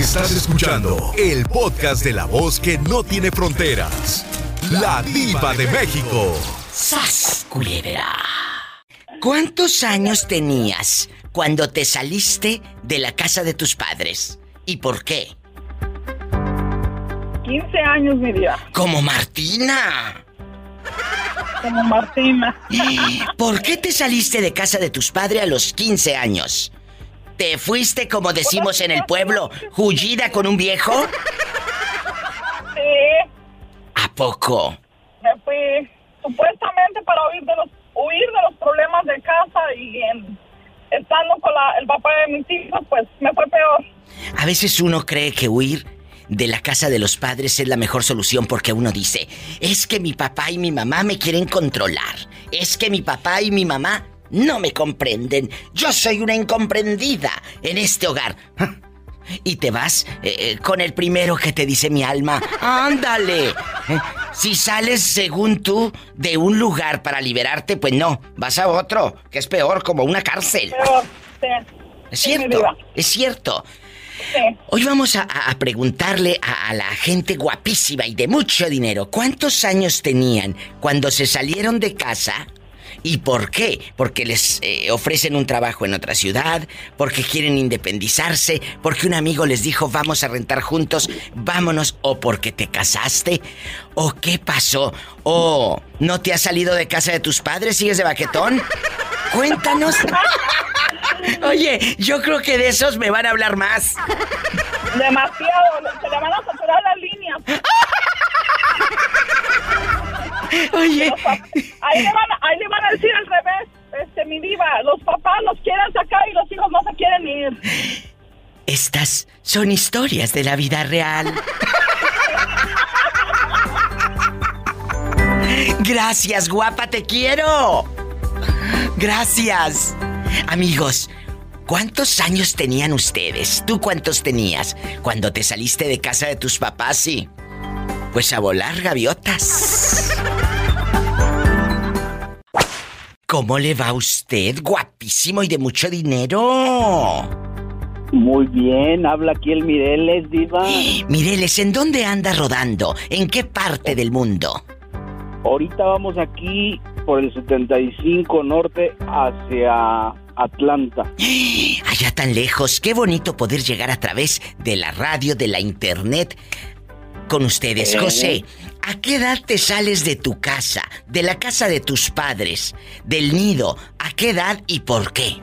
Estás escuchando el podcast de la voz que no tiene fronteras. La diva de México. ¡Sas, culebra! ¿Cuántos años tenías cuando te saliste de la casa de tus padres? ¿Y por qué? 15 años, mi vida. Como Martina. Como Martina. ¿Por qué te saliste de casa de tus padres a los 15 años? ¿Te fuiste, como decimos en el pueblo, hullida con un viejo? Sí. ¿A poco? Me fui supuestamente para huir de los, huir de los problemas de casa y en, estando con la, el papá de mis hijos, pues me fue peor. A veces uno cree que huir de la casa de los padres es la mejor solución porque uno dice, es que mi papá y mi mamá me quieren controlar, es que mi papá y mi mamá no me comprenden, yo soy una incomprendida en este hogar. Y te vas eh, eh, con el primero que te dice mi alma, ándale. Eh, si sales según tú de un lugar para liberarte, pues no, vas a otro, que es peor, como una cárcel. Sí. Es cierto, es cierto. Sí. Hoy vamos a, a preguntarle a, a la gente guapísima y de mucho dinero, ¿cuántos años tenían cuando se salieron de casa? ¿Y por qué? Porque les eh, ofrecen un trabajo en otra ciudad, porque quieren independizarse, porque un amigo les dijo vamos a rentar juntos, vámonos, o porque te casaste, o qué pasó, o no te has salido de casa de tus padres, sigues de baquetón. Cuéntanos. Oye, yo creo que de esos me van a hablar más. Demasiado, se le van a saturar las líneas. Oye, Ahí le, van, a- ahí le van a decir al revés, este, mi diva. Los papás los quieren sacar y los hijos no se quieren ir. estas son historias de la vida real. Gracias, guapa, te quiero. Gracias. Amigos, ¿cuántos años tenían ustedes? ¿Tú cuántos tenías cuando te saliste de casa de tus papás? Sí. Pues a volar gaviotas. ¿Cómo le va a usted? Guapísimo y de mucho dinero. Muy bien, habla aquí el Mireles, Diva. Mireles, ¿en dónde anda rodando? ¿En qué parte del mundo? Ahorita vamos aquí por el 75 norte hacia Atlanta. Allá tan lejos, qué bonito poder llegar a través de la radio, de la internet con ustedes. Eh. José, ¿a qué edad te sales de tu casa, de la casa de tus padres, del nido? ¿A qué edad y por qué?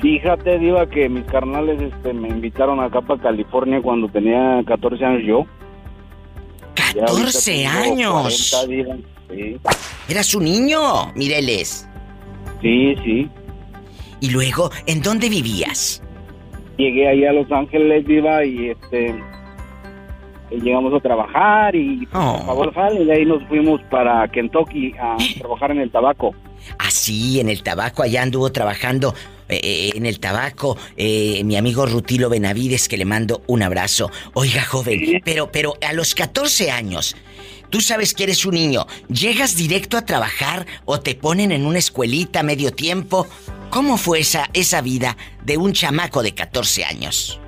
Fíjate, Diva, que mis carnales este, me invitaron acá para California cuando tenía 14 años yo. Ya ahorita 14 tengo años. 40, Diva. Sí, Eras un niño, Mireles. sí, sí. Y luego, ¿en dónde vivías? Llegué ahí a Los Ángeles, Diva, y este... y llegamos a trabajar y Oh. el jale, y de ahí nos fuimos para Kentucky a trabajar en el tabaco. Así, en el tabaco, allá anduvo trabajando eh, eh, en el tabaco eh, mi amigo Rutilo Benavides, que le mando un abrazo. Oiga, joven, Sí. pero, pero a los 14 años, tú sabes que eres un niño, ¿llegas directo a trabajar o te ponen en una escuelita medio tiempo? ¿Cómo fue esa, esa vida de un chamaco de 14 años?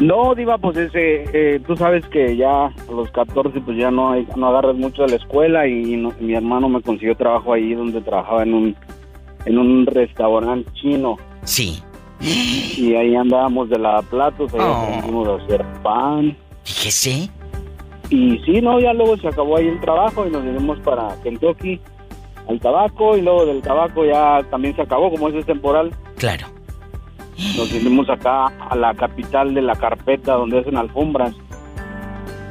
No, Diva, pues ese, eh, tú sabes que ya a los 14 pues ya no, hay- no agarras mucho de la escuela y no- mi hermano me consiguió trabajo ahí donde trabajaba en un, en un restaurante chino Sí. y ahí andábamos de lavaplatos, ahí Oh. aprendimos a hacer pan Fíjese. y sí, no, ya luego se acabó ahí el trabajo y nos vinimos para Kentucky al tabaco y luego del tabaco ya también se acabó como ese es temporal. Claro. Nos vinimos acá a la capital de la carpeta donde hacen alfombras.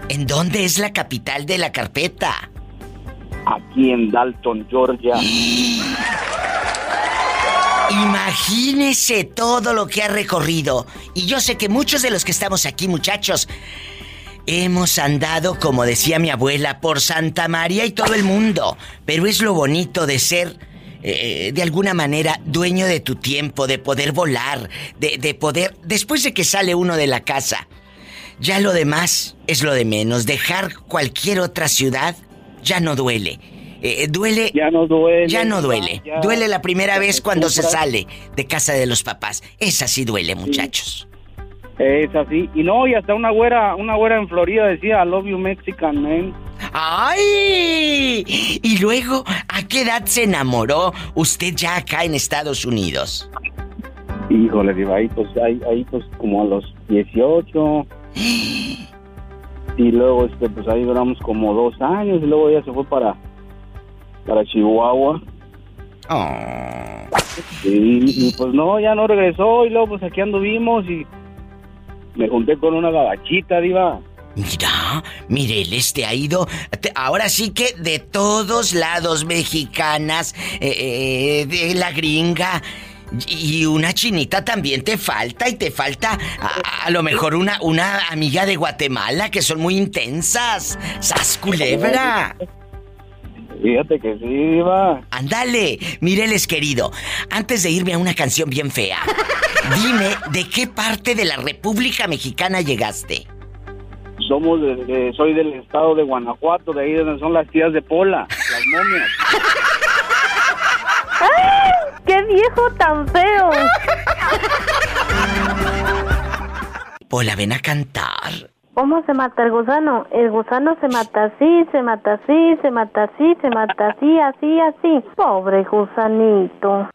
¿En dónde es la capital de la carpeta? aquí en Dalton, Georgia. Imagínese todo lo que ha recorrido. Y yo sé que muchos de los que estamos aquí, muchachos, hemos andado, como decía mi abuela, por Santa María y todo el mundo. Pero es lo bonito de ser, eh, de alguna manera, dueño de tu tiempo, de poder volar, de, de poder, después de que sale uno de la casa, ya lo demás es lo de menos. Dejar cualquier otra ciudad ya no duele. Eh, duele Ya no duele. ya no duele. ya- duele la primera vez cuando se sale de casa de los papás. Esa sí duele, muchachos. Es así. Y no, y hasta una güera, una güera en Florida decía, I love you Mexican man. ¡Ay! Y luego, ¿a qué edad se enamoró usted ya acá en Estados Unidos? Híjole, diva, ahí pues, ahí, ahí pues como a los 18. y luego, este, pues ahí duramos como dos años y luego ella se fue para, para Chihuahua. Oh. Y, y, pues no, ya no regresó y luego pues aquí anduvimos y me junté con una gabachita, diva. Mira, Mireles te ha ido. te- ahora sí que de todos lados, mexicanas, eh, eh, de la gringa. Y una chinita también te falta y te falta a, a lo mejor una, una amiga de Guatemala que son muy intensas. ¡Sas culebra! Fíjate que sí, diva. Ándale, Mireles querido, antes de irme a una canción bien fea, dime de qué parte de la República Mexicana llegaste. Somos de, de- soy del estado de Guanajuato, de ahí donde son las tías de Pola, las momias. ¡Qué viejo tan feo! Pola, ven a cantar. ¿Cómo se mata el gusano? El gusano se mata así, se mata así, se mata así, se mata así, así, así. Pobre gusanito.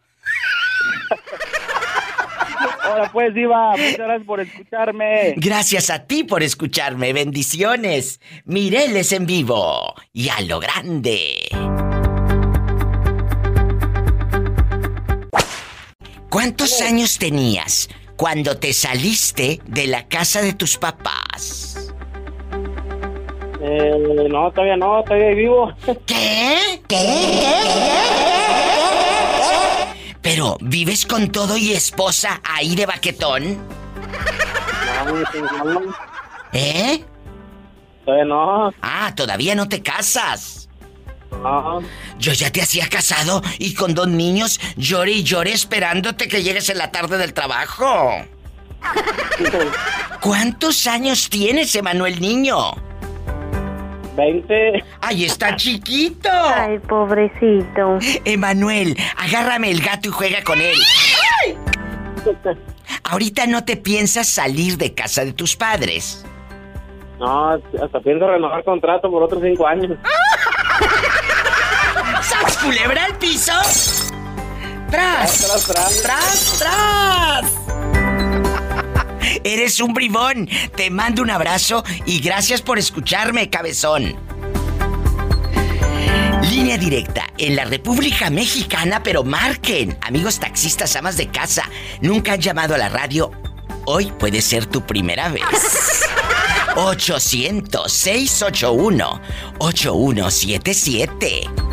Ahora pues, diva, muchas gracias por escucharme. Gracias a ti por escucharme. Bendiciones. Mireles en vivo. Y a lo grande. ¿Cuántos años tenías cuando te saliste de la casa de tus papás? Eh, no, todavía no, todavía vivo. ¿Qué? ¿Qué? Pero, ¿vives con todo y esposa ahí de baquetón? No, no, ¿Eh? todavía no. Ah, todavía no te casas. Yo ya te hacía casado y con dos niños lloré y lloré esperándote que llegues en la tarde del trabajo. ¿Cuántos años tienes, Emanuel Niño? 20. ¡Ay, está chiquito! Ay, pobrecito. Emanuel, agárrame el gato y juega con él. Ahorita no te piensas salir de casa de tus padres. No, hasta pienso renovar contrato por otros 5 años. ¡Sas culebra al piso! ¡Tras! Tras, tras. ¡Tras, tras! Eres un bribón. Te mando un abrazo y gracias por escucharme, cabezón. Línea directa en la República Mexicana, pero marquen. Amigos taxistas, amas de casa, nunca han llamado a la radio. Hoy puede ser tu primera vez. 800-681-8177.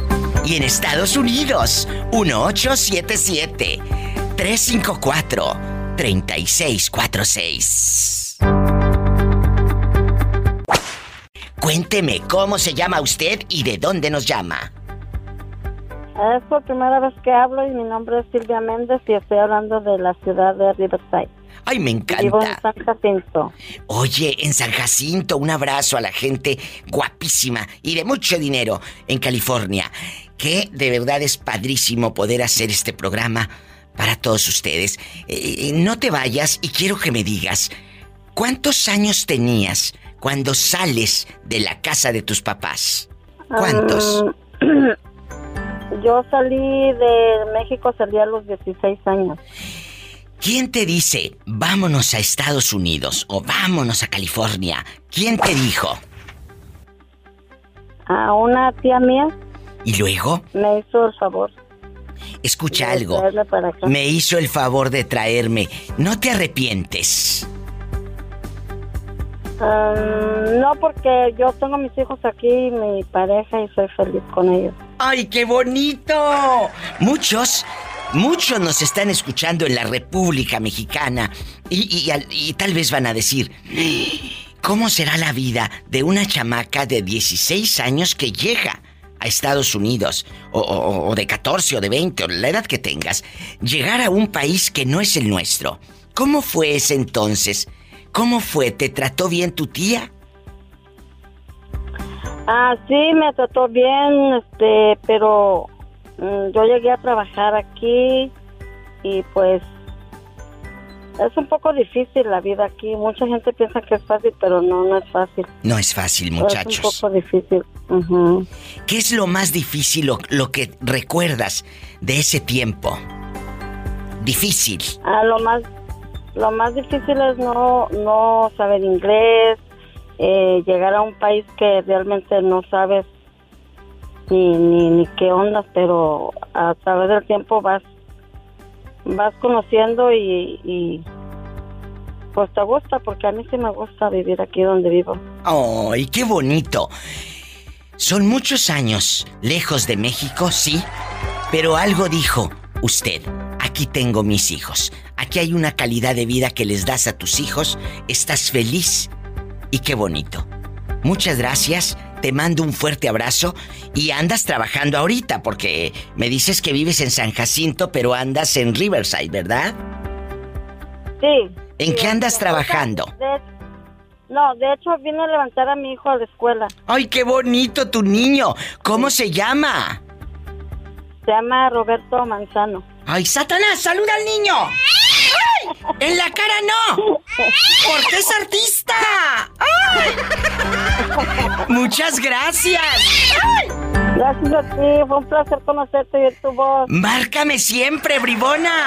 Y en Estados Unidos, 1877-354-3646. Cuénteme cómo se llama usted y de dónde nos llama. Es por primera vez que hablo y mi nombre es Silvia Méndez y estoy hablando de la ciudad de Riverside. Ay, me Vivo en encanta. San Jacinto. Oye, en San Jacinto, un abrazo a la gente guapísima y de mucho dinero en California. Que de verdad es padrísimo poder hacer este programa para todos ustedes. Eh, no te vayas y quiero que me digas, ¿cuántos años tenías cuando sales de la casa de tus papás? ¿Cuántos? Mm, Yo salí de México, salí a los 16 años. ¿Quién te dice, vámonos a Estados Unidos o vámonos a California? ¿Quién te dijo? A una tía mía Y luego, me hizo el favor. escucha algo. traerme para acá. Me hizo el favor de traerme. ¿No te arrepientes? Um, no, porque yo tengo mis hijos aquí, mi pareja, y soy feliz con ellos. ¡Ay, qué bonito! Muchos, muchos nos están escuchando en la República Mexicana y, y tal vez van a decir, ¿cómo será la vida de una chamaca de 16 años que llega a Estados Unidos? O, de 14 o de 20, o la edad que tengas. Llegar a un país que no es el nuestro. ¿Cómo fue ese entonces? ¿Cómo fue? ¿Te trató bien tu tía? Ah, sí, me trató bien, este, pero mm, yo llegué a trabajar aquí y pues es un poco difícil la vida aquí. Mucha gente piensa que es fácil, pero no, no es fácil. No es fácil, muchachos. Es un poco difícil. ¿Qué es lo más difícil, lo, lo, que recuerdas de ese tiempo? Difícil. Ah, lo más, lo más difícil es no, no saber inglés, eh, llegar a un país que realmente no sabes ni, ni, ni qué onda, pero a través del tiempo vas vas conociendo y, pues te gusta, porque a mí sí me gusta vivir aquí donde vivo. ¡Ay, qué bonito! Son muchos años lejos de México, sí, pero algo dijo usted. Aquí tengo mis hijos. Aquí hay una calidad de vida que les das a tus hijos. Estás feliz. Y qué bonito. Muchas gracias te mando un fuerte abrazo y andas trabajando ahorita porque me dices que vives en San Jacinto, pero andas en Riverside, ¿verdad? Sí. ¿En qué andas trabajando? no, de hecho vine a levantar a mi hijo a la escuela. ¡Ay, qué bonito tu niño! ¿Cómo se llama? Se llama Roberto Manzano. ¡Ay, Satanás! ¡Saluda al niño! ¡En la cara no! ¡Porque es artista! ¡Muchas gracias! Gracias a ti, fue un placer conocerte y oír tu voz. ¡Márcame siempre, bribona!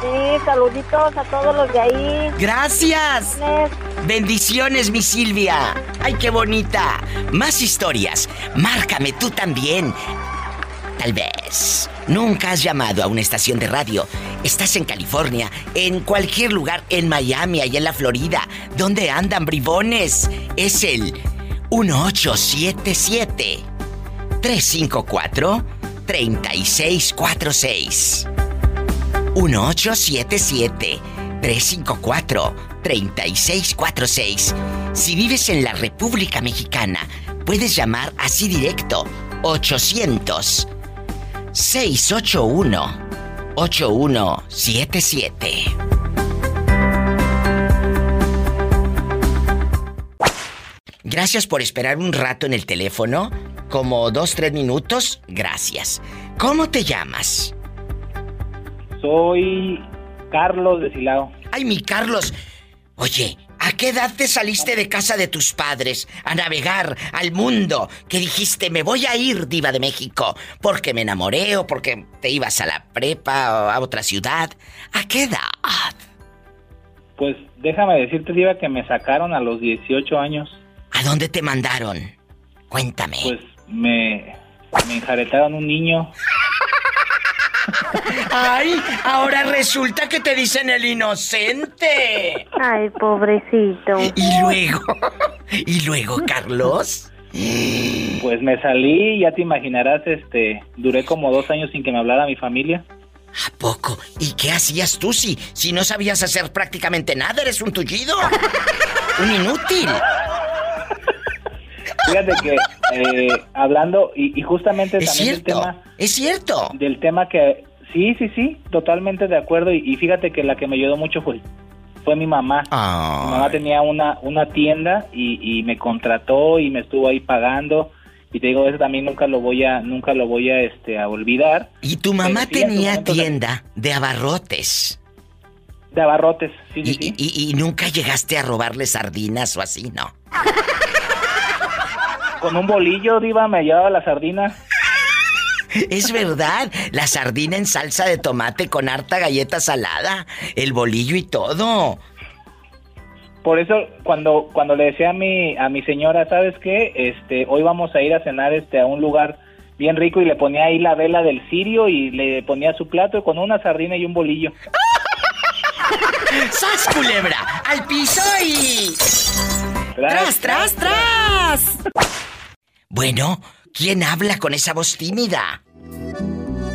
Sí, saluditos a todos los de ahí. Gracias. Bendiciones, mi Silvia. Ay, qué bonita. Más historias. Márcame tú también. Tal vez. Nunca has llamado a una estación de radio. Estás en California, en cualquier lugar, en Miami, allá en la Florida. ¿Dónde andan bribones? Es el 1877 354 3646. 1877 354 3646. Si vives en la República Mexicana, puedes llamar así directo 800 681-8177. Gracias por esperar un rato en el teléfono, como dos, tres minutos. Gracias. ¿Cómo te llamas? Soy Carlos de Silao. Ay, mi Carlos. Oye, ¿A qué edad te saliste de casa de tus padres a navegar al mundo? Que dijiste, me voy a ir, diva de México, porque me enamoré o porque te ibas a la prepa o a otra ciudad. ¿A qué edad? Pues déjame decirte, diva, que me sacaron a los 18 años. ¿A dónde te mandaron? Cuéntame. Pues me, me enjaretaron un niño. Ay, ahora resulta que te dicen el inocente. Ay, pobrecito. Y luego, y luego, Carlos. Pues me salí, ya te imaginarás, este, duré como dos años sin que me hablara mi familia. ¿A poco? ¿Y qué hacías tú si, si no sabías hacer prácticamente nada? Eres un tullido. un inútil. Fíjate que eh, hablando y, justamente también del tema. Es cierto. Del tema que sí, sí, sí, totalmente de acuerdo y, fíjate que la que me ayudó mucho fue fue mi mamá. Mi mamá tenía una una tienda y, me contrató y me estuvo ahí pagando y te digo eso también nunca lo voy a nunca lo voy a este a olvidar. Y tu mamá tenía tienda de abarrotes. De abarrotes, sí, y, sí. Y, nunca llegaste a robarle sardinas o así, ¿no? Con un bolillo, Diva, me llevaba la sardina. Es verdad, la sardina en salsa de tomate con harta galleta salada, el bolillo y todo. Por eso cuando cuando le decía a mi a mi señora, ¿sabes qué? Este, hoy vamos a ir a cenar este a un lugar bien rico y le ponía ahí la vela del cirio y le ponía su plato con una sardina y un bolillo. ¡Sas culebra! ¡Al piso y. ¡Tras, tras, tras! Bueno, ¿quién habla con esa voz tímida?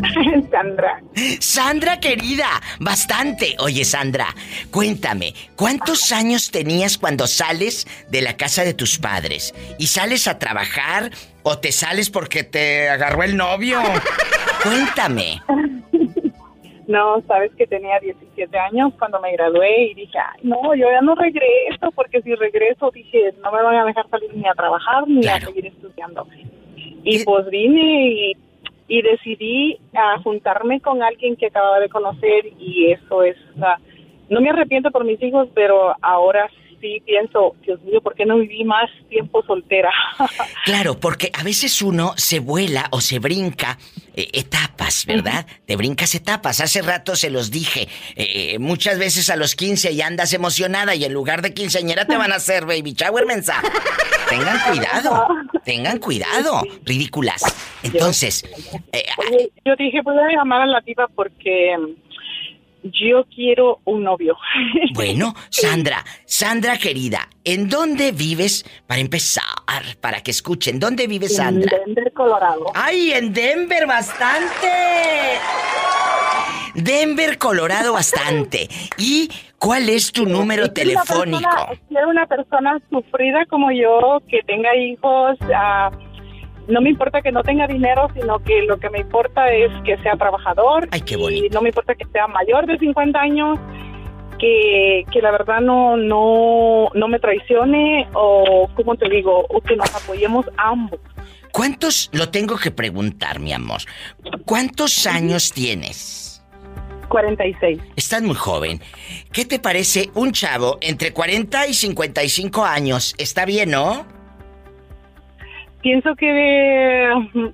Sandra. Sandra querida, bastante. Oye Sandra, cuéntame, ¿cuántos años tenías cuando sales de la casa de tus padres? ¿Y sales a trabajar o te sales porque te agarró el novio? Cuéntame. No, sabes que tenía 17 años cuando me gradué y dije, Ay, no, yo ya no regreso, porque si regreso, dije, no me van a dejar salir ni a trabajar ni a seguir estudiando. Y pues vine y, decidí a juntarme con alguien que acababa de conocer y eso es no me arrepiento por mis hijos, pero ahora sí pienso, Dios mío, ¿por qué no viví más tiempo soltera? claro, porque a veces uno se vuela o se brinca eh, etapas, ¿verdad? Te brincas etapas. Hace rato se los dije. Eh, eh, muchas veces a los 15 ya andas emocionada y en lugar de quinceañera te van a hacer baby shower mensa. Tengan cuidado, tengan cuidado, ridículas. Entonces... yo dije, voy a llamar a la tipa porque yo quiero un novio. Bueno, Sandra, Sandra querida, ¿en dónde vives? Para empezar, para que escuchen, ¿dónde vives, Sandra? En Denver, Colorado. ¡Ay, en Denver bastante! Denver, Colorado bastante. ¿Y cuál es tu número telefónico? quiero una persona sufrida como yo, que tenga hijos, uh, no me importa que no tenga dinero, sino que lo que me importa es que sea trabajador. Ay, qué bonito. Y no me importa que sea mayor de 50 años, que, que la verdad no, no, no me traicione o, como te digo, o que nos apoyemos ambos. ¿Cuántos, lo tengo que preguntar, mi amor, cuántos años tienes? 46. Estás muy joven. ¿Qué te parece un chavo entre 40 y 55 años? Está bien, ¿no? Pienso que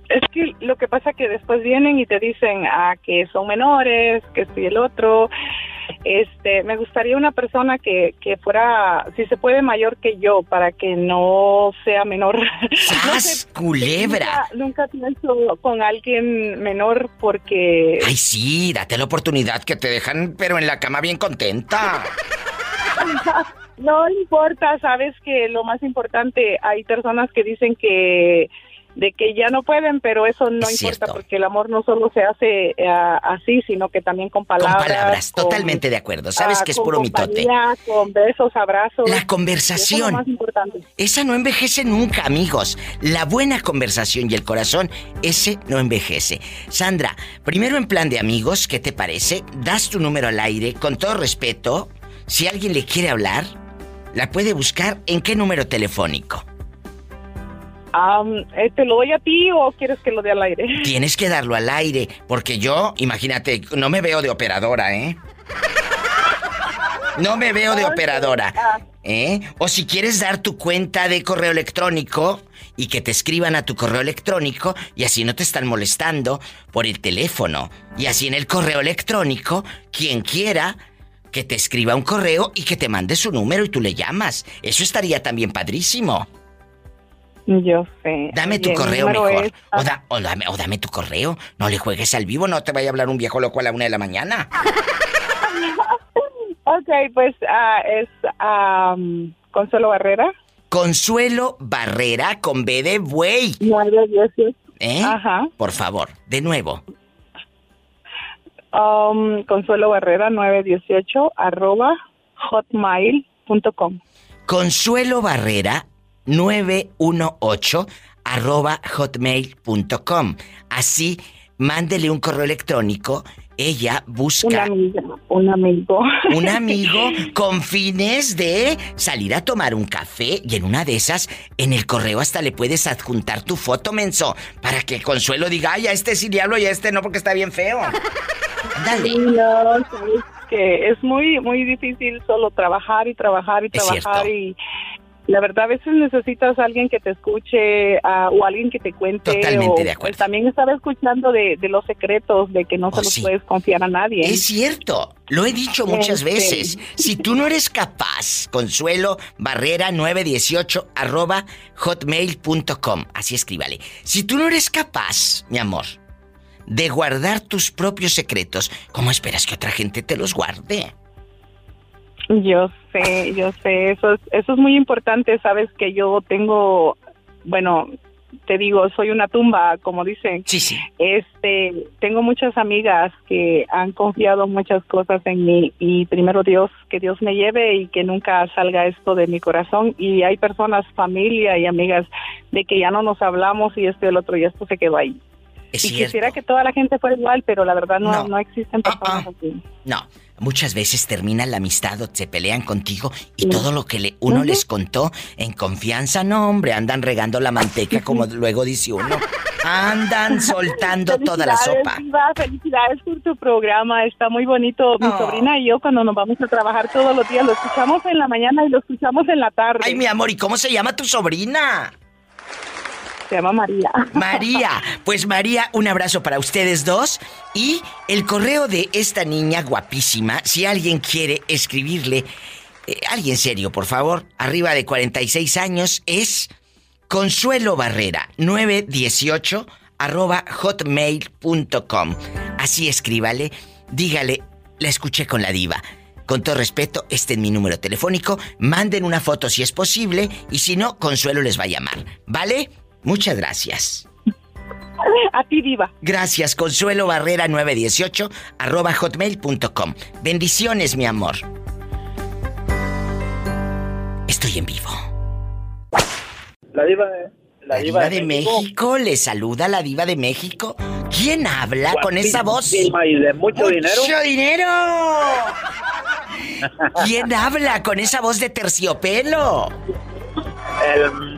es que lo que pasa que después vienen y te dicen ah, que son menores, que estoy el otro. Este, me gustaría una persona que, que fuera, si se puede, mayor que yo, para que no sea menor. ¡Sas, culebra! Nunca, nunca, pienso con alguien menor porque... Ay, sí, date la oportunidad que te dejan, pero en la cama bien contenta. No importa, sabes que lo más importante, hay personas que dicen que de que ya no pueden, pero eso no importa porque el amor no solo se hace eh, así, sino que también con palabras. Con palabras, totalmente de acuerdo. Sabes ah, que es puro mitote. Con besos, abrazos. La conversación. más importante. Esa no envejece nunca, amigos. La buena conversación y el corazón, ese no envejece. Sandra, primero en plan de amigos, ¿qué te parece? Das tu número al aire, con todo respeto. Si alguien le quiere hablar, la puede buscar en qué número telefónico. ¿Te lo doy a ti o quieres que lo dé al aire? Tienes que darlo al aire, porque yo, imagínate, no me veo de operadora, ¿eh? No me veo de operadora. ¿Eh? O si quieres dar tu cuenta de correo electrónico y que te escriban a tu correo electrónico y así no te están molestando por el teléfono. Y así en el correo electrónico, quien quiera que te escriba un correo y que te mande su número y tú le llamas. Eso estaría también padrísimo. Yo sé. Dame tu correo mejor. O, dame, tu correo. No le juegues al vivo, no te vaya a hablar un viejo loco a la una de la mañana. ok, pues ah, es Consuelo Barrera. Consuelo Barrera con B de buey. ¿Eh? Ajá. Por favor, de nuevo. Um, Consuelo Barrera 918 arroba hotmail.com. Consuelo Barrera 918 arroba hotmail.com. Así, mándele un correo electrónico. Ella busca. Un amigo. Un amigo. Un amigo con fines de salir a tomar un café y en una de esas, en el correo hasta le puedes adjuntar tu foto, menso, para que Consuelo diga, ay, a este sí le hablo y a este no porque está bien feo. Dale. No, es que es muy, muy difícil solo trabajar y trabajar y trabajar y la verdad a veces necesitas a alguien que te escuche o alguien que te cuente. Totalmente de acuerdo. también estaba escuchando de, los secretos, de que no se oh, los puedes confiar a nadie. Es cierto, lo he dicho muchas este. veces. Si tú no eres capaz, Consuelo Barrera 918 arroba hotmail.com, así escríbale. Si tú no eres capaz, mi amor, de guardar tus propios secretos, ¿cómo esperas que otra gente te los guarde? Yo sé, yo sé, eso es, eso es muy importante, sabes que yo tengo, bueno, te digo, soy una tumba, como dicen. Sí, sí. Este, tengo muchas amigas que han confiado muchas cosas en mí y primero Dios, que Dios me lleve y que nunca salga esto de mi corazón y hay personas, familia y amigas de que ya no nos hablamos y esto y el otro y esto se quedó ahí y quisiera que toda la gente fuera igual, pero la verdad no, no. existen ah, personas ah. así. No, muchas veces termina la amistad o se pelean contigo y todo lo que le, uno les contó en confianza, no hombre, andan regando la manteca como luego dice uno. Andan soltando toda la sopa. felicidades por tu programa, está muy bonito. Mi oh. sobrina y yo cuando nos vamos a trabajar todos los días lo escuchamos en la mañana y lo escuchamos en la tarde. Ay, mi amor, ¿y cómo se llama tu sobrina? Se llama María. María. Pues María, un abrazo para ustedes dos. Y el correo de esta niña guapísima, si alguien quiere escribirle, eh, alguien serio, por favor, arriba de 46 años, es Consuelo Barrera, 918 arroba hotmail.com. Así escríbale, dígale, la escuché con la diva. Con todo respeto, este es mi número telefónico. Manden una foto si es posible y si no, Consuelo les va a llamar. ¿Vale? Muchas gracias. A ti, Diva. Gracias, Consuelo Barrera 918 arroba hotmail.com. Bendiciones, mi amor. Estoy en vivo. La diva de... La, diva, de, México. le saluda la diva de México. ¿Quién habla con esa voz? Y de mucho, dinero. ¡Mucho dinero! ¿Quién habla con esa voz de terciopelo? El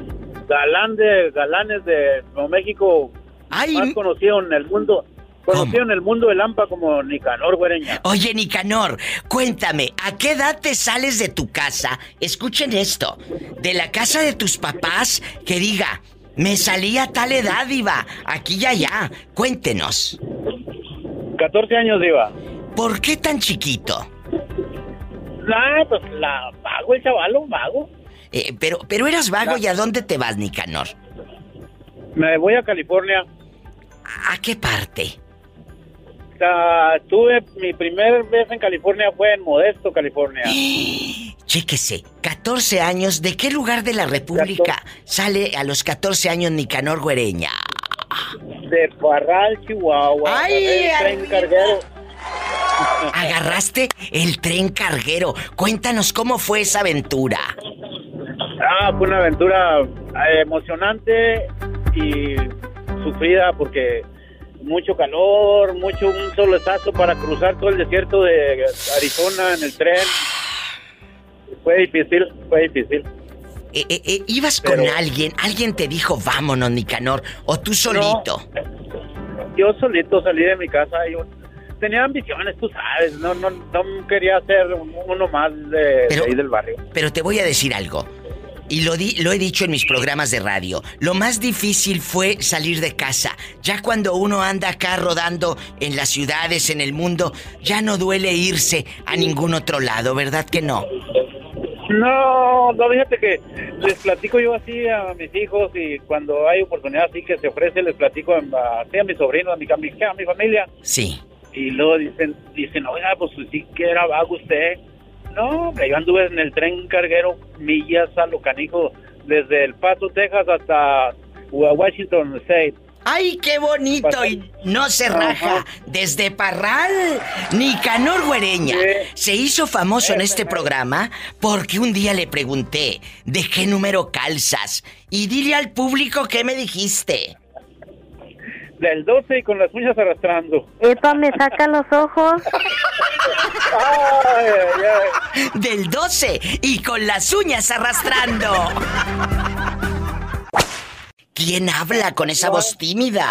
galán de galanes de México más conocido en el mundo. Conocido en el mundo del Lampa como Nicanor Güereña. Oye, Nicanor, cuéntame, ¿a qué edad te sales de tu casa? Escuchen esto, de la casa de tus papás, que diga, me salí a tal edad, Iba, aquí y allá. Cuéntenos. 14 años, Iba. ¿Por qué tan chiquito? Nah, pues la vago el chavalo, vago. Eh, pero, pero eras vago y a dónde te vas, Nicanor? Me voy a California. ¿A qué parte? tuve mi primer vez en California fue en Modesto, California. Chéquese, 14 años, ¿de qué lugar de la República sale a los 14 años Nicanor Güereña? De Parral, Chihuahua. ¡Ay! Tren carguero. Agarraste el tren carguero. Cuéntanos cómo fue esa aventura. Ah, fue una aventura eh, emocionante y sufrida porque mucho calor, mucho un solo estazo para cruzar todo el desierto de Arizona en el tren. Fue difícil, fue difícil. Eh, eh, eh, ¿Ibas con alguien? ¿Alguien te dijo vámonos, Nicanor? ¿O tú solito? yo solito salí de mi casa y tenía ambiciones, tú sabes. No, no, no quería ser uno más de ahí del barrio. Pero te voy a decir algo. Y lo, di, lo he dicho en mis programas de radio. Lo más difícil fue salir de casa. Ya cuando uno anda acá rodando en las ciudades, en el mundo, ya no duele irse a ningún otro lado, ¿verdad que no? No, no, fíjate que les platico yo así a mis hijos y cuando hay oportunidad así que se ofrece, les platico a, a mis sobrinos, a mi, a mi familia. Sí. Y luego dicen, dicen, oiga, pues sí que era vago usted no, yo anduve en el tren carguero millas a lo canijo desde El Paso, Texas hasta Washington State. ¡Ay, qué bonito! Y no se raja. Desde Parral, Nicanor Güereña se hizo famoso en este programa porque un día le pregunté, ¿de qué número calzas? Y dile al público qué me dijiste del 12 y con las uñas arrastrando. Epa, me saca los ojos. Del 12 y con las uñas arrastrando. ¿Quién habla con esa voz tímida?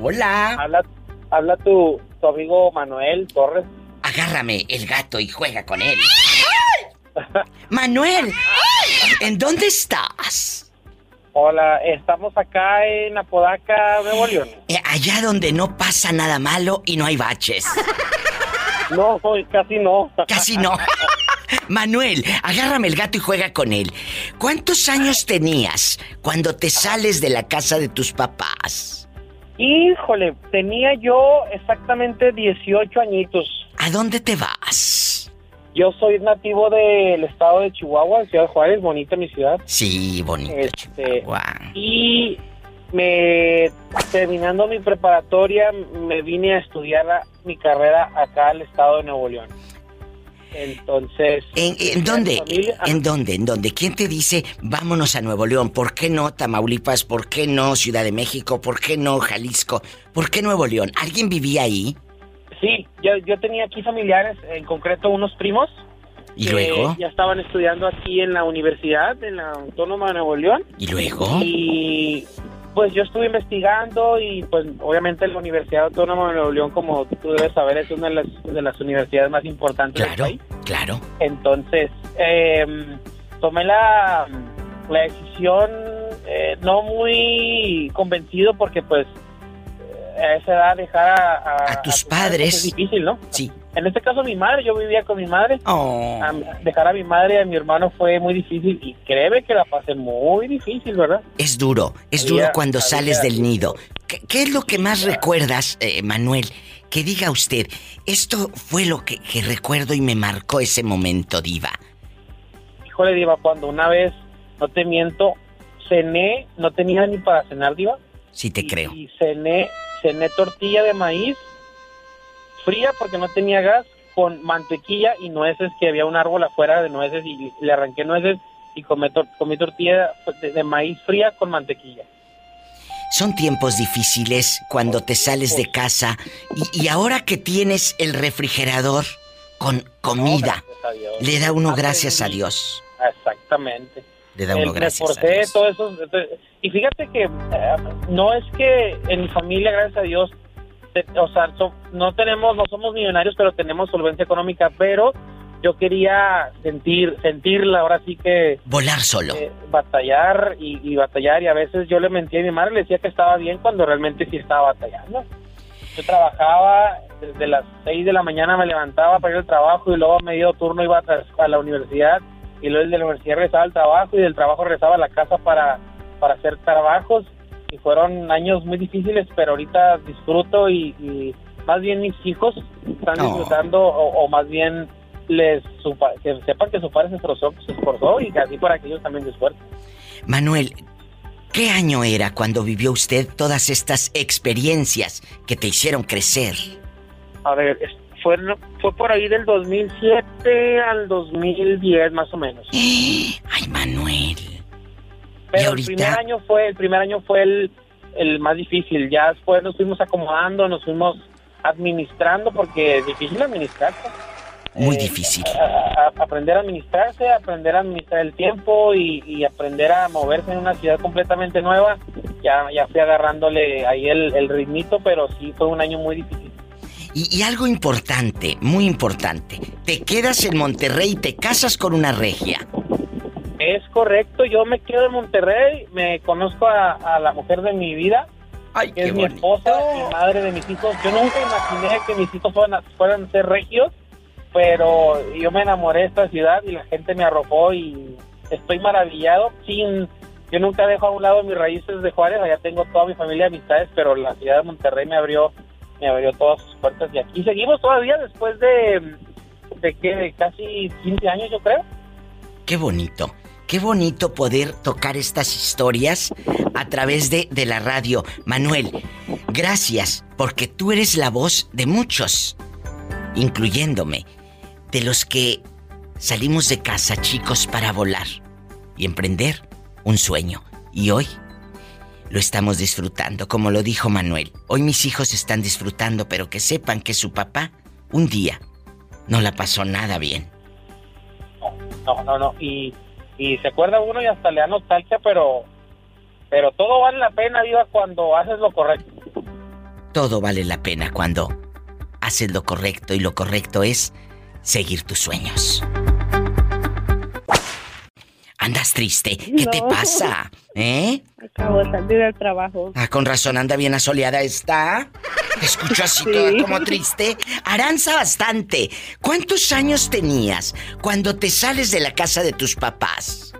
Hola. Habla, habla tu, tu amigo Manuel Torres. Agárrame el gato y juega con él. Manuel, ¿en dónde estás? Hola, estamos acá en Apodaca, Nuevo León. Eh, allá donde no pasa nada malo y no hay baches. No, casi no. Casi no. Manuel, agárrame el gato y juega con él. ¿Cuántos años tenías cuando te sales de la casa de tus papás? Híjole, tenía yo exactamente 18 añitos. ¿A dónde te vas? Yo soy nativo del estado de Chihuahua, Ciudad Juárez, bonita mi ciudad. Sí, bonita este, Y me terminando mi preparatoria me vine a estudiar mi carrera acá al estado de Nuevo León. Entonces, ¿En, dónde? ¿En dónde? ¿En dónde? ¿Quién te dice vámonos a Nuevo León? ¿Por qué no Tamaulipas? ¿Por qué no Ciudad de México? ¿Por qué no Jalisco? ¿Por qué Nuevo León? ¿Alguien vivía ahí? Sí, yo, yo tenía aquí familiares, en concreto unos primos. ¿Y luego? Ya estaban estudiando aquí en la universidad, en la Autónoma de Nuevo León. ¿Y luego? Y pues yo estuve investigando y pues obviamente la Universidad Autónoma de Nuevo León, como tú debes saber, es una de las, de las universidades más importantes claro, del país. Claro, Entonces, em, tomé la, la decisión eh, no muy convencido porque pues a esa edad dejar a, a, tus padres es difícil, ¿no? Sí. En este caso mi madre, yo vivía con mi madre. Oh. dejar a mi madre y a mi hermano fue muy difícil y créeme que la pasé muy difícil, ¿verdad? Es duro, es duro cuando sales del nido. ¿Qué, es lo que más recuerdas, eh, Manuel? Que diga usted, esto fue lo que, que recuerdo y me marcó ese momento, Diva. Híjole, Diva, cuando una vez, no te miento, cené, no tenía ni para cenar, Diva. Sí, te creo. Y cené, cené tortilla de maíz fría porque no tenía gas, con mantequilla y nueces, que había un árbol afuera de nueces y le arranqué nueces y comí, tortilla de, maíz fría con mantequilla. Son tiempos difíciles cuando te sales de casa y, ahora que tienes el refrigerador con comida, le da uno gracias a Dios. Exactamente. Le da uno gracias a Dios. Todo eso, y fíjate que eh, no es que en mi familia, gracias a Dios, o sea, no tenemos, no somos millonarios, pero tenemos solvencia económica, pero yo quería sentir, sentirla, ahora sí que... Volar solo. Eh, batallar y, batallar, y a veces yo le mentía a mi madre, le decía que estaba bien cuando realmente sí estaba batallando. Yo trabajaba, desde las 6 de la mañana me levantaba para ir al trabajo y luego a medio turno iba a, la universidad y luego de la universidad regresaba al trabajo y del trabajo regresaba a la casa para, para hacer trabajos y fueron años muy difíciles, pero ahorita disfruto y, más bien mis hijos están disfrutando o, más bien les que sepan que su padre se esforzó, se esforzó y así para que ellos también se esfuercen. Manuel, ¿qué año era cuando vivió usted todas estas experiencias que te hicieron crecer? A ver, fue, fue por ahí del 2007 al 2010 más o menos. Ay, Manuel. Pero el primer año fue, el primer año fue el, el más difícil. Ya después nos fuimos acomodando, nos fuimos administrando porque es difícil administrarse. Muy eh, difícil. aprender a administrarse, aprender a administrar el tiempo y, aprender a moverse en una ciudad completamente nueva. Ya, ya fui agarrándole ahí el, el ritmito, pero sí fue un año muy difícil. Y, y, algo importante, muy importante, te quedas en Monterrey y te casas con una regia. Es correcto, yo me quedo en Monterrey, me conozco a, la mujer de mi vida, que es mi esposa y madre de mis hijos. Yo nunca imaginé que mis hijos fueran, fueran a ser regios, pero yo me enamoré de esta ciudad y la gente me arropó y estoy maravillado. Sin, yo nunca dejo a un lado mis raíces de Juárez, allá tengo toda mi familia de amistades, pero la ciudad de Monterrey me abrió, me abrió todas sus puertas y aquí seguimos todavía después de, de que de casi 15 años yo creo. Qué bonito. Qué bonito poder tocar estas historias a través de, de, la radio. Manuel, gracias porque tú eres la voz de muchos, incluyéndome, de los que salimos de casa chicos para volar y emprender un sueño. Y hoy lo estamos disfrutando, como lo dijo Manuel. Hoy mis hijos están disfrutando, pero que sepan que su papá un día no la pasó nada bien. No, no, no. Y y se acuerda uno y hasta le da nostalgia, pero pero todo vale la pena, Diva, cuando haces lo correcto. Todo vale la pena cuando haces lo correcto y lo correcto es seguir tus sueños. Andas triste. ¿Qué te pasa? ¿Eh? Acabo de salir del trabajo. Ah, con razón anda bien asoleada está. Te escucho así como triste. Aranza bastante. ¿Cuántos años tenías cuando te sales de la casa de tus papás?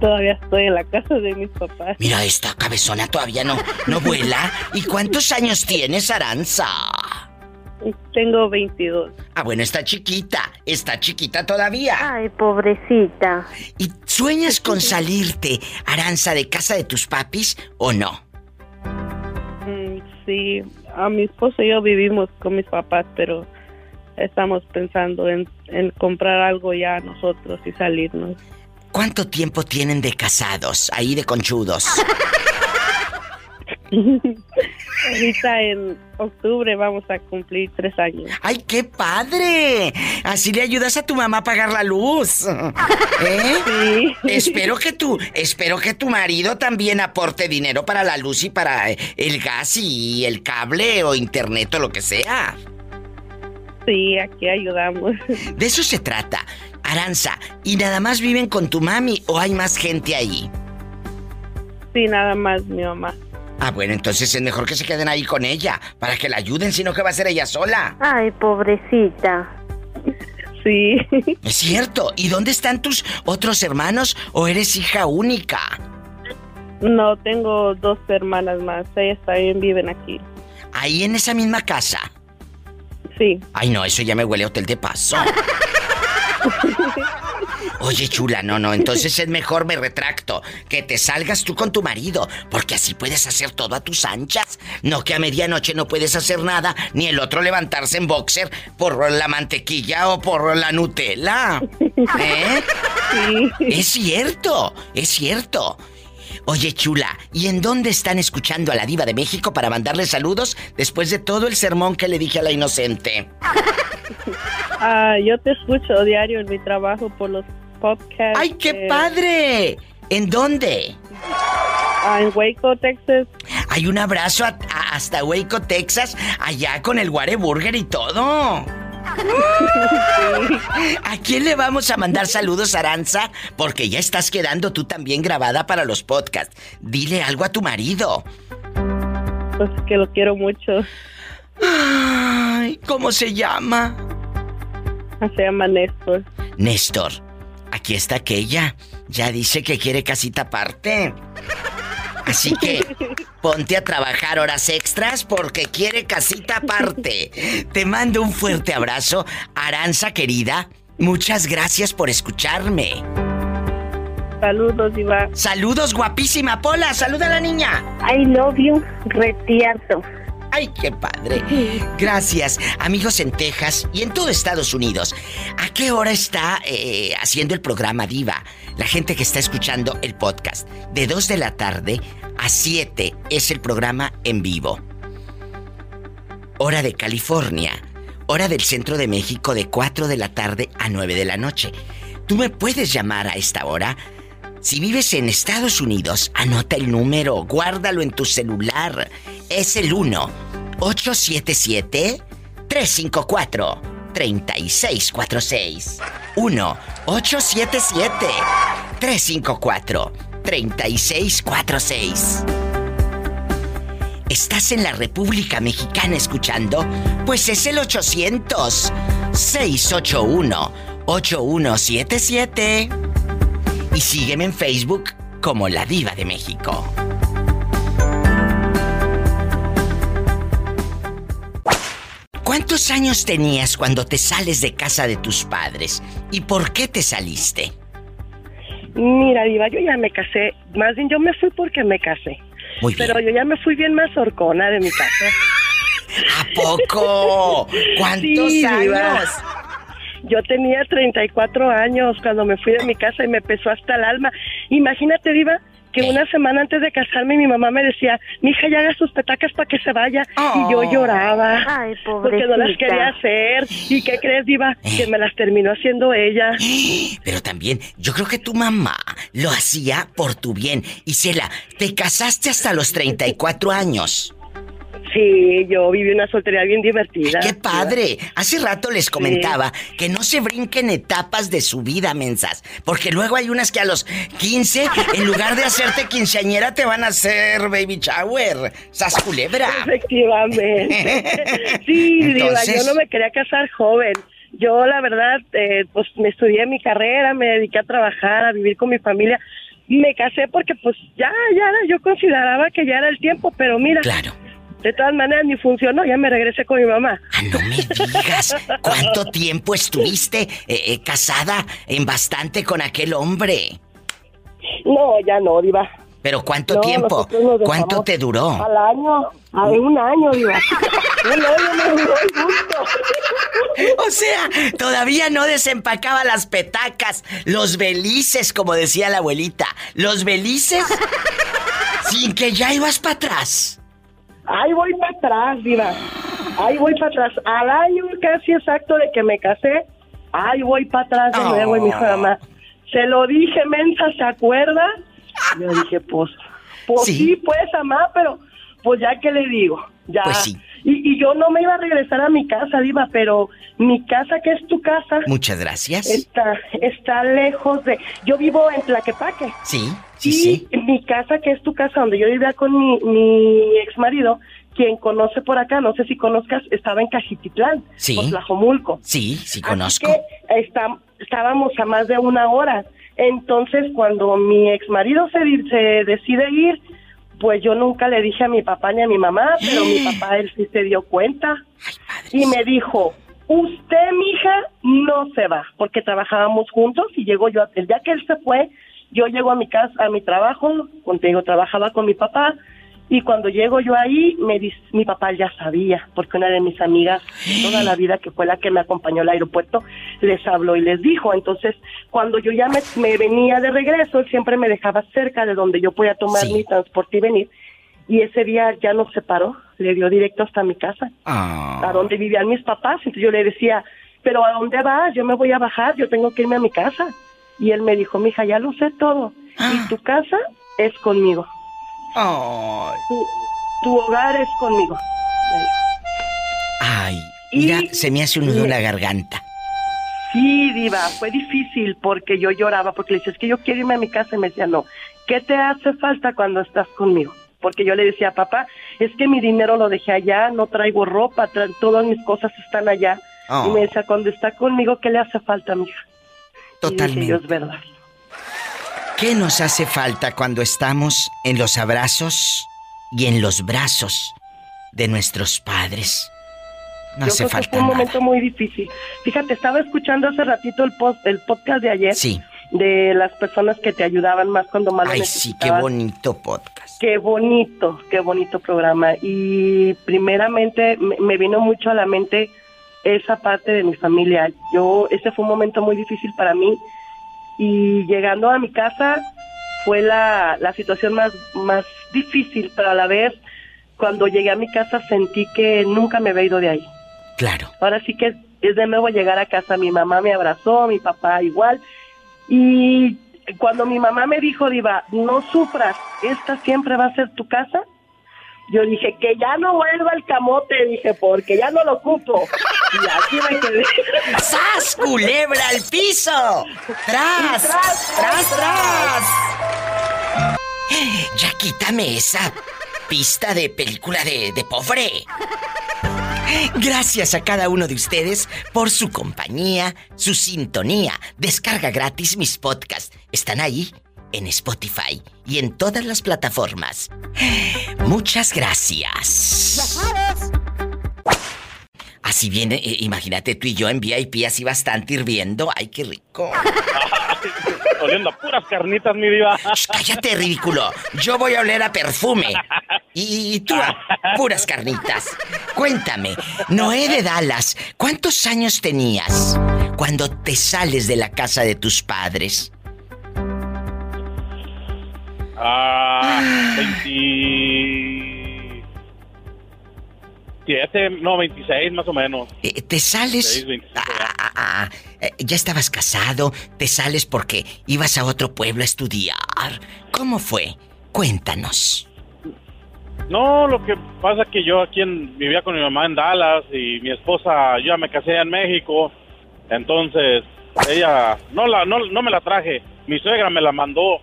Todavía estoy en la casa de mis papás. Mira, esta cabezona todavía no, no vuela. ¿Y cuántos años tienes, Aranza? Tengo 22. Ah, bueno, está chiquita. Está chiquita todavía. Ay, pobrecita. ¿Y sueñas con salirte, Aranza, de casa de tus papis o no? Mm, sí, a mi esposo y yo vivimos con mis papás, pero estamos pensando en, en comprar algo ya nosotros y salirnos. ¿Cuánto tiempo tienen de casados, ahí de conchudos? Ahorita en octubre vamos a cumplir tres años. ¡Ay, qué padre! Así le ayudas a tu mamá a pagar la luz. ¿Eh? Sí. Espero que tu, espero que tu marido también aporte dinero para la luz y para eh, el gas y el cable o internet o lo que sea. Sí, aquí ayudamos. De eso se trata. Aranza, ¿y nada más viven con tu mami o hay más gente ahí? Sí, nada más mi mamá. Ah, bueno, entonces es mejor que se queden ahí con ella, para que la ayuden, sino que va a ser ella sola. Ay, pobrecita. Sí. Es cierto. ¿Y dónde están tus otros hermanos o eres hija única? No, tengo dos hermanas más. Ellas también viven aquí. Ahí en esa misma casa. Sí. Ay, no, eso ya me huele a hotel de paso. Oye, chula, no, no, entonces es mejor me retracto que te salgas tú con tu marido, porque así puedes hacer todo a tus anchas. No que a medianoche no puedes hacer nada, ni el otro levantarse en boxer por la mantequilla o por la Nutella. ¿Eh? Sí. Es cierto, es cierto. Oye, chula, ¿y en dónde están escuchando a la diva de México para mandarle saludos después de todo el sermón que le dije a la inocente? Ah, yo te escucho diario en mi trabajo por los podcasts. ¡Ay, qué eh, padre! ¿En dónde? ah, en Waco, Texas. Hay un abrazo a- a- hasta Waco, Texas, allá con el Burger y todo. ¿A quién le vamos a mandar saludos, Aranza? Porque ya estás quedando tú también grabada para los podcasts. Dile algo a tu marido. Pues que lo quiero mucho. Ay, ¿cómo se llama? Se llama Néstor. Néstor, aquí está aquella. Ya dice que quiere casita aparte. Así que ponte a trabajar horas extras porque quiere casita aparte. Te mando un fuerte abrazo, Aranza querida. Muchas gracias por escucharme. Saludos, Diva. Saludos, guapísima Pola. Saluda a la niña. I love you, retierto. Ay, qué padre. Gracias, amigos en Texas y en todo Estados Unidos. ¿A qué hora está eh, haciendo el programa Diva? La gente que está escuchando el podcast. De 2 de la tarde a 7 es el programa en vivo. Hora de California. Hora del centro de México de 4 de la tarde a 9 de la noche. Tú me puedes llamar a esta hora. Si vives en Estados Unidos, anota el número, guárdalo en tu celular. Es el 1-877-354-3646. 1-877-354-3646. ¿Estás en la República Mexicana escuchando? Pues es el 800-681-8177. Y sígueme en Facebook como La Diva de México. ¿Cuántos años tenías cuando te sales de casa de tus padres? ¿Y por qué te saliste? Mira, Diva, yo ya me casé. Más bien, yo me fui porque me casé. Muy bien. Pero yo ya me fui bien más horcona de mi casa. ¿A poco? ¿Cuántos Sí, años? Diva. Yo tenía 34 años cuando me fui de mi casa y me pesó hasta el alma. Imagínate, Diva, que una semana antes de casarme mi mamá me decía, mi hija ya haga sus petacas para que se vaya. Y yo lloraba. Ay, Porque no las quería hacer. ¿Y qué crees, Diva? Que me las terminó haciendo ella. Pero también, yo creo que tu mamá lo hacía por tu bien. Isela, te casaste hasta los 34 años. Sí, yo viví una soltería bien divertida. ¡Qué padre! Hace rato les comentaba que no se brinquen etapas de su vida, mensas. Porque luego hay unas que a los 15, en lugar de hacerte quinceañera, te van a hacer baby shower. ¡Sas culebra! Efectivamente. Sí, Diva, yo no me quería casar joven. Yo, la verdad, eh, pues me estudié mi carrera, me dediqué a trabajar, a vivir con mi familia. Me casé porque, pues, ya, ya, yo consideraba que ya era el tiempo, pero mira. Claro. De todas maneras, ni funcionó, ya me regresé con mi mamá. Ah, no me digas. ¿Cuánto tiempo estuviste eh, eh, casada en bastante con aquel hombre? No, ya no, Diva. ¿Pero cuánto No, tiempo? ¿Cuánto te duró? Al año, a un año, Diva. Un año me duró el gusto. O sea, todavía no desempacaba las petacas, los belices, como decía la abuelita. Los belices sin que ya ibas para atrás. Ahí voy para atrás, Diva. Ahí voy para atrás. Al año casi exacto de que me casé, ahí voy para atrás de nuevo. Y mi mamá, se lo dije, mensa, ¿se acuerda? Yo dije, pues, pues sí, pues, mamá, pero pues ya que le digo, ya. Pues sí. Y, yo no me iba a regresar a mi casa, Diva, pero mi casa, que es tu casa. Muchas gracias. Está, está lejos de. Yo vivo en Tlaquepaque. Sí, sí, sí. Mi casa, que es tu casa, donde yo vivía con mi, mi ex marido, quien conoce por acá, no sé si conozcas, estaba en Cajititlán, sí. por Tlajomulco. Sí, sí conozco. Así que está, estábamos a más de una hora. Entonces, cuando mi ex marido se, se decide ir, pues yo nunca le dije a mi papá ni a mi mamá, pero mi papá él sí se dio cuenta y me dijo, usted, mija, no se va, porque trabajábamos juntos y llegó yo, el día que él se fue, yo llego a mi casa, a mi trabajo, contigo trabajaba con mi papá, y cuando llego yo ahí, me dice, mi papá ya sabía, porque una de mis amigas, toda la vida que fue la que me acompañó al aeropuerto, les habló y les dijo. Entonces, cuando yo ya me, venía de regreso, él siempre me dejaba cerca de donde yo podía tomar mi transporte y venir. Y ese día ya nos separó, le dio directo hasta mi casa, ah. a donde vivían mis papás. Entonces yo le decía, pero ¿a dónde vas? Yo me voy a bajar, yo tengo que irme a mi casa. Y él me dijo, mija, ya lo sé todo. Y ah. tu casa es conmigo. Tu, hogar es conmigo. Ay, mira, se me hace un nudo en la garganta. Sí, Diva, fue difícil porque yo lloraba, porque le decía, es que yo quiero irme a mi casa y me decía, no, ¿qué te hace falta cuando estás conmigo? Porque yo le decía, papá, es que mi dinero lo dejé allá, no traigo ropa, todas mis cosas están allá. Y me oh. decía, cuando está conmigo, ¿qué le hace falta, mija? Totalmente. Y es verdad. ¿Qué nos hace falta cuando estamos en los abrazos y en los brazos de nuestros padres? No hace creo falta. Que fue un momento muy difícil. Fíjate, estaba escuchando hace ratito el, post, el podcast de ayer. Sí. De las personas que te ayudaban más cuando más Ay, sí, qué bonito podcast. Qué bonito, qué bonito programa. Y primeramente me vino mucho a la mente esa parte de mi familia. Yo, ese fue un momento muy difícil para mí y llegando a mi casa fue la, la situación más, más difícil, pero a la vez cuando llegué a mi casa sentí que nunca me había ido de ahí. Claro. Ahora sí que es de nuevo llegar a casa, mi mamá me abrazó, mi papá igual, y cuando mi mamá me dijo, Diva, no sufras, esta siempre va a ser tu casa, yo dije que ya no vuelva el camote, dije, porque ya no lo ocupo. Y así me quedé. ¡Sas, culebra al piso! ¡Tras! ¡Tras, tras, tras! Ya quítame esa pista de película de, de pobre. Gracias a cada uno de ustedes por su compañía, su sintonía. Descarga gratis mis podcasts. Están ahí en Spotify y en todas las plataformas. Muchas gracias. Así viene, eh, imagínate tú y yo en VIP así bastante hirviendo. ¡Ay, qué rico! Oliendo a puras carnitas, mi diva. cállate, ridículo. Yo voy a oler a perfume. Y, tú a puras carnitas. Cuéntame, Noé de Dallas, ¿cuántos años tenías cuando te sales de la casa de tus padres? Ah, 27, no, 26 más o menos. Eh, ¿Te sales? Ah, ah, ah, eh, ya estabas casado, te sales porque ibas a otro pueblo a estudiar. ¿Cómo fue? Cuéntanos. No, lo que pasa es que yo aquí vivía con mi mamá en Dallas y mi esposa, yo ya me casé en México, entonces ella no la no, no me la traje, mi suegra me la mandó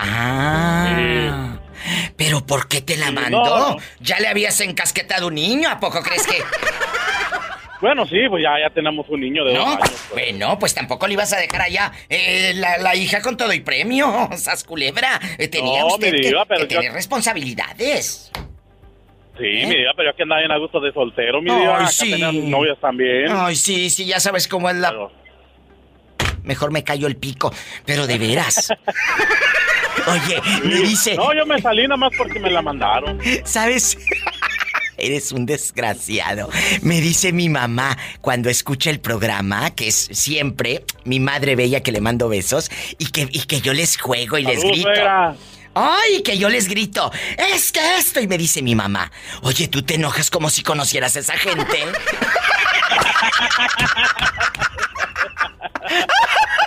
Ah. Pero ¿por qué te la mandó? ¿Ya le habías encasquetado un niño? ¿A poco crees que.? Bueno, sí, pues ya, ya tenemos un niño de dos años. Pues. Bueno, pues tampoco le ibas a dejar allá eh, la, hija con todo y premio, sas culebra. Eh, tenía usted que, tener responsabilidades. Sí, ¿Eh? mi diva, pero yo que andaba bien a gusto de soltero, mi diva. Ay, sí. novias también. Ay, sí, sí, ya sabes cómo es la... Mejor me callo el pico, pero de veras. Oye, me dice. No, yo me salí nada más porque me la mandaron. ¿Sabes? Eres un desgraciado. Me dice mi mamá cuando escucha el programa, que es siempre mi madre bella que le mando besos, y que, y que yo les juego y les grito. Ay, que yo les grito, es que esto. Y me dice mi mamá, oye, tú te enojas como si conocieras a esa gente.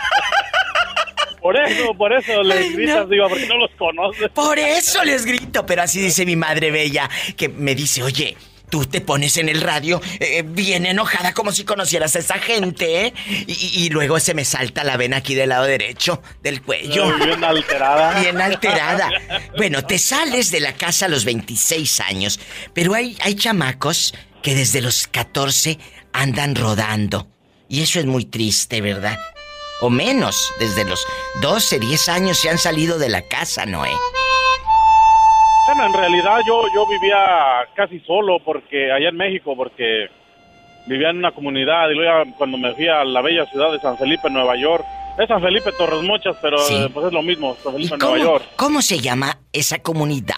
Por eso, por eso les gritas, digo, porque no los conoces. Por eso les grito, pero así dice mi madre bella, que me dice, oye, tú te pones en el radio eh, bien enojada como si conocieras a esa gente, ¿eh? Y, luego se me salta la vena aquí del lado derecho del cuello. bien alterada. Bien alterada. Bueno, te sales de la casa a los 26 años, pero hay, hay chamacos que desde los 14 andan rodando. Y eso es muy triste, ¿verdad? O menos, desde los 12, 10 años se han salido de la casa, Noé. Bueno, en realidad yo, yo vivía casi solo porque allá en México, porque vivía en una comunidad y luego cuando me fui a la bella ciudad de San Felipe, Nueva York, es San Felipe Torres Mochas, pero pues es lo mismo, San Felipe, Nueva York. ¿Cómo se llama esa comunidad?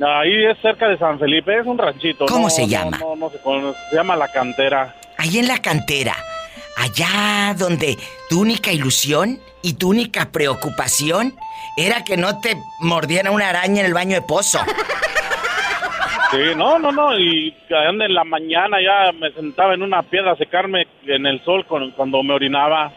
Ahí es cerca de San Felipe, es un ranchito. ¿Cómo se llama? No, no, se conoce, se llama La Cantera. Ahí en La Cantera allá donde tu única ilusión y tu única preocupación era que no te mordiera una araña en el baño de pozo. Sí, no, no, no, y en la mañana ya me sentaba en una piedra a secarme en el sol cuando me orinaba.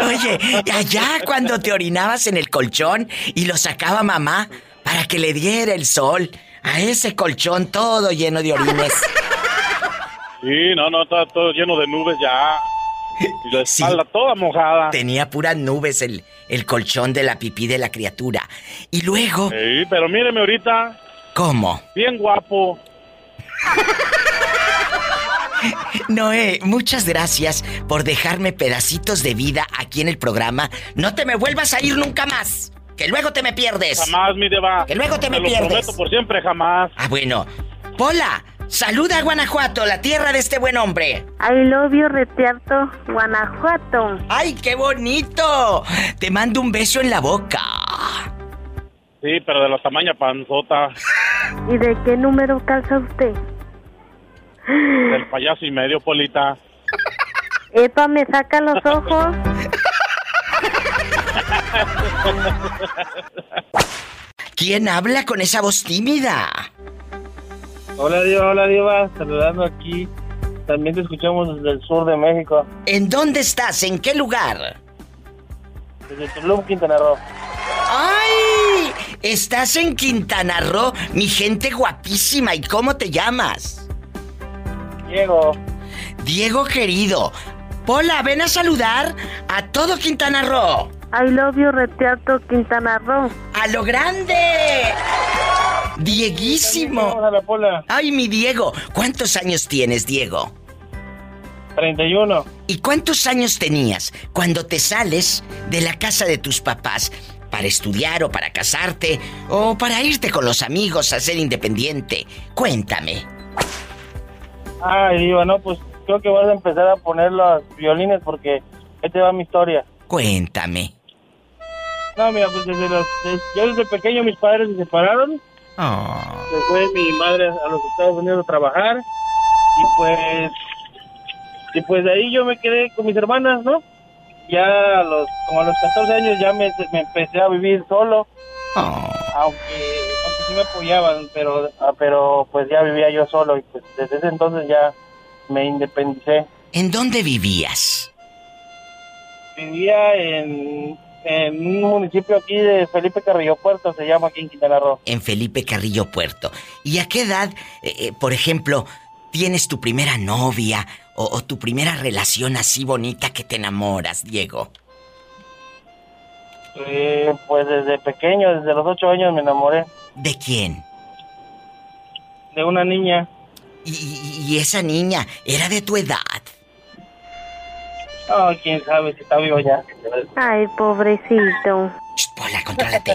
Oye, allá cuando te orinabas en el colchón y lo sacaba mamá para que le diera el sol a ese colchón todo lleno de orines. Sí, no, no, está todo lleno de nubes ya. Y la espalda toda mojada. Tenía puras nubes el, el colchón de la pipí de la criatura. Y luego. Sí, pero míreme ahorita. ¿Cómo? Bien guapo. Noé, muchas gracias por dejarme pedacitos de vida aquí en el programa. No te me vuelvas a ir nunca más. Que luego te me pierdes. Jamás, mi deba. Que luego te me, me lo prometo por siempre, jamás. Ah, bueno. Pola, Saluda a Guanajuato, la tierra de este buen hombre. I love you, Retiarto, Guanajuato. ¡Ay, qué bonito! Te mando un beso en la boca. Sí, pero de la tamaña panzota. ¿Y de qué número calza usted? Del payaso y medio, Polita. Epa, me saca los ojos. ¿Quién habla con esa voz tímida? Hola Diva, hola Diva, saludando aquí. También te escuchamos desde el sur de México. ¿En dónde estás? ¿En qué lugar? Desde Tulum, Quintana Roo. ¡Ay! Estás en Quintana Roo, mi gente guapísima. ¿Y cómo te llamas? Diego. Diego querido. Pola, ven a saludar a todo Quintana Roo. I love you, Reteato Quintana Roo. ¡A lo grande! Dieguísimo. Ay, mi Diego. ¿Cuántos años tienes, Diego? 31. ¿Y cuántos años tenías cuando te sales de la casa de tus papás para estudiar o para casarte o para irte con los amigos a ser independiente? Cuéntame. Ay, Diva, no, pues creo que vas a empezar a poner los violines porque ahí te va mi historia. Cuéntame. No, mira, pues desde los... yo desde pequeño mis padres se separaron Oh. Se fue mi madre a los Estados Unidos a trabajar y pues y pues de ahí yo me quedé con mis hermanas, ¿no? Ya a los como a los 14 años ya me, empecé a vivir solo. Oh. Aunque, aunque sí me apoyaban, pero ah, pero pues ya vivía yo solo y pues desde ese entonces ya me independicé. ¿En dónde vivías? Vivía en en un municipio aquí de Felipe Carrillo Puerto, se llama aquí en Quintana Roo. En Felipe Carrillo Puerto. ¿Y a qué edad, eh, eh, por ejemplo, tienes tu primera novia o, tu primera relación así bonita que te enamoras, Diego? Eh, pues desde pequeño, desde los ocho años me enamoré. ¿De quién? De una niña. y esa niña era de tu edad? Oh, quién sabe si está vivo ya. Ay, pobrecito. Hola, contrólate.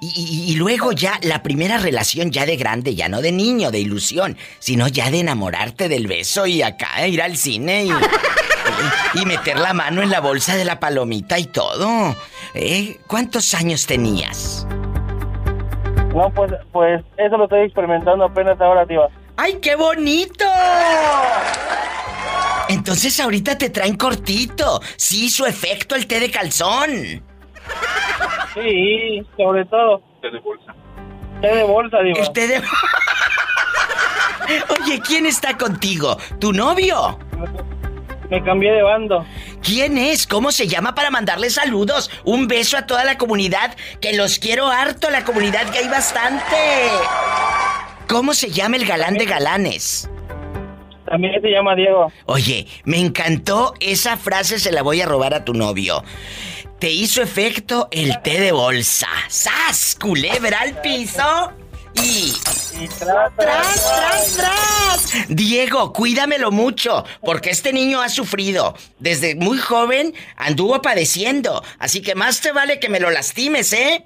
Y, y, luego ya la primera relación ya de grande, ya no de niño, de ilusión, sino ya de enamorarte del beso y acá ir al cine y, y, meter la mano en la bolsa de la palomita y todo. ¿Eh? ¿Cuántos años tenías? No, pues, pues eso lo estoy experimentando apenas ahora, tío. ¡Ay, qué bonito! Entonces ahorita te traen cortito. Sí, su efecto el té de calzón. Sí, sobre todo. Té de bolsa. Té de bolsa, digo. El té de... Oye, ¿quién está contigo? ¿Tu novio? Me cambié de bando. ¿Quién es? ¿Cómo se llama para mandarle saludos? Un beso a toda la comunidad, que los quiero harto, la comunidad que hay bastante. ¿Cómo se llama el galán de galanes? También se llama Diego. Oye, me encantó esa frase, se la voy a robar a tu novio. Te hizo efecto el té de bolsa. ¡Sas! Culebra al piso. Y. tras, tras, tras, Diego, cuídamelo mucho, porque este niño ha sufrido. Desde muy joven anduvo padeciendo. Así que más te vale que me lo lastimes, ¿eh?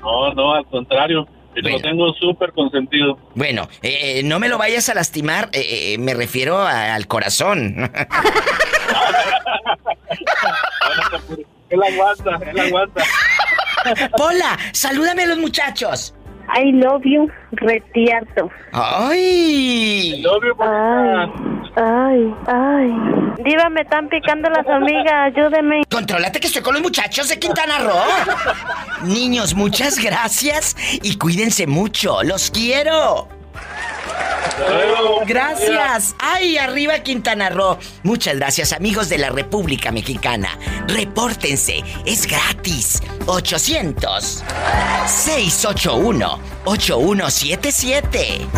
No, no, al contrario. Lo tengo súper consentido. Bueno, eh, no me lo vayas a lastimar, eh, eh, me refiero al corazón. él aguanta, él aguanta. Pola, salúdame a los muchachos. I love you, retierto. ¡Ay! Ay, ay, ay. Diva, me están picando las amigas, ayúdeme. Contrólate que estoy con los muchachos de Quintana Roo. Niños, muchas gracias y cuídense mucho. ¡Los quiero! Gracias. Ay, arriba Quintana Roo. Muchas gracias, amigos de la República Mexicana. Repórtense, es gratis. 800 681 8177.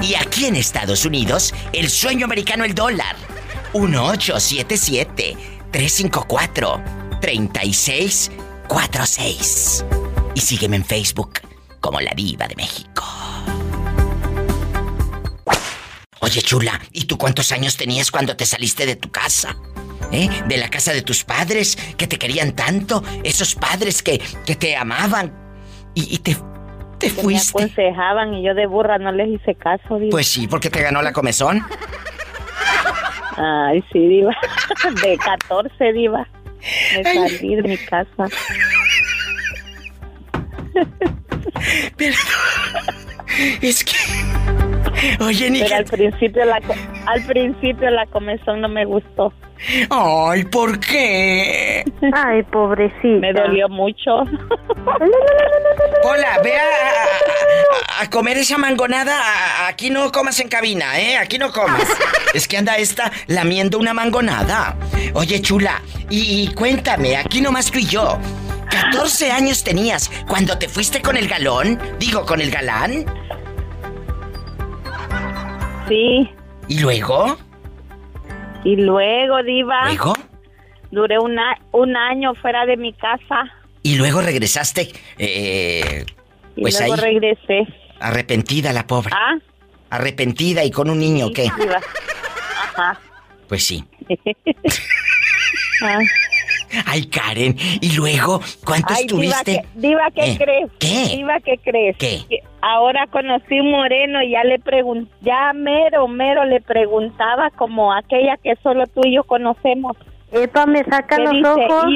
Y aquí en Estados Unidos, el sueño americano el dólar. 1877 354 3646. Y sígueme en Facebook como La Diva de México. Oye, chula, ¿y tú cuántos años tenías cuando te saliste de tu casa? ¿Eh? De la casa de tus padres, que te querían tanto, esos padres que, que te amaban. Y, te, te fuiste. Me aconsejaban y yo de burra no les hice caso, Diva. Pues sí, porque te ganó la comezón. Ay, sí, Diva. De 14, Diva. Me salí de mi casa. Pero. Es que. Oye, ni Pero al principio la al principio la comezón no me gustó. Ay, ¿por qué? Ay, pobrecita. Me dolió mucho. Hola, ve a, comer esa mangonada. Aquí no comas en cabina, ¿eh? Aquí no comas. Es que anda esta lamiendo una mangonada. Oye, chula, y, y cuéntame, aquí nomás tú y yo. 14 años tenías cuando te fuiste con el galón, digo, con el galán. Sí. ¿Y luego? Y luego, Diva. ¿Luego? Duré una, un año fuera de mi casa. ¿Y luego regresaste? Eh, pues y luego regresé. Arrepentida la pobre. ¿Ah? Arrepentida y con un niño, ¿qué? Diva. Ajá. Pues sí. ah. Ay, Karen, ¿y luego cuánto estuviste? Diva, ¿qué, eh, crees? ¿Qué? Diva, ¿qué crees? ¿Qué? ahora conocí un moreno y ya le pregunté, ya mero, mero le preguntaba como aquella que solo tú y yo conocemos. Epa, me saca los ojos.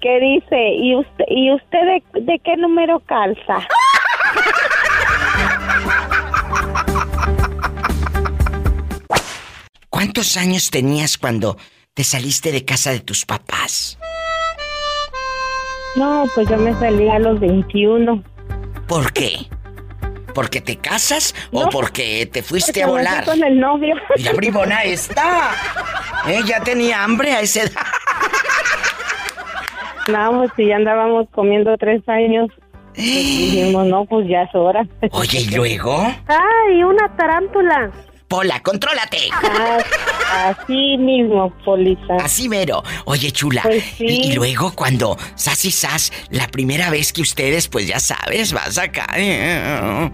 ¿Qué dice? ¿Y usted, y usted de, de qué número calza? ¿Cuántos años tenías cuando te saliste de casa de tus papás? No, pues yo me salí a los 21. ¿Por qué? ¿Porque te casas o porque te fuiste a volar? con el novio. la bribona está. ¿Eh? Ya tenía hambre a esa edad. No, pues si ya andábamos comiendo tres años. Pues dijimos, no, pues ya es hora. Oye, ¿y luego? ¡Ay, una tarántula! Pola, contrólate. así mismo, Polita. Así mero. Oye, chula. Pues y, luego cuando sas y sas, la primera vez que ustedes, pues ya sabes, vas acá. ¿eh?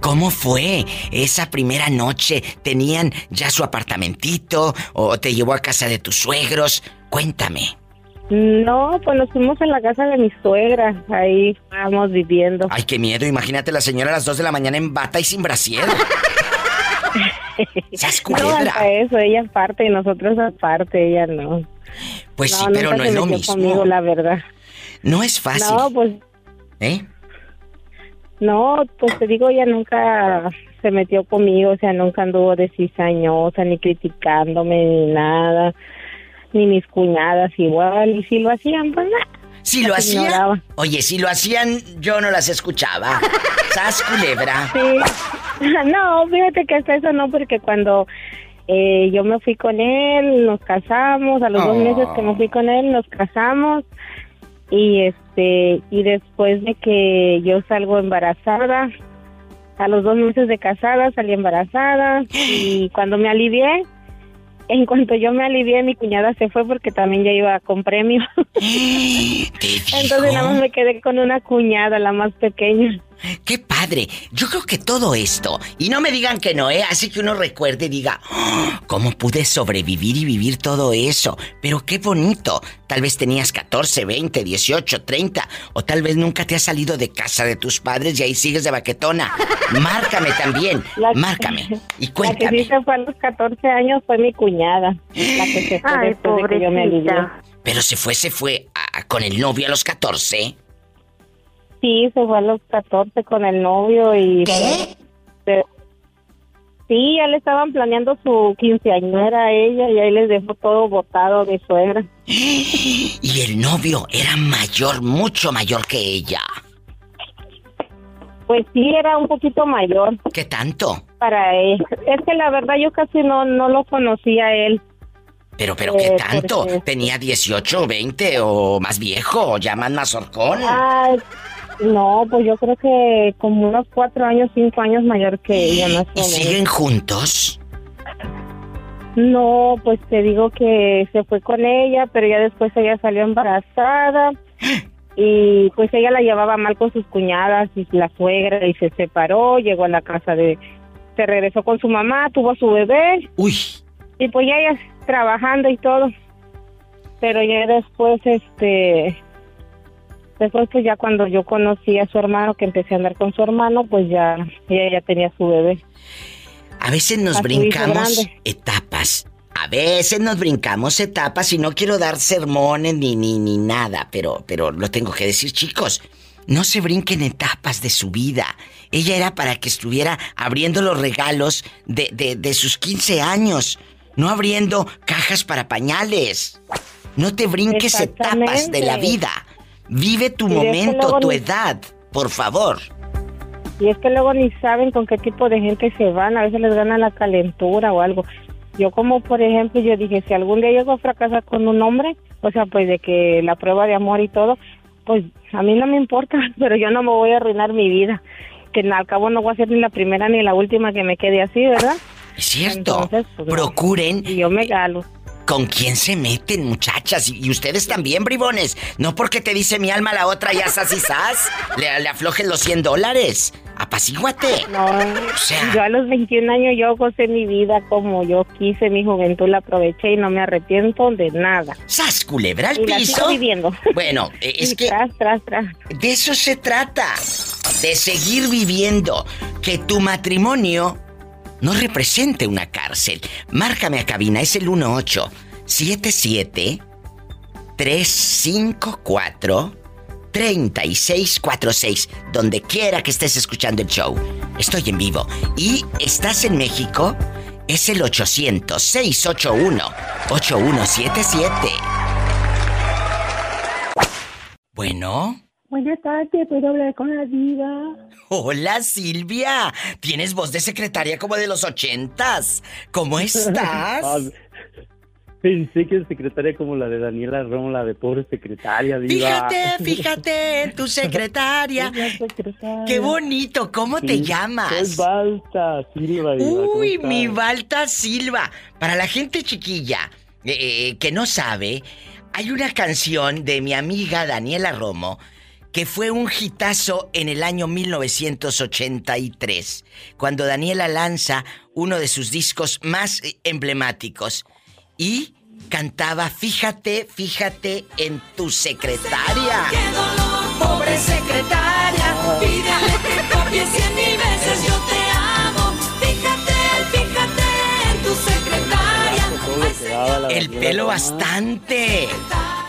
¿Cómo fue esa primera noche? ¿Tenían ya su apartamentito o te llevó a casa de tus suegros? Cuéntame. No, pues nos fuimos en la casa de mi suegra. Ahí estábamos viviendo. Ay, qué miedo. Imagínate la señora a las 2 de la mañana en bata y sin brasier. no, hasta eso, ella aparte y nosotros aparte, ella no. Pues sí, pero no es lo mismo. conmigo, la verdad. No es fácil. No, pues... ¿Eh? No, pues te digo, ella nunca se metió conmigo, o sea, nunca anduvo de cizañosa, ni criticándome, ni nada, ni mis cuñadas igual, y si lo hacían, pues nada. Si lo hacían. Oye, si lo hacían, yo no las escuchaba. Sas culebra. Sí. No, fíjate que hasta eso no, porque cuando eh, yo me fui con él, nos casamos, a los dos meses que me fui con él, nos casamos y este y después de que yo salgo embarazada, a los dos meses de casada salí embarazada y cuando me alivié, en cuanto yo me alivié, mi cuñada se fue porque también ya iba con premio. Entonces nada más me quedé con una cuñada, la más pequeña. ¡Qué padre! Yo creo que todo esto, y no me digan que no, ¿eh? Así que uno recuerde y diga, oh, ¿cómo pude sobrevivir y vivir todo eso? Pero qué bonito. Tal vez tenías 14, 20, 18, 30, o tal vez nunca te has salido de casa de tus padres y ahí sigues de baquetona. Márcame también, márcame y cuéntame. La que sí se fue a los 14 años fue mi cuñada, la que se fue después de que yo me alivié. Pero se fue, se fue con el novio a los 14. Sí, se fue a los 14 con el novio y... ¿Qué? sí, ya le estaban planeando su quinceañera a ella y ahí les dejó todo botado de suegra. Y el novio era mayor, mucho mayor que ella. Pues sí, era un poquito mayor. ¿Qué tanto? Para él. Es que la verdad yo casi no, no lo conocía a él. Pero, pero, ¿qué eh, tanto? ¿Tenía 18, 20 o más viejo? ¿Ya más mazorcón? Ay, no, pues yo creo que como unos cuatro años, cinco años mayor que ella, más ¿Y siguen juntos? No, pues te digo que se fue con ella, pero ya después ella salió embarazada y pues ella la llevaba mal con sus cuñadas y la suegra y se separó, llegó a la casa de... Se regresó con su mamá, tuvo su bebé. Uy. Y pues ya ella trabajando y todo. Pero ya después, este, Después, pues ya cuando yo conocí a su hermano, que empecé a andar con su hermano, pues ya ella ya tenía su bebé. A veces nos brincamos etapas. A veces nos brincamos etapas y no quiero dar sermones ni, ni, ni nada, pero, pero lo tengo que decir, chicos. No se brinquen etapas de su vida. Ella era para que estuviera abriendo los regalos de, de, de sus 15 años, no abriendo cajas para pañales. No te brinques etapas de la vida. Vive tu momento, tu edad, por favor. Y es que luego ni saben con qué tipo de gente se van, a veces les gana la calentura o algo. Yo como por ejemplo, yo dije, si algún día llego a fracasar con un hombre, o sea, pues de que la prueba de amor y todo, pues a mí no me importa, pero yo no me voy a arruinar mi vida. Que al cabo no voy a ser ni la primera ni la última que me quede así, ¿verdad? Es cierto. Pues, Procuren. Y yo me galo. ¿Con quién se meten, muchachas? Y, ustedes también, bribones. No porque te dice mi alma la otra ya sas y sas. Le, le aflojen los 100 dólares. Apacíguate. No, o sea, yo a los 21 años yo gocé mi vida como yo quise, mi juventud la aproveché y no me arrepiento de nada. ¡Sas, culebra al piso! viviendo. Bueno, eh, es que... Tras, tras, tras. De eso se trata. De seguir viviendo. Que tu matrimonio no represente una cárcel. Márcame a cabina, es el 1877 354 3646, donde quiera que estés escuchando el show. Estoy en vivo. Y estás en México, es el 800-681-8177. Bueno. Buenas tardes, ¿puedo hablar con la diva? Hola, Silvia. Tienes voz de secretaria como de los ochentas. ¿Cómo estás? Pensé que es secretaria como la de Daniela Romo, la de pobre secretaria, diva. Fíjate, fíjate en tu secretaria. Qué bonito, ¿cómo te llamas? Es Balta Silva. Uy, mi Balta Silva. Para la gente chiquilla eh, eh, que no sabe, hay una canción de mi amiga Daniela Romo que fue un hitazo en el año 1983, cuando Daniela lanza uno de sus discos más emblemáticos y cantaba Fíjate, fíjate en tu secretaria. Qué dolor, pobre secretaria, pídele que copie cien mil veces yo te amo. Fíjate, fíjate en tu secretaria. El pelo bastante.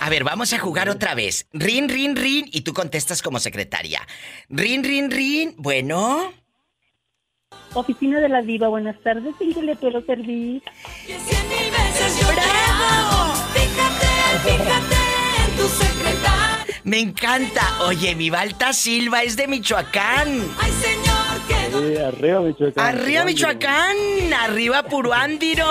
A ver, vamos a jugar otra vez. Rin, rin, rin, y tú contestas como secretaria. Rin, rin, rin, bueno. Oficina de la Diva, buenas tardes. ¿En qué le puedo servir? ¡Bravo! Fíjate, fíjate en tu secretaria. Me encanta. Oye, mi Balta Silva es de Michoacán. Ay, señor, que Sí, arriba Michoacán. Arriba Michoacán, arriba Puruándiro.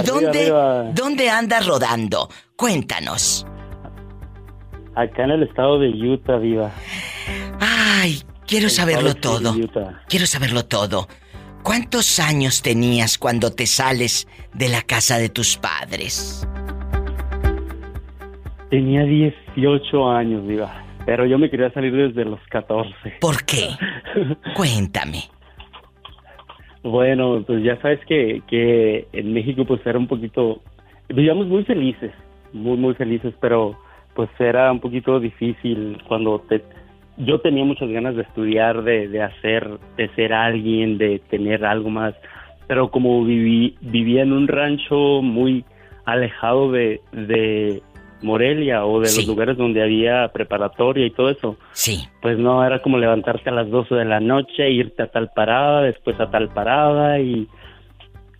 ¿Y Arriba, dónde, arriba. dónde andas rodando? Cuéntanos. Acá en el estado de Utah, Diva. Ay, quiero saberlo todo. Quiero saberlo todo. ¿Cuántos años tenías cuando te sales de la casa de tus padres? Tenía 18 años, Diva. Pero yo me quería salir desde los 14. ¿Por qué? Cuéntame. Bueno, pues ya sabes que, que en México pues era un poquito, vivíamos muy felices, muy muy felices, pero pues era un poquito difícil cuando te, yo tenía muchas ganas de estudiar, de, de hacer, de ser alguien, de tener algo más, pero como viví, vivía en un rancho muy alejado de, de Morelia o de Sí. los lugares donde había preparatoria y todo eso, Sí. pues no, era como levantarte a las 12 de la noche, irte a tal parada, después a tal parada y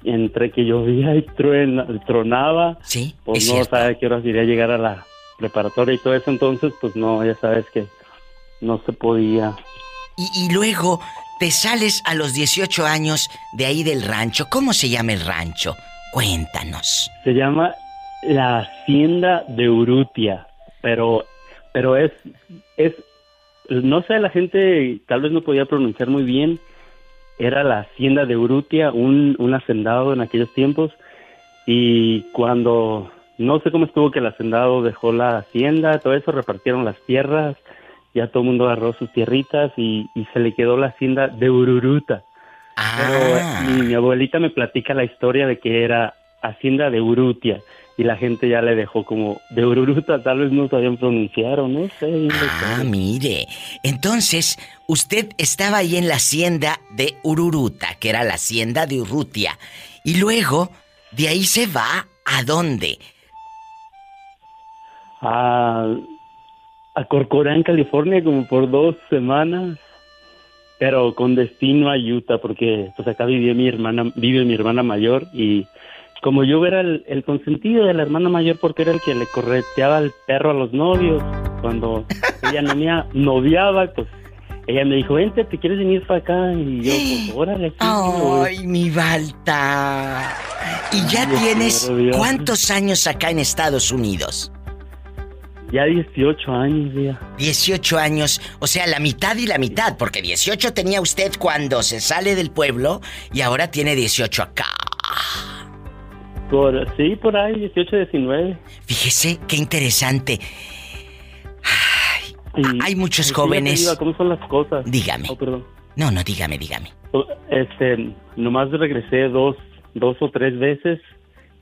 entre que llovía y truena- tronaba, Sí, pues es no cierto. sabía qué horas iría a llegar a la preparatoria y todo eso, entonces pues no, ya sabes que no se podía. Y, y luego te sales a los 18 años de ahí del rancho. ¿Cómo se llama el rancho? Cuéntanos. Se llama la Hacienda de Urrutia, pero pero es es no sé, la gente tal vez no podía pronunciar muy bien. Era la Hacienda de Urrutia, un, un hacendado en aquellos tiempos. Y cuando, no sé cómo estuvo que el hacendado dejó la hacienda, todo eso, repartieron las tierras, ya todo el mundo agarró sus tierritas y, y se le quedó la hacienda de Ururuta. Ah. Pero mi, mi abuelita me platica la historia de que era hacienda de Urutia y la gente ya le dejó como de Ururuta, tal vez no sabían pronunciar o no sé. Ah, mire. Entonces, usted estaba ahí en la hacienda de Ururuta, que era la hacienda de Urrutia. Y luego, de ahí se va a dónde? a, a Corcoran, California, como por dos semanas, pero con destino a Utah, porque pues acá vivía mi hermana, vive mi hermana mayor y como yo era el, el consentido de la hermana mayor porque era el que le correteaba el perro a los novios, cuando ella no me noviaba, pues ella me dijo, vente, ¿te quieres venir para acá? Y yo, pues, órale. voy". ¡Ay, mi Balta! ¿Y ya tienes Dios. cuántos años acá en Estados Unidos? Ya 18 años, ya. 18 años, o sea, la mitad y la mitad, porque 18 tenía usted cuando se sale del pueblo y ahora tiene 18 acá. Por, sí, por ahí, 18, 19. Fíjese qué interesante. hay muchos Sí, jóvenes. ¿Cómo son las cosas? Dígame. Oh, perdón. No, no, dígame, dígame. Este, nomás regresé dos, dos o tres veces,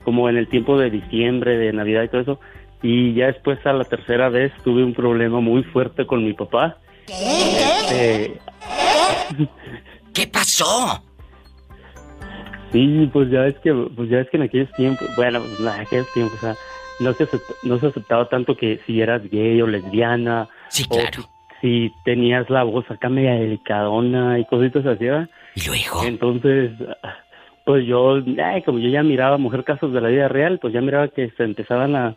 como en el tiempo de diciembre, de Navidad y todo eso. Y ya después a la tercera vez tuve un problema muy fuerte con mi papá. Este, ¿Qué pasó? Sí, pues ya es que, pues ya es que en aquellos tiempos, bueno, pues, en aquellos tiempos, o sea, no se, no se aceptaba tanto que si eras gay o lesbiana. Sí, claro. Si, si tenías la voz acá media delicadona y cositas así, ¿verdad? ¿Y luego? Entonces, pues yo, ay, como yo ya miraba Mujer Casos de la Vida Real, pues ya miraba que se empezaban a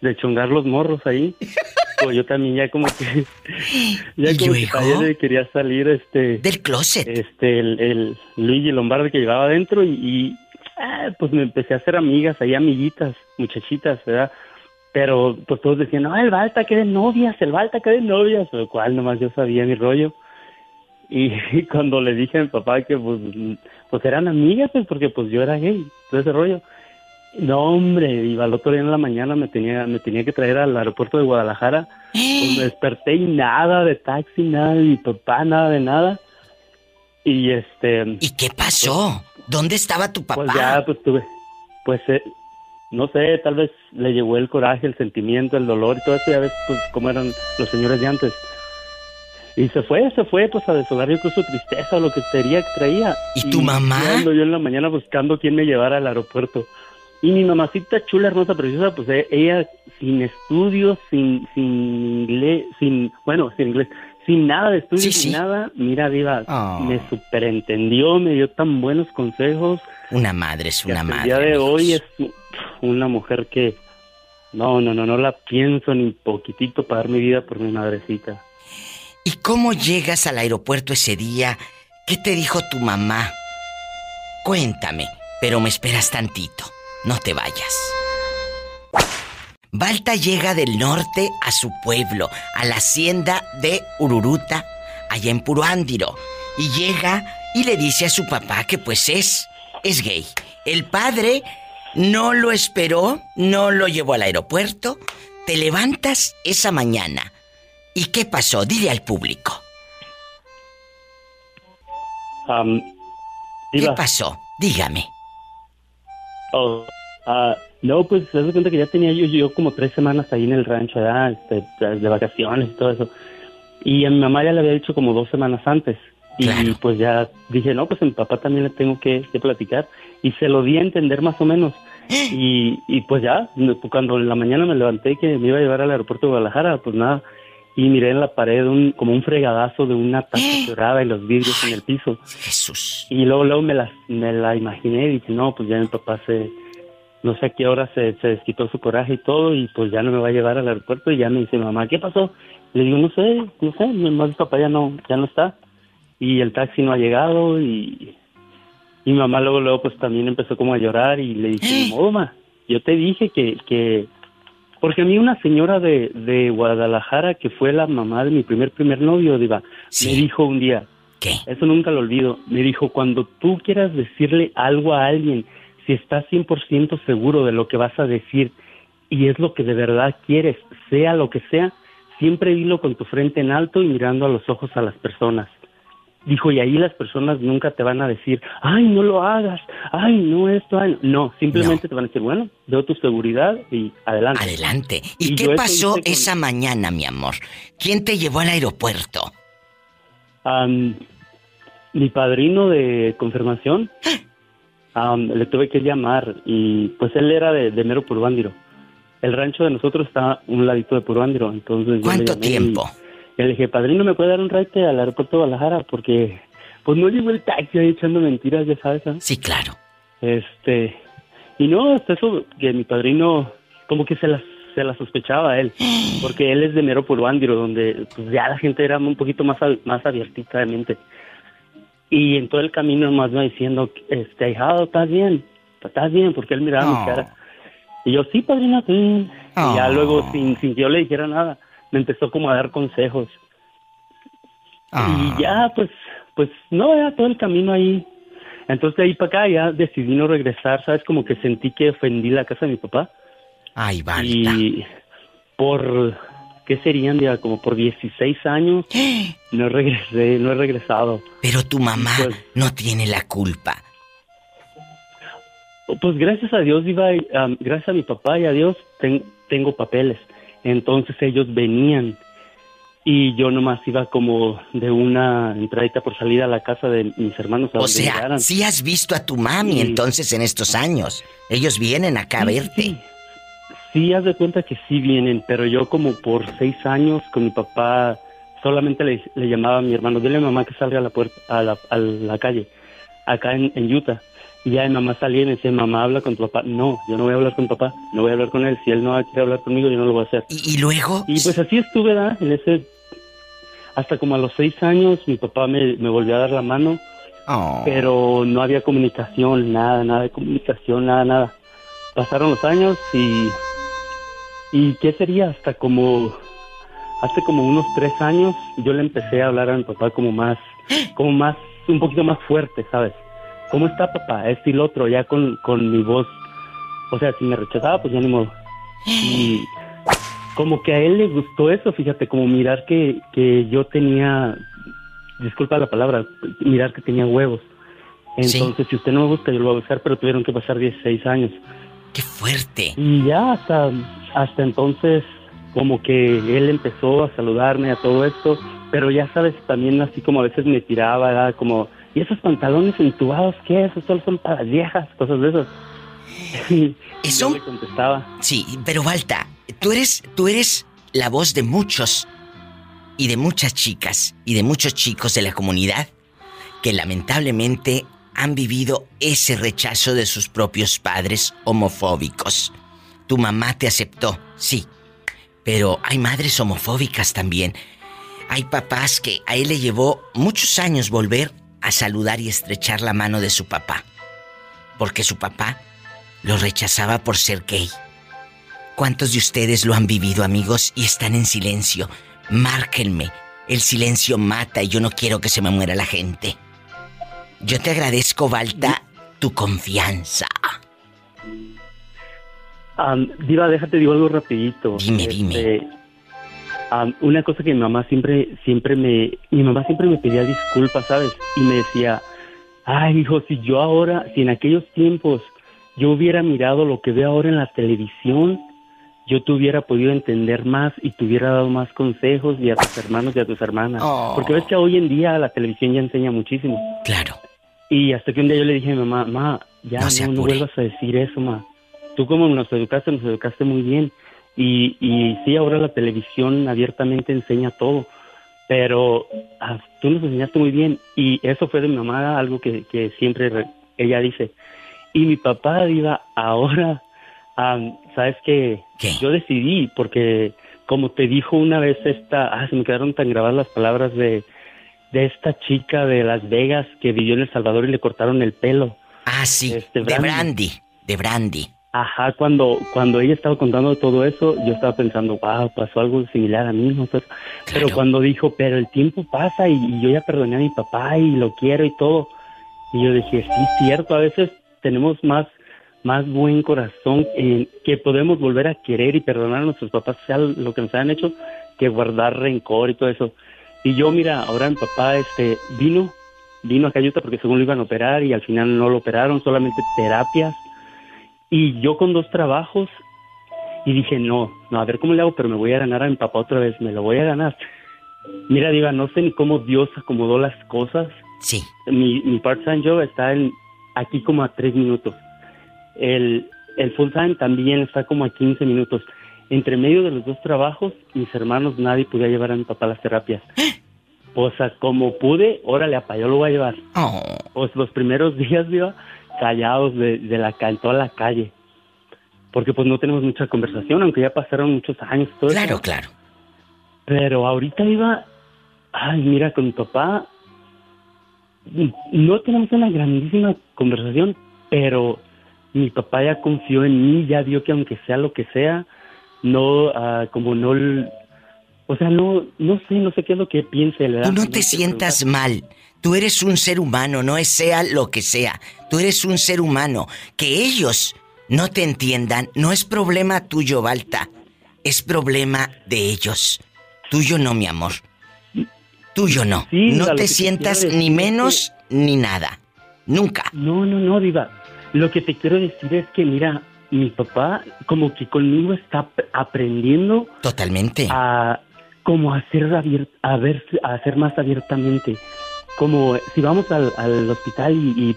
dechongar los morros ahí. Yo también ya como que... Ya ¿Y como que también quería salir este... Del closet. Este, el, el Luigi Lombardi que llevaba adentro y, y, ah, pues me empecé a hacer amigas ahí, amiguitas, muchachitas, ¿verdad? Pero pues todos decían, no, el Balta que de novias, el Balta que de novias, lo cual nomás yo sabía mi rollo. Y, cuando le dije a mi papá que pues, pues eran amigas, pues porque pues yo era gay, todo ese rollo. No, hombre, iba al otro día en la mañana me tenía, me tenía que traer al aeropuerto de Guadalajara. Pues me desperté y nada de taxi, nada de mi papá, nada de nada. Y este... ¿Y qué pasó? ¿Dónde estaba tu papá? Pues ya, pues tuve, pues eh, no sé, tal vez le llegó el coraje, el sentimiento, el dolor y todo eso, ya ves, pues cómo eran los señores de antes. Y se fue, se fue, pues a deshogar yo con su tristeza lo que sería que traía. ¿Y tu mamá? yo en la mañana buscando quién me llevara al aeropuerto. Y mi mamacita chula, hermosa, preciosa, pues eh, ella sin estudios, sin, sin inglés, sin, bueno, sin inglés, sin nada de estudios, Sí, sin nada, mira, Diva, Ah. me superentendió, me dio tan buenos consejos. Una madre es una madre. El día de amigos. hoy es una mujer que, No, no, no, no la pienso ni poquitito para dar mi vida por mi madrecita. ¿Y cómo llegas al aeropuerto ese día? ¿Qué te dijo tu mamá? Cuéntame, pero me esperas tantito. No te vayas. Balta llega del norte a su pueblo, a la hacienda de Ururuta, allá en Puruándiro, y llega y le dice a su papá que pues es, es gay. El padre no lo esperó, no lo llevó al aeropuerto. Te levantas esa mañana. ¿Y qué pasó? Dile al público. ¿Qué pasó? Dígame. Oh, ah, no, pues se cuenta que ya tenía yo, yo como tres semanas ahí en el rancho, este, de vacaciones y todo eso. Y a mi mamá ya le había dicho como dos semanas antes. Y pues ya dije, no, pues a mi papá también le tengo que, platicar. Y se lo di a entender más o menos. Y, y pues ya, cuando en la mañana me levanté que me iba a llevar al aeropuerto de Guadalajara, pues nada, y miré en la pared un, como un fregadazo de una taza quebrada y los vidrios en el piso. Jesús. Y luego, luego me, la, me la imaginé y dije, no, pues ya mi papá se, no sé a qué hora se, se desquitó su coraje y todo y pues ya no me va a llevar al aeropuerto y ya me dice, mamá, ¿qué pasó? Le digo, no sé, no sé, mi papá ya no, ya no está y el taxi no ha llegado y, y mi mamá luego, luego pues también empezó como a llorar y le dije, no, mamá, yo te dije que, que porque a mí una señora de, de Guadalajara, que fue la mamá de mi primer primer novio, Diva, me dijo un día, ¿Qué? Eso nunca lo olvido. Me dijo, cuando tú quieras decirle algo a alguien, si estás 100% seguro de lo que vas a decir y es lo que de verdad quieres, sea lo que sea, siempre dilo con tu frente en alto y mirando a los ojos a las personas. Dijo, y ahí las personas nunca te van a decir, ay, no lo hagas, ay, no esto, ay. no, simplemente te van a decir, bueno, veo tu seguridad y adelante. Adelante. ¿Y, qué pasó esa mañana, mi amor? ¿Quién te llevó al aeropuerto? mi padrino de confirmación, le tuve que llamar y pues él era de, de Mero Purbándiro. El rancho de nosotros está un ladito de Purbándiro, entonces... ¿Cuánto tiempo? Y le dije, padrino, ¿me puede dar un rate al aeropuerto de Guadalajara? Porque, pues no llegó el taxi ahí echando mentiras, ya sabes. Sí, claro. Este, y no, hasta eso, que mi padrino, como que se las se la sospechaba él, porque él es de Mero Puruándiro, donde pues, ya la gente era un poquito más, más abiertita de mente. Y en todo el camino más me diciendo, este, ahijado, ¿estás bien? ¿Estás bien? Porque él miraba mi cara. Y yo, sí, padrino, sí. Y ya luego, sin, sin que yo le dijera nada, me empezó como a dar consejos. Y ya, pues, pues, no, ya todo el camino ahí. Entonces de ahí para acá ya decidí no regresar, ¿sabes? Como que sentí que ofendí la casa de mi papá. Ay, vale. Y por, ¿qué serían? Ya, como por 16 años no regresé, no he regresado. Pero tu mamá pues no tiene la culpa. Pues gracias a Dios, iba, gracias a mi papá y a Dios tengo papeles. Entonces ellos venían y yo nomás iba como de una entradita por salida a la casa de mis hermanos. o sea, sí has visto a tu mami entonces en estos años. Ellos vienen acá a verte. Sí. haz de cuenta que sí vienen, pero yo como por seis años con mi papá solamente le, llamaba a mi hermano, dile a mamá que salga a la puerta, a la, a la calle, acá en, en Utah. Y ya mamá salía y me decía, mamá, habla con tu papá. No, yo no voy a hablar con papá, no voy a hablar con él. Si él no quiere hablar conmigo, yo no lo voy a hacer. ¿Y, luego? Y pues así estuve, ¿verdad? En ese... Hasta como a los seis años mi papá me, me volvió a dar la mano. Oh. Pero no había comunicación, nada, nada de comunicación, nada, nada. Pasaron los años y... ¿Y qué sería? Hasta como... Hace como unos tres años yo le empecé a hablar a mi papá como más... Como más... Un poquito más fuerte, ¿sabes? ¿Cómo está papá? Este y lo otro, ya con, con mi voz. O sea, si me rechazaba, pues ya ni modo. Y como que a él le gustó eso, fíjate, como mirar que, que yo tenía, disculpa la palabra, mirar que tenía huevos. Entonces, si usted no me gusta, yo lo voy a buscar, pero tuvieron que pasar 16 años. ¡Qué fuerte! Y ya hasta, hasta entonces, como que él empezó a saludarme a todo esto, pero ya sabes, también así como a veces me tiraba, era como ¿y esos pantalones entubados qué? Esos solo son para viejas, cosas de esas. Eso. me contestaba. Sí, pero Balta, tú eres, tú eres la voz de muchos y de muchas chicas y de muchos chicos de la comunidad que lamentablemente han vivido ese rechazo de sus propios padres homofóbicos. tu mamá te aceptó, sí. Pero hay madres homofóbicas también. Hay papás que a él le llevó muchos años volver a saludar y estrechar la mano de su papá. Porque su papá lo rechazaba por ser gay. ¿Cuántos de ustedes lo han vivido, amigos, y están en silencio? Márquenme. El silencio mata y yo no quiero que se me muera la gente. Yo te agradezco, Balta, tu confianza. diva, déjate digo algo rapidito. Dime, dime. Este, una cosa que mi mamá siempre, siempre me, mi mamá siempre me pedía disculpas, ¿sabes? Y me decía, ay, hijo, si yo ahora, si en aquellos tiempos yo hubiera mirado lo que veo ahora en la televisión, yo te hubiera podido entender más y te hubiera dado más consejos y a tus hermanos y a tus hermanas. Oh. Porque ves que hoy en día la televisión ya enseña muchísimo. Claro. Y hasta que un día yo le dije a mi mamá, ma, ya No no, no vuelvas a decir eso, ma. Tú como nos educaste, nos educaste muy bien. Y, y sí, ahora la televisión abiertamente enseña todo. Pero ah, tú nos enseñaste muy bien. Y eso fue de mi mamá algo que, que siempre re- ella dice. Y mi papá, Diva, ahora, am, ¿sabes qué? Yo decidí, porque como te dijo una vez esta, ah, se me quedaron tan grabadas las palabras de, de esta chica de Las Vegas que vivió en El Salvador y le cortaron el pelo. Ah, sí, Este, de Brandy, de Brandy. Ajá, cuando, cuando ella estaba contando todo eso, yo estaba pensando, wow, pasó algo similar a mí, ¿no? Pero, pero cuando dijo, pero el tiempo pasa y, y yo ya perdoné a mi papá y lo quiero y todo. Y yo dije, sí, cierto, a veces tenemos más, más buen corazón eh, que podemos volver a querer y perdonar a nuestros papás, sea lo que nos hayan hecho, que guardar rencor y todo eso. Y yo, mira, ahora mi papá este, vino, vino a Cayuta porque según lo iban a operar y al final no lo operaron, solamente terapias. Y yo con dos trabajos y dije, no, no, a ver cómo le hago, pero me voy a ganar a mi papá otra vez, me lo voy a ganar. Mira, Diva, no sé ni cómo Dios acomodó las cosas. Sí. Mi, mi part-time job está en, aquí como a tres minutos. El, el full-time también está como a 15 minutos. Entre medio de los dos trabajos, mis hermanos, nadie podía llevar a mi papá a las terapias. Pues a como pude, órale, apa, yo lo voy a llevar. Pues los primeros días, Diva, callados de, de la en toda la calle. Porque pues no tenemos mucha conversación, aunque ya pasaron muchos años. Todo Claro, eso. claro. Pero ahorita iba, ay, mira, con mi papá, no tenemos una grandísima conversación, pero mi papá ya confió en mí, ya vio que aunque sea lo que sea, no, ah, como no, o sea, no, no sé, no sé qué es lo que piense. no te sientas mal. Tú eres un ser humano, no es sea lo que sea. Tú eres un ser humano. Que ellos no te entiendan no es problema tuyo, Balta. Es problema de ellos. Tuyo no, mi amor. Tuyo no. Sí, no Diva, te sientas ni menos ni nada. Nunca. No, no, no, Diva. Lo que te quiero decir es que, mira, mi papá como que conmigo está ap- aprendiendo Totalmente. a como a ser abier- a ver a hacer más abiertamente. Como si vamos al, al hospital y, y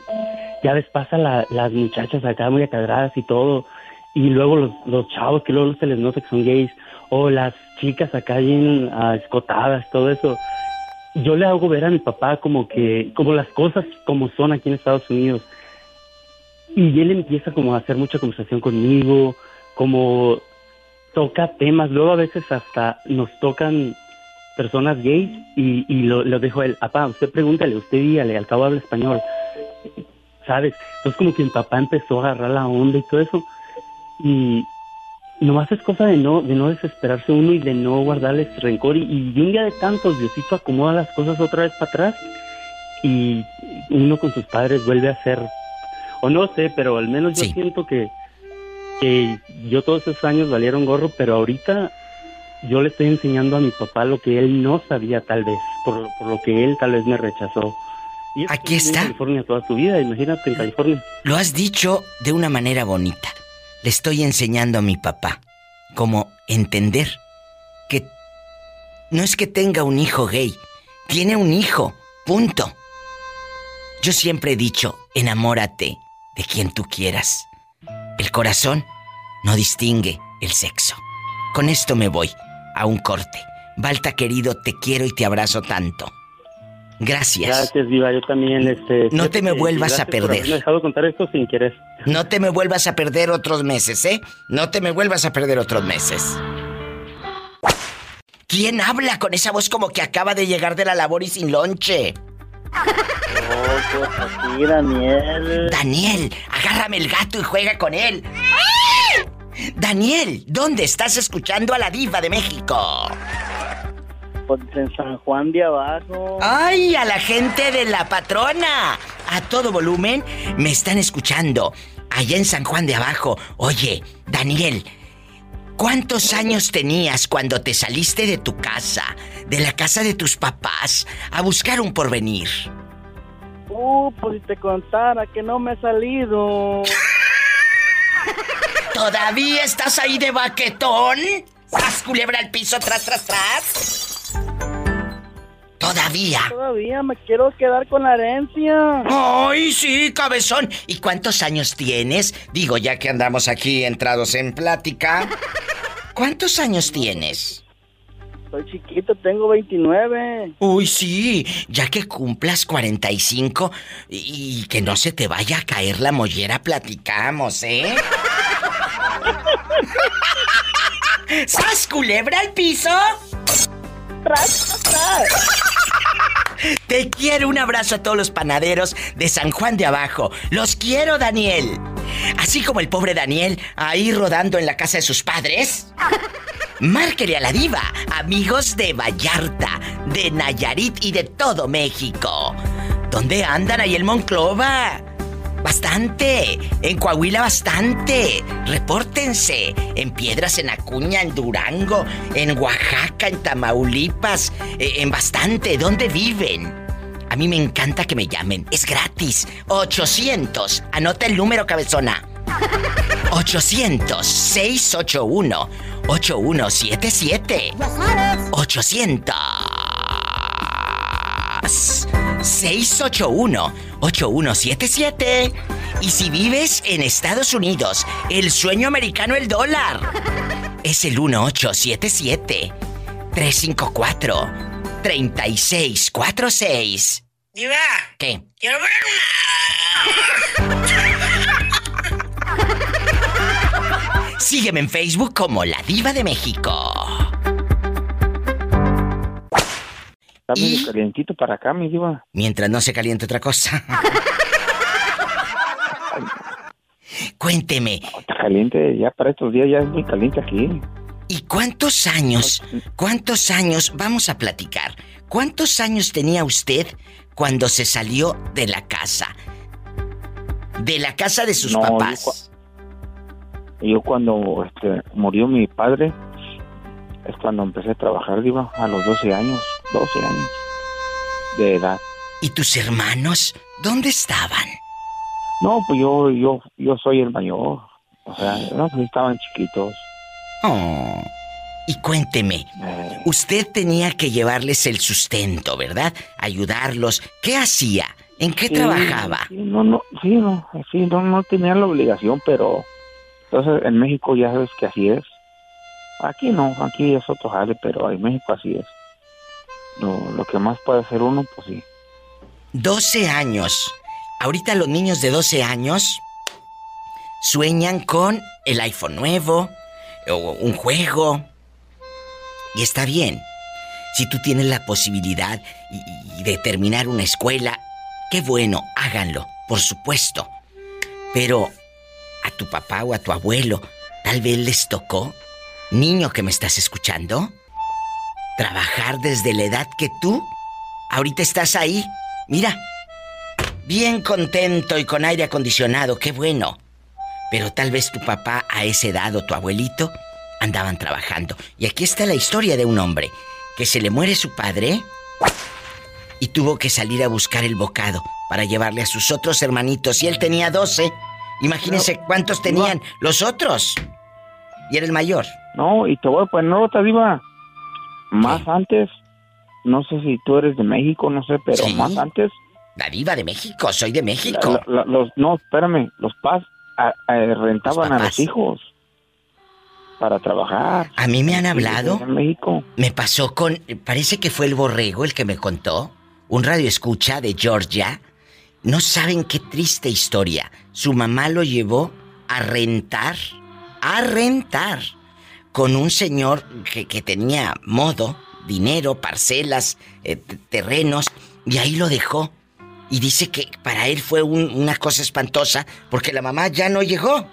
ya ves pasa la- las muchachas acá muy acadradas y todo y luego los, chavos que luego se les nota que son gays o las chicas acá bien ah, escotadas, todo eso. Yo le hago ver a mi papá como que como las cosas como son aquí en Estados Unidos y él empieza como a hacer mucha conversación conmigo, como toca temas, luego a veces hasta nos tocan personas gays y, y lo, lo dejo a él, papá, usted pregúntale, usted dígale, al cabo habla español, ¿sabes? Entonces como que mi papá empezó a agarrar la onda y todo eso y nomás es cosa de no, de no desesperarse uno y de no guardarles rencor y, y un día de tantos Diosito acomoda las cosas otra vez para atrás y uno con sus padres vuelve a ser o no sé, pero al menos yo siento que, que yo todos esos años valieron gorro, pero ahorita yo le estoy enseñando a mi papá lo que él no sabía tal vez, por, lo- por lo que él tal vez me rechazó. Y Aquí está. En California toda su vida, imagínate en California. Lo has dicho de una manera bonita. Le estoy enseñando a mi papá cómo entender que no es que tenga un hijo gay, tiene un hijo, punto. Yo siempre he dicho, enamórate de quien tú quieras. El corazón no distingue el sexo. Con esto me voy a un corte. Balta querido, te quiero y te abrazo tanto. Gracias. Gracias, Diva. Yo también, este. No te me vuelvas a perder. haberme dejado contar esto sin querer. No te me vuelvas a perder otros meses, ¿eh? No te me vuelvas a perder otros meses. ¿Quién habla con esa voz como que acaba de llegar de la labor y sin lonche? aquí, Daniel. Daniel, agárrame el gato y juega con él. Daniel, ¿dónde estás escuchando a la diva de México? Pues en San Juan de Abajo. ¡Ay, a la gente de la patrona! A todo volumen me están escuchando. Allá en San Juan de Abajo. Oye, Daniel, ¿cuántos años tenías cuando te saliste de tu casa, de la casa de tus papás, a buscar un porvenir? Uh, pues si te contara que no me he salido. ¿Todavía estás ahí de baquetón? ¿Haz culebra al piso tras, tras, tras? ¿Todavía? Todavía me quiero quedar con la herencia. ¡Ay, sí, cabezón! ¿Y cuántos años tienes? Digo, ya que andamos aquí entrados en plática. ¿Cuántos años tienes? Soy chiquito, tengo 29. Uy, sí, ya que cumplas 45 y y que no se te vaya a caer la mollera, platicamos, ¿eh? ¿Sas culebra al piso? Tras, tras. Te quiero, un abrazo a todos los panaderos de San Juan de Abajo. Los quiero, Daniel. Así como el pobre Daniel ahí rodando en la casa de sus padres. Márquele a la diva, amigos de Vallarta, de Nayarit y de todo México. ¿Dónde andan ahí el Monclova? Bastante. En Coahuila bastante. Repórtense. En Piedras, en Acuña, en Durango, en Oaxaca, en Tamaulipas, eh, en bastante. ¿Dónde viven? A mí me encanta que me llamen. Es gratis. 800. Anota el número, cabezona. 800-681-8177. 800. 681-8177. Y si vives en Estados Unidos, el sueño americano, el dólar, es el 1877-354-3646. Diva. ¿Qué? Quiero ver Sígueme en Facebook como La Diva de México. Está medio calientito para acá, mi diva. Mientras no se caliente otra cosa. Cuénteme, Está caliente, ya para estos días ya es muy caliente aquí. ¿y cuántos años, cuántos años, vamos a platicar, cuántos años tenía usted cuando se salió de la casa? De la casa de sus No, yo papás. Yo cuando este, murió mi padre, es cuando empecé a trabajar, diva, a los 12 años, 12 años de edad. ¿Y tus hermanos dónde estaban? No, pues yo, yo, yo soy el mayor. O sea, no, pues estaban chiquitos. Oh. Y cuénteme, Eh. usted tenía que llevarles el sustento, ¿verdad? Ayudarlos. ¿Qué hacía? ¿En qué Sí, trabajaba? sí, no, no, sí, no, sí, no, no tenía la obligación, pero entonces en México ya sabes que así es. Aquí no, aquí es otro jale, pero en México así es. Lo, lo que más puede hacer uno, pues sí. 12 años. Ahorita los niños de 12 años sueñan con el iPhone nuevo o un juego. Y está bien. Si tú tienes la posibilidad de terminar una escuela, qué bueno, háganlo, por supuesto. Pero a tu papá o a tu abuelo, tal vez les tocó, niño que me estás escuchando, trabajar desde la edad que tú ahorita estás ahí. Mira, bien contento y con aire acondicionado, qué bueno. Pero tal vez tu papá a esa edad o tu abuelito andaban trabajando. Y aquí está la historia de un hombre que se le muere su padre y tuvo que salir a buscar el bocado para llevarle a sus otros hermanitos. Y él tenía 12. Imagínense cuántos tenían los otros. Y era el mayor. No, y te voy a poner otra diva. Más antes, no sé si tú eres de México, no sé, pero Sí. más antes. La diva de México, soy de México. la- la- los, no, espérame, los pas a- a- rentaban a los hijos para trabajar. A mí me han hablado. En México. Me pasó con. Parece que fue el borrego el que me contó. un radio escucha de Georgia. No saben qué triste historia. Su mamá lo llevó a rentar, a rentar, con un señor que, que tenía modo, dinero, parcelas, eh, terrenos, y ahí lo dejó. Y dice que para él fue una cosa espantosa porque la mamá ya no llegó.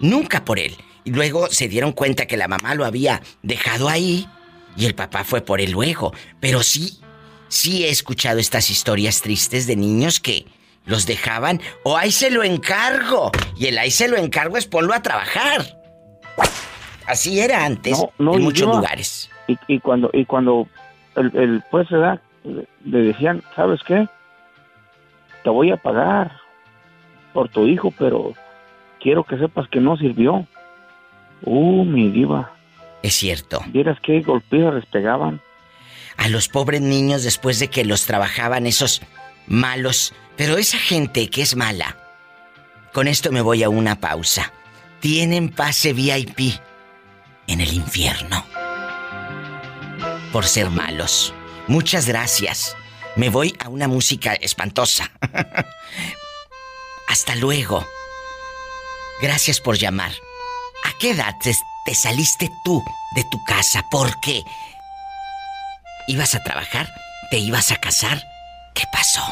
Nunca por él. Y luego se dieron cuenta que la mamá lo había dejado ahí y el papá fue por él luego. Pero sí, sí he escuchado estas historias tristes de niños que los dejaban o ahí se lo encargo. Y el ahí se lo encargo es ponlo a trabajar. Así era antes en muchos lugares. Y, cuando y cuando el, el pues le decían, ¿sabes qué? Te voy a pagar por tu hijo, pero quiero que sepas que no sirvió. Uh, mi diva. Es cierto. ¿Vieras qué golpes les pegaban? A los pobres niños después de que los trabajaban esos malos. Pero esa gente que es mala. Con esto me voy a una pausa. Tienen pase VIP en el infierno. Por ser malos. Muchas gracias. Me voy a una música espantosa. Hasta luego. Gracias por llamar. ¿A qué edad te, saliste tú de tu casa? ¿Por qué? ¿Ibas a trabajar? ¿Te ibas a casar? ¿Qué pasó?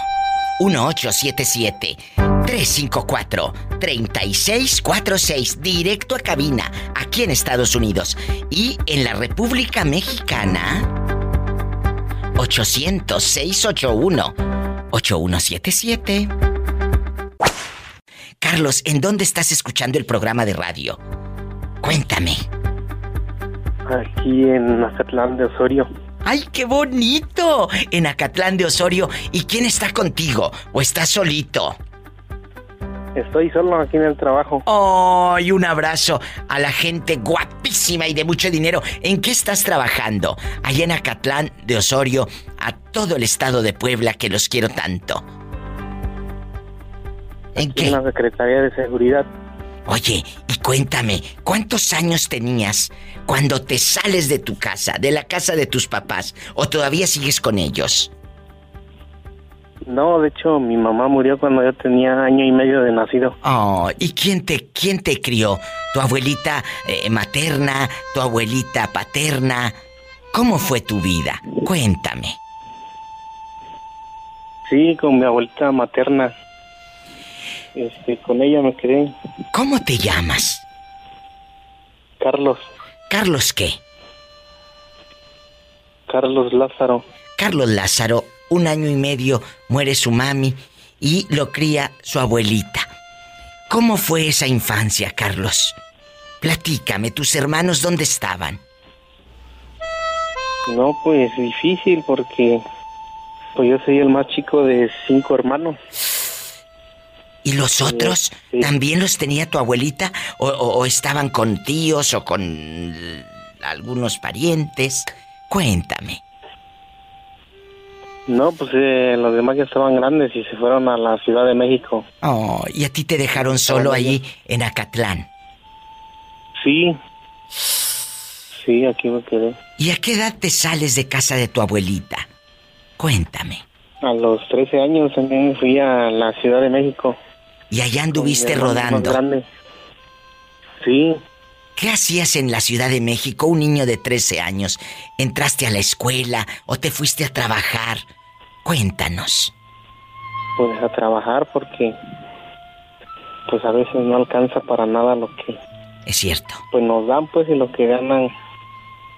1877-354-3646, directo a cabina, aquí en Estados Unidos. Y en la República Mexicana, 800-681-8177. Carlos, ¿en dónde estás escuchando el programa de radio? Cuéntame. Aquí en Acatlán de Osorio. ¡Ay, qué bonito! En Acatlán de Osorio. ¿Y quién está contigo? ¿O estás solito? Estoy solo aquí en el trabajo. ¡Oh! Y un abrazo a la gente guapísima y de mucho dinero. ¿En qué estás trabajando? Allá en Acatlán de Osorio, a todo el estado de Puebla que los quiero tanto. ¿En qué? En la Secretaría de Seguridad. Oye, y cuéntame, ¿cuántos años tenías cuando te sales de tu casa, de la casa de tus papás, o todavía sigues con ellos? No, de hecho, mi mamá murió cuando yo tenía año y medio de nacido. Oh, ¿y quién te, quién te crió? ¿Tu abuelita eh, materna? ¿Tu abuelita paterna? ¿Cómo fue tu vida? Cuéntame. Sí, con mi abuelita materna. Este, con ella me quedé. ¿Cómo te llamas? Carlos. ¿Carlos qué? Carlos Lázaro. Carlos Lázaro, un año y medio muere su mami y lo cría su abuelita. ¿Cómo fue esa infancia, Carlos? Platícame, ¿tus hermanos dónde estaban? No, pues difícil porque pues yo soy el más chico de cinco hermanos. ¿Y los otros también los tenía tu abuelita? O, estaban con tíos o con algunos parientes? Cuéntame. No, pues eh, los demás ya estaban grandes y se fueron a la Ciudad de México. Oh, ¿y a ti te dejaron solo ahí en Acatlán? Sí. Sí, aquí me quedé. ¿Y a qué edad te sales de casa de tu abuelita? Cuéntame. A los 13 años también fui a la Ciudad de México. Y allá anduviste rodando. Sí. ¿Qué hacías en la Ciudad de México, un niño de 13 años? ¿Entraste a la escuela o te fuiste a trabajar? Cuéntanos. Pues a trabajar porque pues a veces no alcanza para nada lo que es cierto. Pues nos dan pues y lo que ganan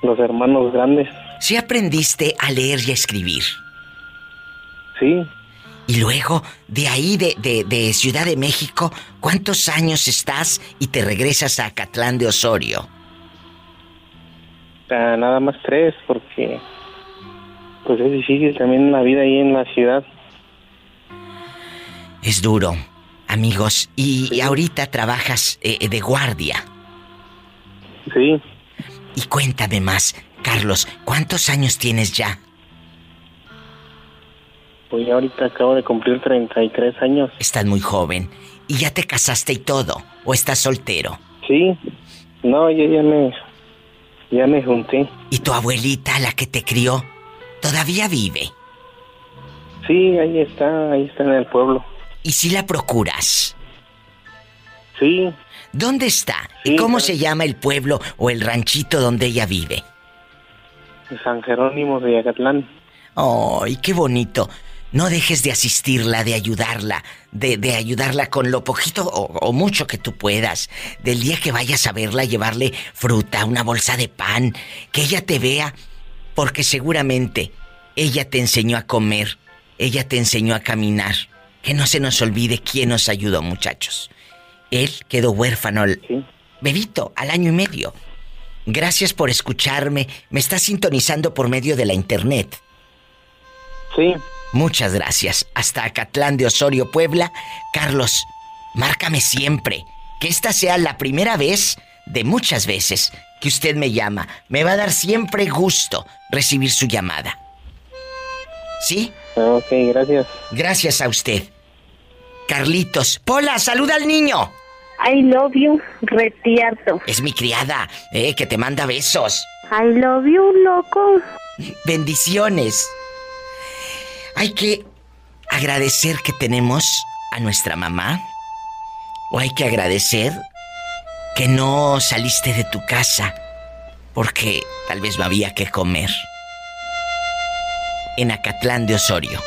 los hermanos grandes. ¿Sí aprendiste a leer y a escribir? Sí. Y luego, de ahí, de, Ciudad de México, ¿cuántos años estás y te regresas a Acatlán de Osorio? Ah, nada más tres, porque pues es difícil también la vida ahí en la ciudad. Es duro, amigos. Y, ahorita trabajas eh, de guardia. Sí. Y cuéntame más, Carlos, ¿cuántos años tienes ya? Pues ya ahorita acabo de cumplir 33 años. Estás muy joven. ¿Y ya te casaste y todo? ¿O estás soltero? Sí. No, yo ya me... Ya me junté. ¿Y tu abuelita, la que te crió, todavía vive? Sí, ahí está, ahí está en el pueblo. ¿Y si la procuras? Sí. ¿Dónde está? ¿Y cómo se llama el pueblo o el ranchito donde ella vive? San Jerónimo de Yacatlán. ¡Ay, qué bonito! No dejes de asistirla, de ayudarla, de, de ayudarla con lo poquito o, o, mucho que tú puedas. Del día que vayas a verla, llevarle fruta, una bolsa de pan, que ella te vea, porque seguramente ella te enseñó a comer, ella te enseñó a caminar. Que no se nos olvide quién nos ayudó, muchachos. Él quedó huérfano, bebito, al año y medio. Gracias por escucharme. Me está sintonizando por medio de la internet. Sí. Muchas gracias. Hasta Acatlán de Osorio, Puebla. Carlos, márcame siempre. Que esta sea la primera vez de muchas veces que usted me llama. Me va a dar siempre gusto recibir su llamada. ¿Sí? Ok, gracias. Gracias a usted. Carlitos. Pola, saluda al niño. I love you, retierto. Es mi criada, eh, que te manda besos. I love you, loco. Bendiciones. Hay que agradecer que tenemos a nuestra mamá. O hay que agradecer que no saliste de tu casa porque tal vez no había que comer. En Acatlán de Osorio,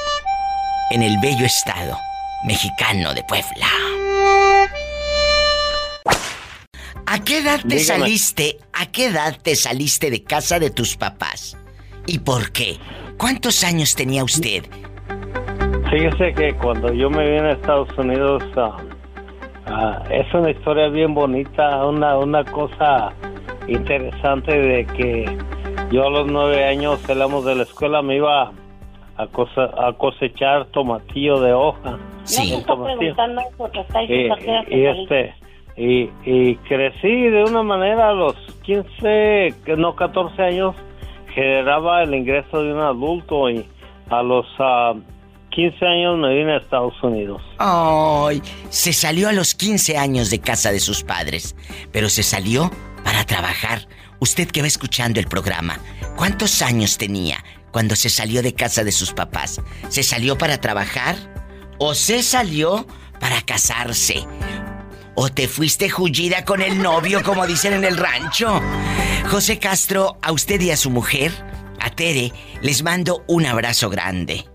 en el bello estado mexicano de Puebla. ¿A qué edad te Dígame. saliste? ¿A qué edad te saliste de casa de tus papás? ¿Y por qué? ¿Cuántos años tenía usted? Fíjese que cuando yo me vine a Estados Unidos, ah, ah, es una historia bien bonita, una, una cosa interesante de que yo a los nueve años salimos de la escuela, me iba a, cosa- a cosechar tomatillo de hoja. Sí. Tomatillo. Y, y este y, y crecí de una manera a los 15, que no 14 años, generaba el ingreso de un adulto y a los ah, 15 años me vine a Estados Unidos. Ay, se salió a los 15 años de casa de sus padres, pero se salió para trabajar. Usted que va escuchando el programa, ¿cuántos años tenía cuando se salió de casa de sus papás? ¿Se salió para trabajar o se salió para casarse? ¿O te fuiste jullida con el novio, como dicen en el rancho? José Castro, a usted y a su mujer, a Tere, les mando un abrazo grande.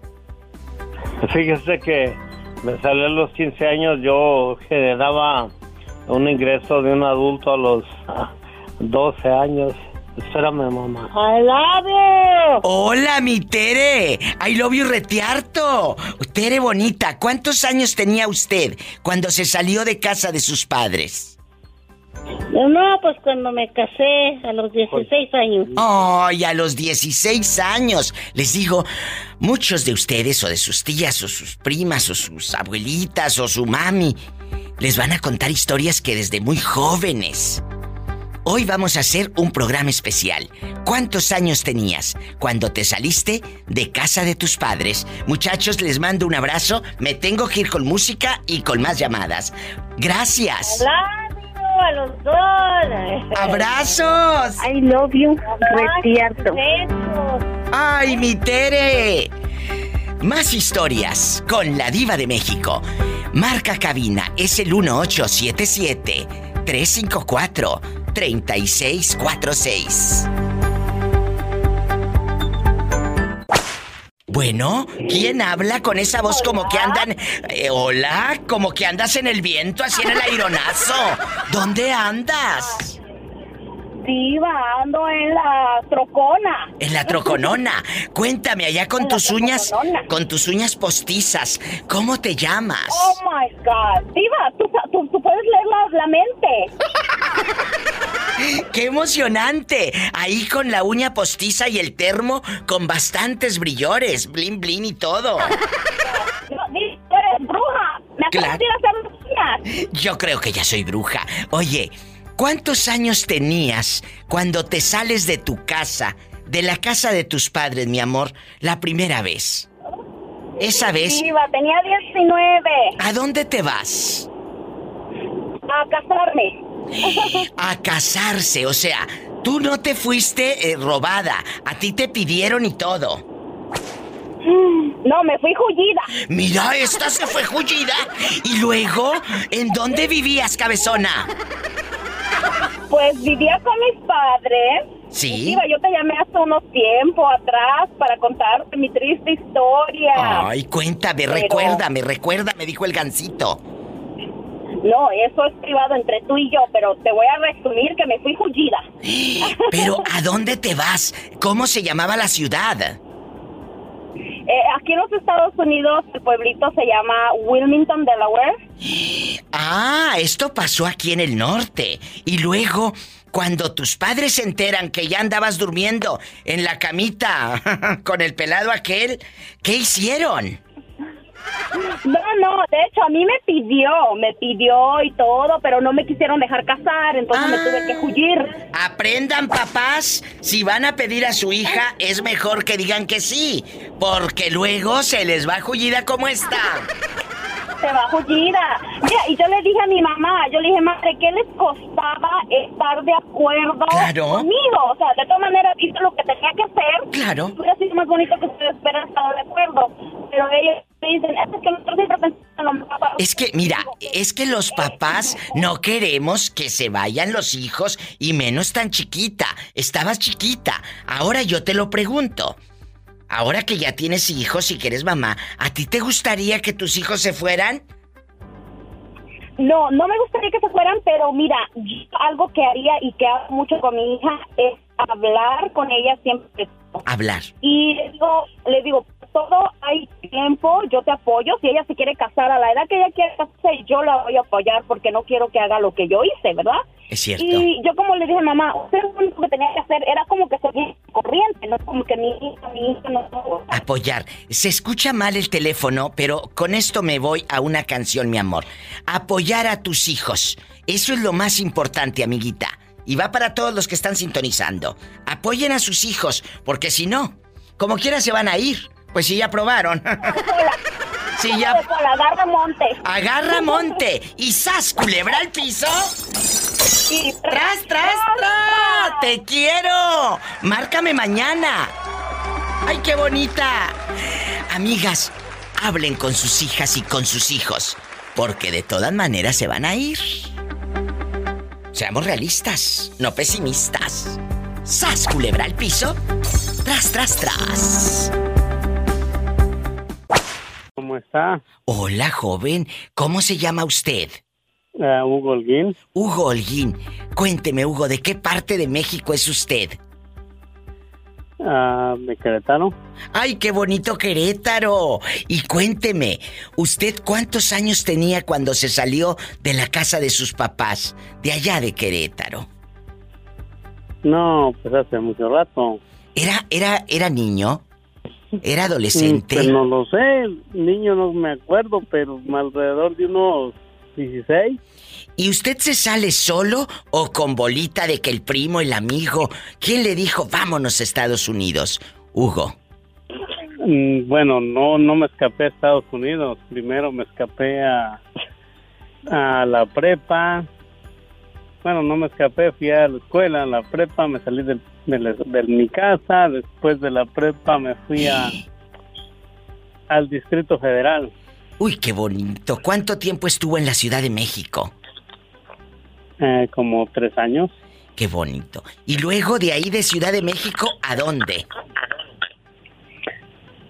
Fíjese que me salí a los 15 años, yo generaba un ingreso de un adulto a los ah, 12 años. Espérame, mamá. I love you. Hola, mi Tere. I love you retiarto. Tere bonita, ¿cuántos años tenía usted cuando se salió de casa de sus padres? No, pues cuando me casé a los 16 años. Ay, a los 16 años. Les digo, muchos de ustedes o de sus tías o sus primas o sus abuelitas o su mami les van a contar historias que desde muy jóvenes. Hoy vamos a hacer un programa especial. ¿Cuántos años tenías cuando te saliste de casa de tus padres? Muchachos, les mando un abrazo. Me tengo que ir con música y con más llamadas. Gracias. You a los dos. ¡Abrazos! I love you, retierto. ¡Ay, mi Tere! Más historias con la diva de México. Marca cabina es el 1877 354 3646. Bueno, ¿quién habla con esa voz como que andan... eh, hola, como que andas en el viento, así en el aironazo? ¿Dónde andas? Diva, ando en la trocona. En la troconona. Cuéntame, allá con En tus uñas, con tus uñas postizas, ¿cómo te llamas? Oh my God. Diva, tú, tú puedes leer la, la mente. ¡Qué emocionante! Ahí con la uña postiza y el termo con bastantes brillores, blin blin y todo. No, Diva, tú eres bruja. Me Claro. hacer. Yo creo que ya soy bruja. Oye, ¿cuántos años tenías cuando te sales de tu casa, de la casa de tus padres, mi amor, la primera vez? Esa vez, Diva, tenía 19. ¿a dónde te vas? A casarme. A casarse, o sea, tú no te fuiste eh, robada, a ti te pidieron y todo. No, me fui jullida. Mira, esta se fue jullida. Y luego, ¿en dónde vivías, cabezona? Pues vivía con mis padres. Sí. Diva, yo te llamé hace unos tiempo atrás para contarte mi triste historia. Ay, cuéntame, Pero- recuérdame, recuérdame, dijo el gancito. No, eso es privado entre tú y yo, pero te voy a resumir que me fui jullida. Pero, ¿a dónde te vas? ¿Cómo se llamaba la ciudad? Eh, aquí en los Estados Unidos el pueblito se llama Wilmington, Delaware. Ah, esto pasó aquí en el norte. Y luego, cuando tus padres se enteran que ya andabas durmiendo en la camita con el pelado aquel, ¿qué hicieron? No, no, de hecho a mí me pidió, me pidió y todo, pero no me quisieron dejar casar, entonces me tuve que huir. Aprendan, papás, si van a pedir a su hija, es mejor que digan que sí, porque luego se les va jullida como esta. Se va jullida. Mira, y yo le dije a mi mamá, yo le dije, madre, ¿qué les costaba estar de acuerdo Claro. conmigo? O sea, de todas maneras hice lo que tenía que hacer. Claro. Hubiera sido más bonito que ustedes hubieran estado de acuerdo. Pero ellos me dicen, que Es que, mira, es que los papás no queremos que se vayan los hijos y menos tan chiquita. Estabas chiquita. Ahora yo te lo pregunto. Ahora que ya tienes hijos y que eres mamá, ¿a ti te gustaría que tus hijos se fueran? No, no me gustaría que se fueran, pero mira, yo algo que haría y que hago mucho con mi hija es hablar con ella siempre. Hablar. Y le digo, le digo, todo hay tiempo, yo te apoyo. Si ella se quiere casar a la edad que ella quiere casarse, yo la voy a apoyar porque no quiero que haga lo que yo hice, ¿verdad? Es cierto. Y yo como le dije, mamá, usted lo único que tenía que hacer era como que seguir corriente, no como que mi hija, mi hija no... Apoyar. Se escucha mal el teléfono, pero con esto me voy a una canción, mi amor. Apoyar a tus hijos. Eso es lo más importante, amiguita. Y va para todos los que están sintonizando. Apoyen a sus hijos, porque si no, como quiera se van a ir. Pues si ya probaron. Si ya... agarra monte. Agarra monte. Y sas, culebra al piso. tras, tras, tras. Te quiero. Márcame mañana. Ay, qué bonita. Amigas, hablen con sus hijas y con sus hijos. Porque de todas maneras se van a ir. Seamos realistas, no pesimistas. ¡Sas, culebra al piso! ¡Tras, tras, tras! ¿Cómo está? Hola, joven. ¿Cómo se llama usted? Ah, Hugo Holguín. Hugo Holguín. Cuénteme, Hugo, ¿de qué parte de México es usted? Ah, de Querétaro. ¡Ay, qué bonito Querétaro! Y cuénteme, ¿usted cuántos años tenía cuando se salió de la casa de sus papás, de allá de Querétaro? No, pues hace mucho rato. ¿Era, era, era niño? ¿Era adolescente? Mm, Pues no lo sé, niño no me acuerdo, pero alrededor de unos 16. ¿Y usted se sale solo o con bolita de que el primo, el amigo, quién le dijo vámonos a Estados Unidos? Hugo. Mm, Bueno, no, no me escapé a Estados Unidos. Primero me escapé a, a la prepa. Bueno, no me escapé, fui a la escuela, a la prepa, me salí del- de, la- de mi casa. Después de la prepa me fui a, al Distrito Federal. Uy, qué bonito. ¿Cuánto tiempo estuvo en la Ciudad de México? Eh, como tres años. Qué bonito. Y luego de ahí de Ciudad de México, ¿a dónde?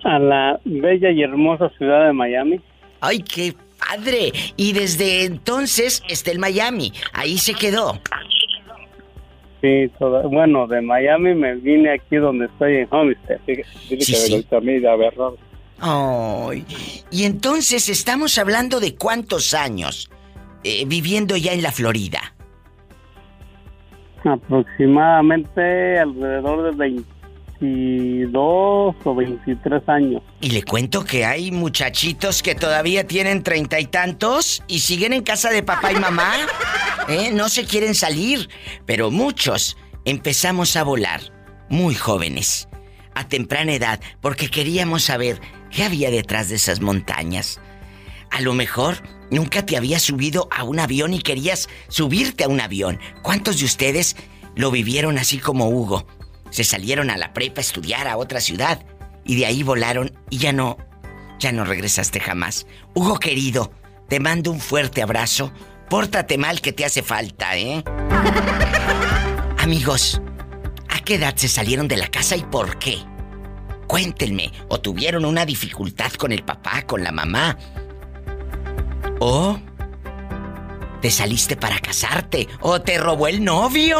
A la bella y hermosa ciudad de Miami. ¡Ay, qué padre! Y desde entonces está en Miami. Ahí se quedó. Sí, toda- bueno, de Miami me vine aquí donde estoy en Homestead. Sí, sí. verdad. Ay. Y entonces estamos hablando de cuántos años eh, viviendo ya en la Florida. Aproximadamente alrededor de 22 o 23 años. Y le cuento que hay muchachitos que todavía tienen treinta y tantos y siguen en casa de papá y mamá. ¿eh? No se quieren salir. Pero muchos empezamos a volar muy jóvenes, a temprana edad, porque queríamos saber qué había detrás de esas montañas. A lo mejor nunca te habías subido a un avión y querías subirte a un avión. ¿Cuántos de ustedes lo vivieron así como Hugo? Se salieron a la prepa a estudiar a otra ciudad y de ahí volaron y ya no ya no regresaste jamás. Hugo querido, te mando un fuerte abrazo. Pórtate mal que te hace falta, ¿eh? Amigos, ¿a qué edad se salieron de la casa y por qué? Cuéntenme, o tuvieron una dificultad con el papá, con la mamá. O te saliste para casarte o te robó el novio.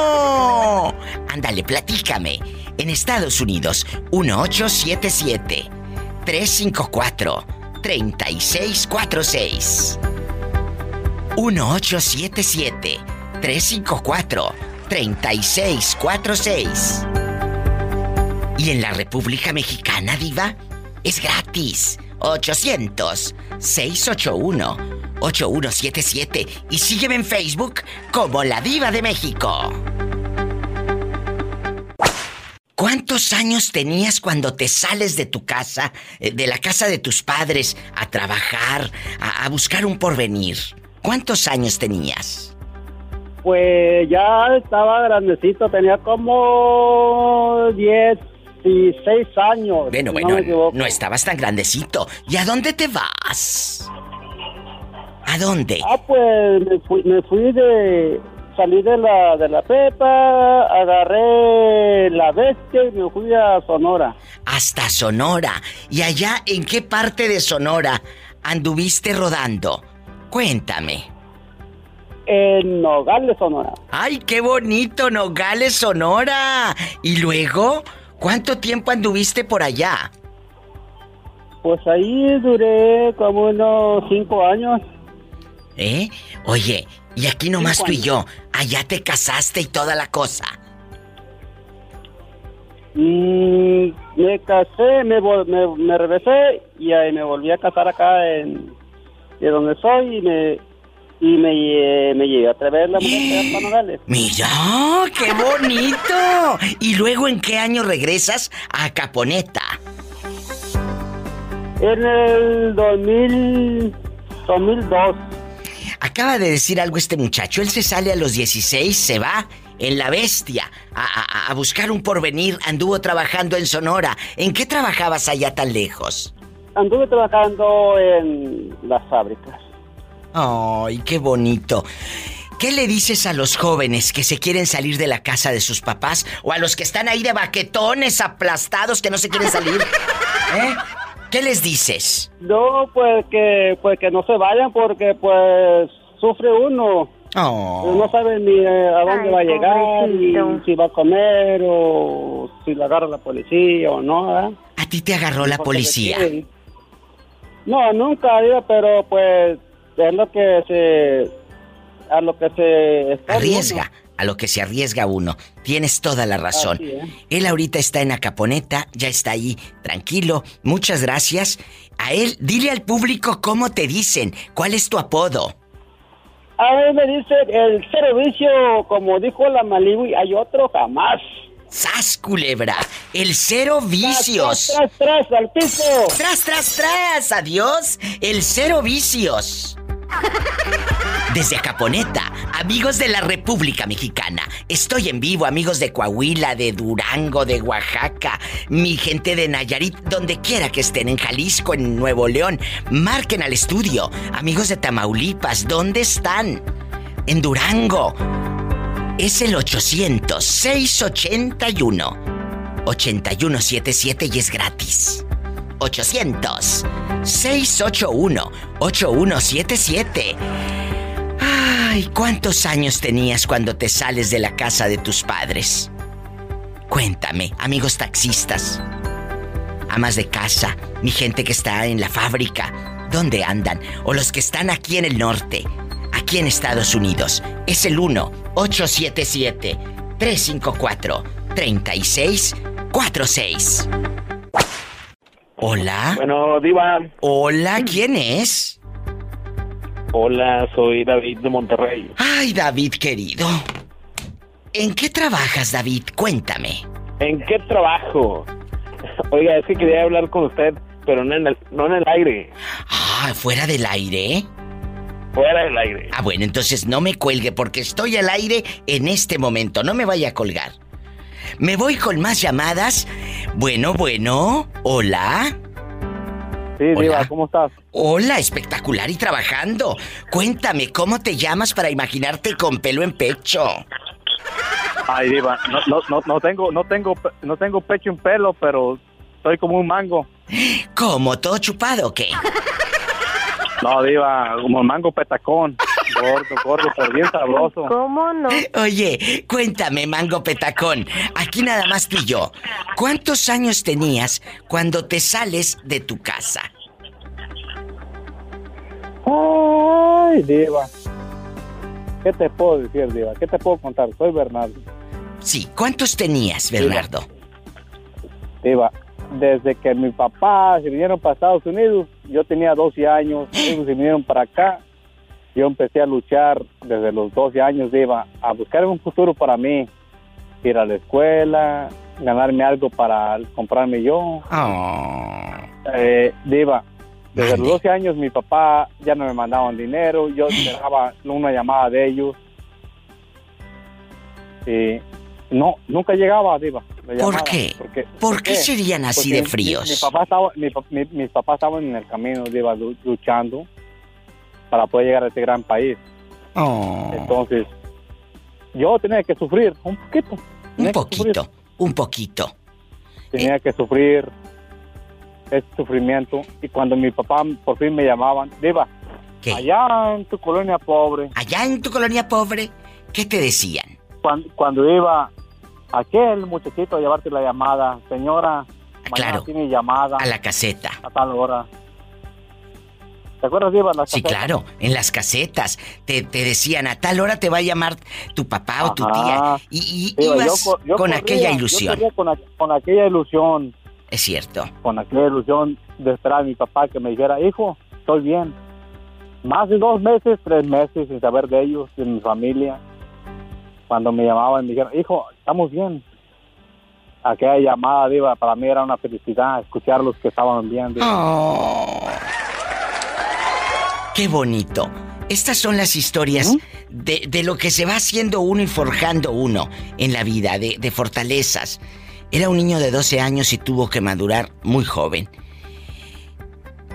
Ándale, platícame. En Estados Unidos, 1877 354 3646. 1877 354 3646. Y en la República Mexicana, Diva, es gratis. 800-681-8177. Y sígueme en Facebook como La Diva de México. ¿Cuántos años tenías cuando te sales de tu casa, eh, de la casa de tus padres, a trabajar, a, buscar un porvenir? ¿Cuántos años tenías? Pues ya estaba grandecito, tenía como 16 años. Bueno, bueno, no, estabas tan grandecito. ¿Y a dónde te vas? ¿A dónde? Ah, pues me fui, me fui de, salí de la, de la Pepa, agarré la bestia y me fui a Sonora. Hasta Sonora. ¿Y allá en qué parte de Sonora anduviste rodando? Cuéntame. En Nogales, Sonora. ¡Ay, qué bonito, Nogales, Sonora! ¿Y luego? ¿Cuánto tiempo anduviste por allá? Pues ahí duré como unos cinco años. ¿Eh? Oye, y aquí nomás tú y yo, allá te casaste y toda la cosa. Mm, me casé, me, me, regresé y ahí me volví a casar acá en de donde soy y me y me, eh, me llegué a atrever la mujer Mira, qué bonito. ¿Y luego en qué año regresas a Caponeta? En el 2000, 2002. Acaba de decir algo este muchacho. Él se sale a los 16, se va en la bestia a, buscar un porvenir. Anduvo trabajando en Sonora. ¿En qué trabajabas allá tan lejos? Anduve trabajando en las fábricas. ¡Ay, qué bonito! ¿Qué le dices a los jóvenes que se quieren salir de la casa de sus papás o a los que están ahí de baquetones aplastados que no se quieren salir? ¿Eh? ¿Qué les dices? No, pues que, pues que no se vayan porque pues sufre uno. Oh. No sabe ni eh, a dónde va a llegar, ni si va a comer o si le agarra la policía o no. ¿eh? ¿A ti te agarró la policía? No, nunca, pero pues es lo que se... a lo que se... Arriesga a lo que se arriesga uno. Tienes toda la razón. Él ahorita está en Acaponeta, ya está ahí, tranquilo. Muchas gracias. A él, dile al público cómo te dicen, cuál es tu apodo. A él me dice el servicio, como dijo la Malibu, hay otro jamás. ¡Sas, culebra! El cero vicios. Tras, tras, tras, al piso. Tras, tras, tras. Adiós. El cero vicios. Desde Acaponeta, amigos de la República Mexicana. Estoy en vivo, amigos de Coahuila, de Durango, de Oaxaca, mi gente de Nayarit, donde quiera que estén, en Jalisco, en Nuevo León. Marquen al estudio. Amigos de Tamaulipas, ¿dónde están? En Durango. Es el 800-681. 8177 y es gratis. 800-681-8177. Ay, ¿cuántos años tenías cuando te sales de la casa de tus padres? Cuéntame, amigos taxistas, amas de casa, mi gente que está en la fábrica, ¿dónde andan? O los que están aquí en el norte, aquí en Estados Unidos. Es el 1-877-354-3646. Hola. Bueno, Diva. Hola, ¿quién es? Hola, soy David de Monterrey. Ay, David querido. ¿En qué trabajas, David? Cuéntame. ¿En qué trabajo? Oiga, es que quería hablar con usted, pero no en el, no en el aire. Ah, ¿fuera del aire? Fuera del aire. Ah, bueno, entonces no me cuelgue porque estoy al aire en este momento. No me vaya a colgar. Me voy con más llamadas. Bueno, bueno. Hola. Sí, Diva, ¿cómo estás? Hola, espectacular y trabajando. Cuéntame, ¿cómo te llamas para imaginarte con pelo en pecho? Ay, Diva, no, no, no, no tengo, no tengo, no tengo pecho en pelo, pero estoy como un mango. ¿Cómo? ¿Todo chupado o qué? No, Diva, como un mango petacón. Gordo, gordo, pero bien sabroso. ¿Cómo no? Oye, cuéntame, Mango Petacón. Aquí nada más tú y yo. ¿Cuántos años tenías cuando te sales de tu casa? Ay, Diva. ¿Qué te puedo decir, Diva? ¿Qué te puedo contar? Soy Bernardo. Sí, ¿cuántos tenías, Bernardo? Diva, desde que mi papá se vinieron para Estados Unidos, yo tenía 12 años, ellos se vinieron para acá. Yo empecé a luchar desde los 12 años, Diva, a buscar un futuro para mí. Ir a la escuela, ganarme algo para comprarme yo. Eh, Diva, desde los 12 años mi papá ya no me mandaban dinero, yo esperaba una llamada de ellos. Y no, nunca llegaba, Diva. ¿Por qué? porque- ¿Por qué serían así de mi- fríos? Mi, papá estaba, mi, mi- mis papás estaban en el camino, Diva, lu- luchando para poder llegar a este gran país. Oh, Entonces, yo tenía que sufrir un poquito. un poquito, un poquito. tenía que sufrir ese sufrimiento y cuando mi papá por fin me llamaban, Diva, allá en tu colonia pobre, Allá en tu colonia pobre, ¿qué te decían? cuando, cuando iba aquel muchachito a llevarte la llamada, señora, mañana Claro. tiene llamada A la caseta. a tal hora. ¿Te acuerdas, Diva? La Sí, claro, en las casetas te, te decían a tal hora te va a llamar tu papá o tu tía y, y Diva, ibas yo co- yo con corría, aquella ilusión. con, aquella ilusión, Es cierto. con aquella ilusión de esperar a mi papá que me dijera, hijo, estoy bien. Más de dos meses, tres meses sin saber de ellos, de mi familia. Cuando me llamaban me dijeron, hijo, estamos bien. Aquella llamada, Diva, para mí era una felicidad escucharlos que estaban bien. Diva. Oh. Qué bonito. Estas son las historias de, de lo que se va haciendo uno y forjando uno en la vida, de, de fortalezas. Era un niño de 12 años y tuvo que madurar muy joven.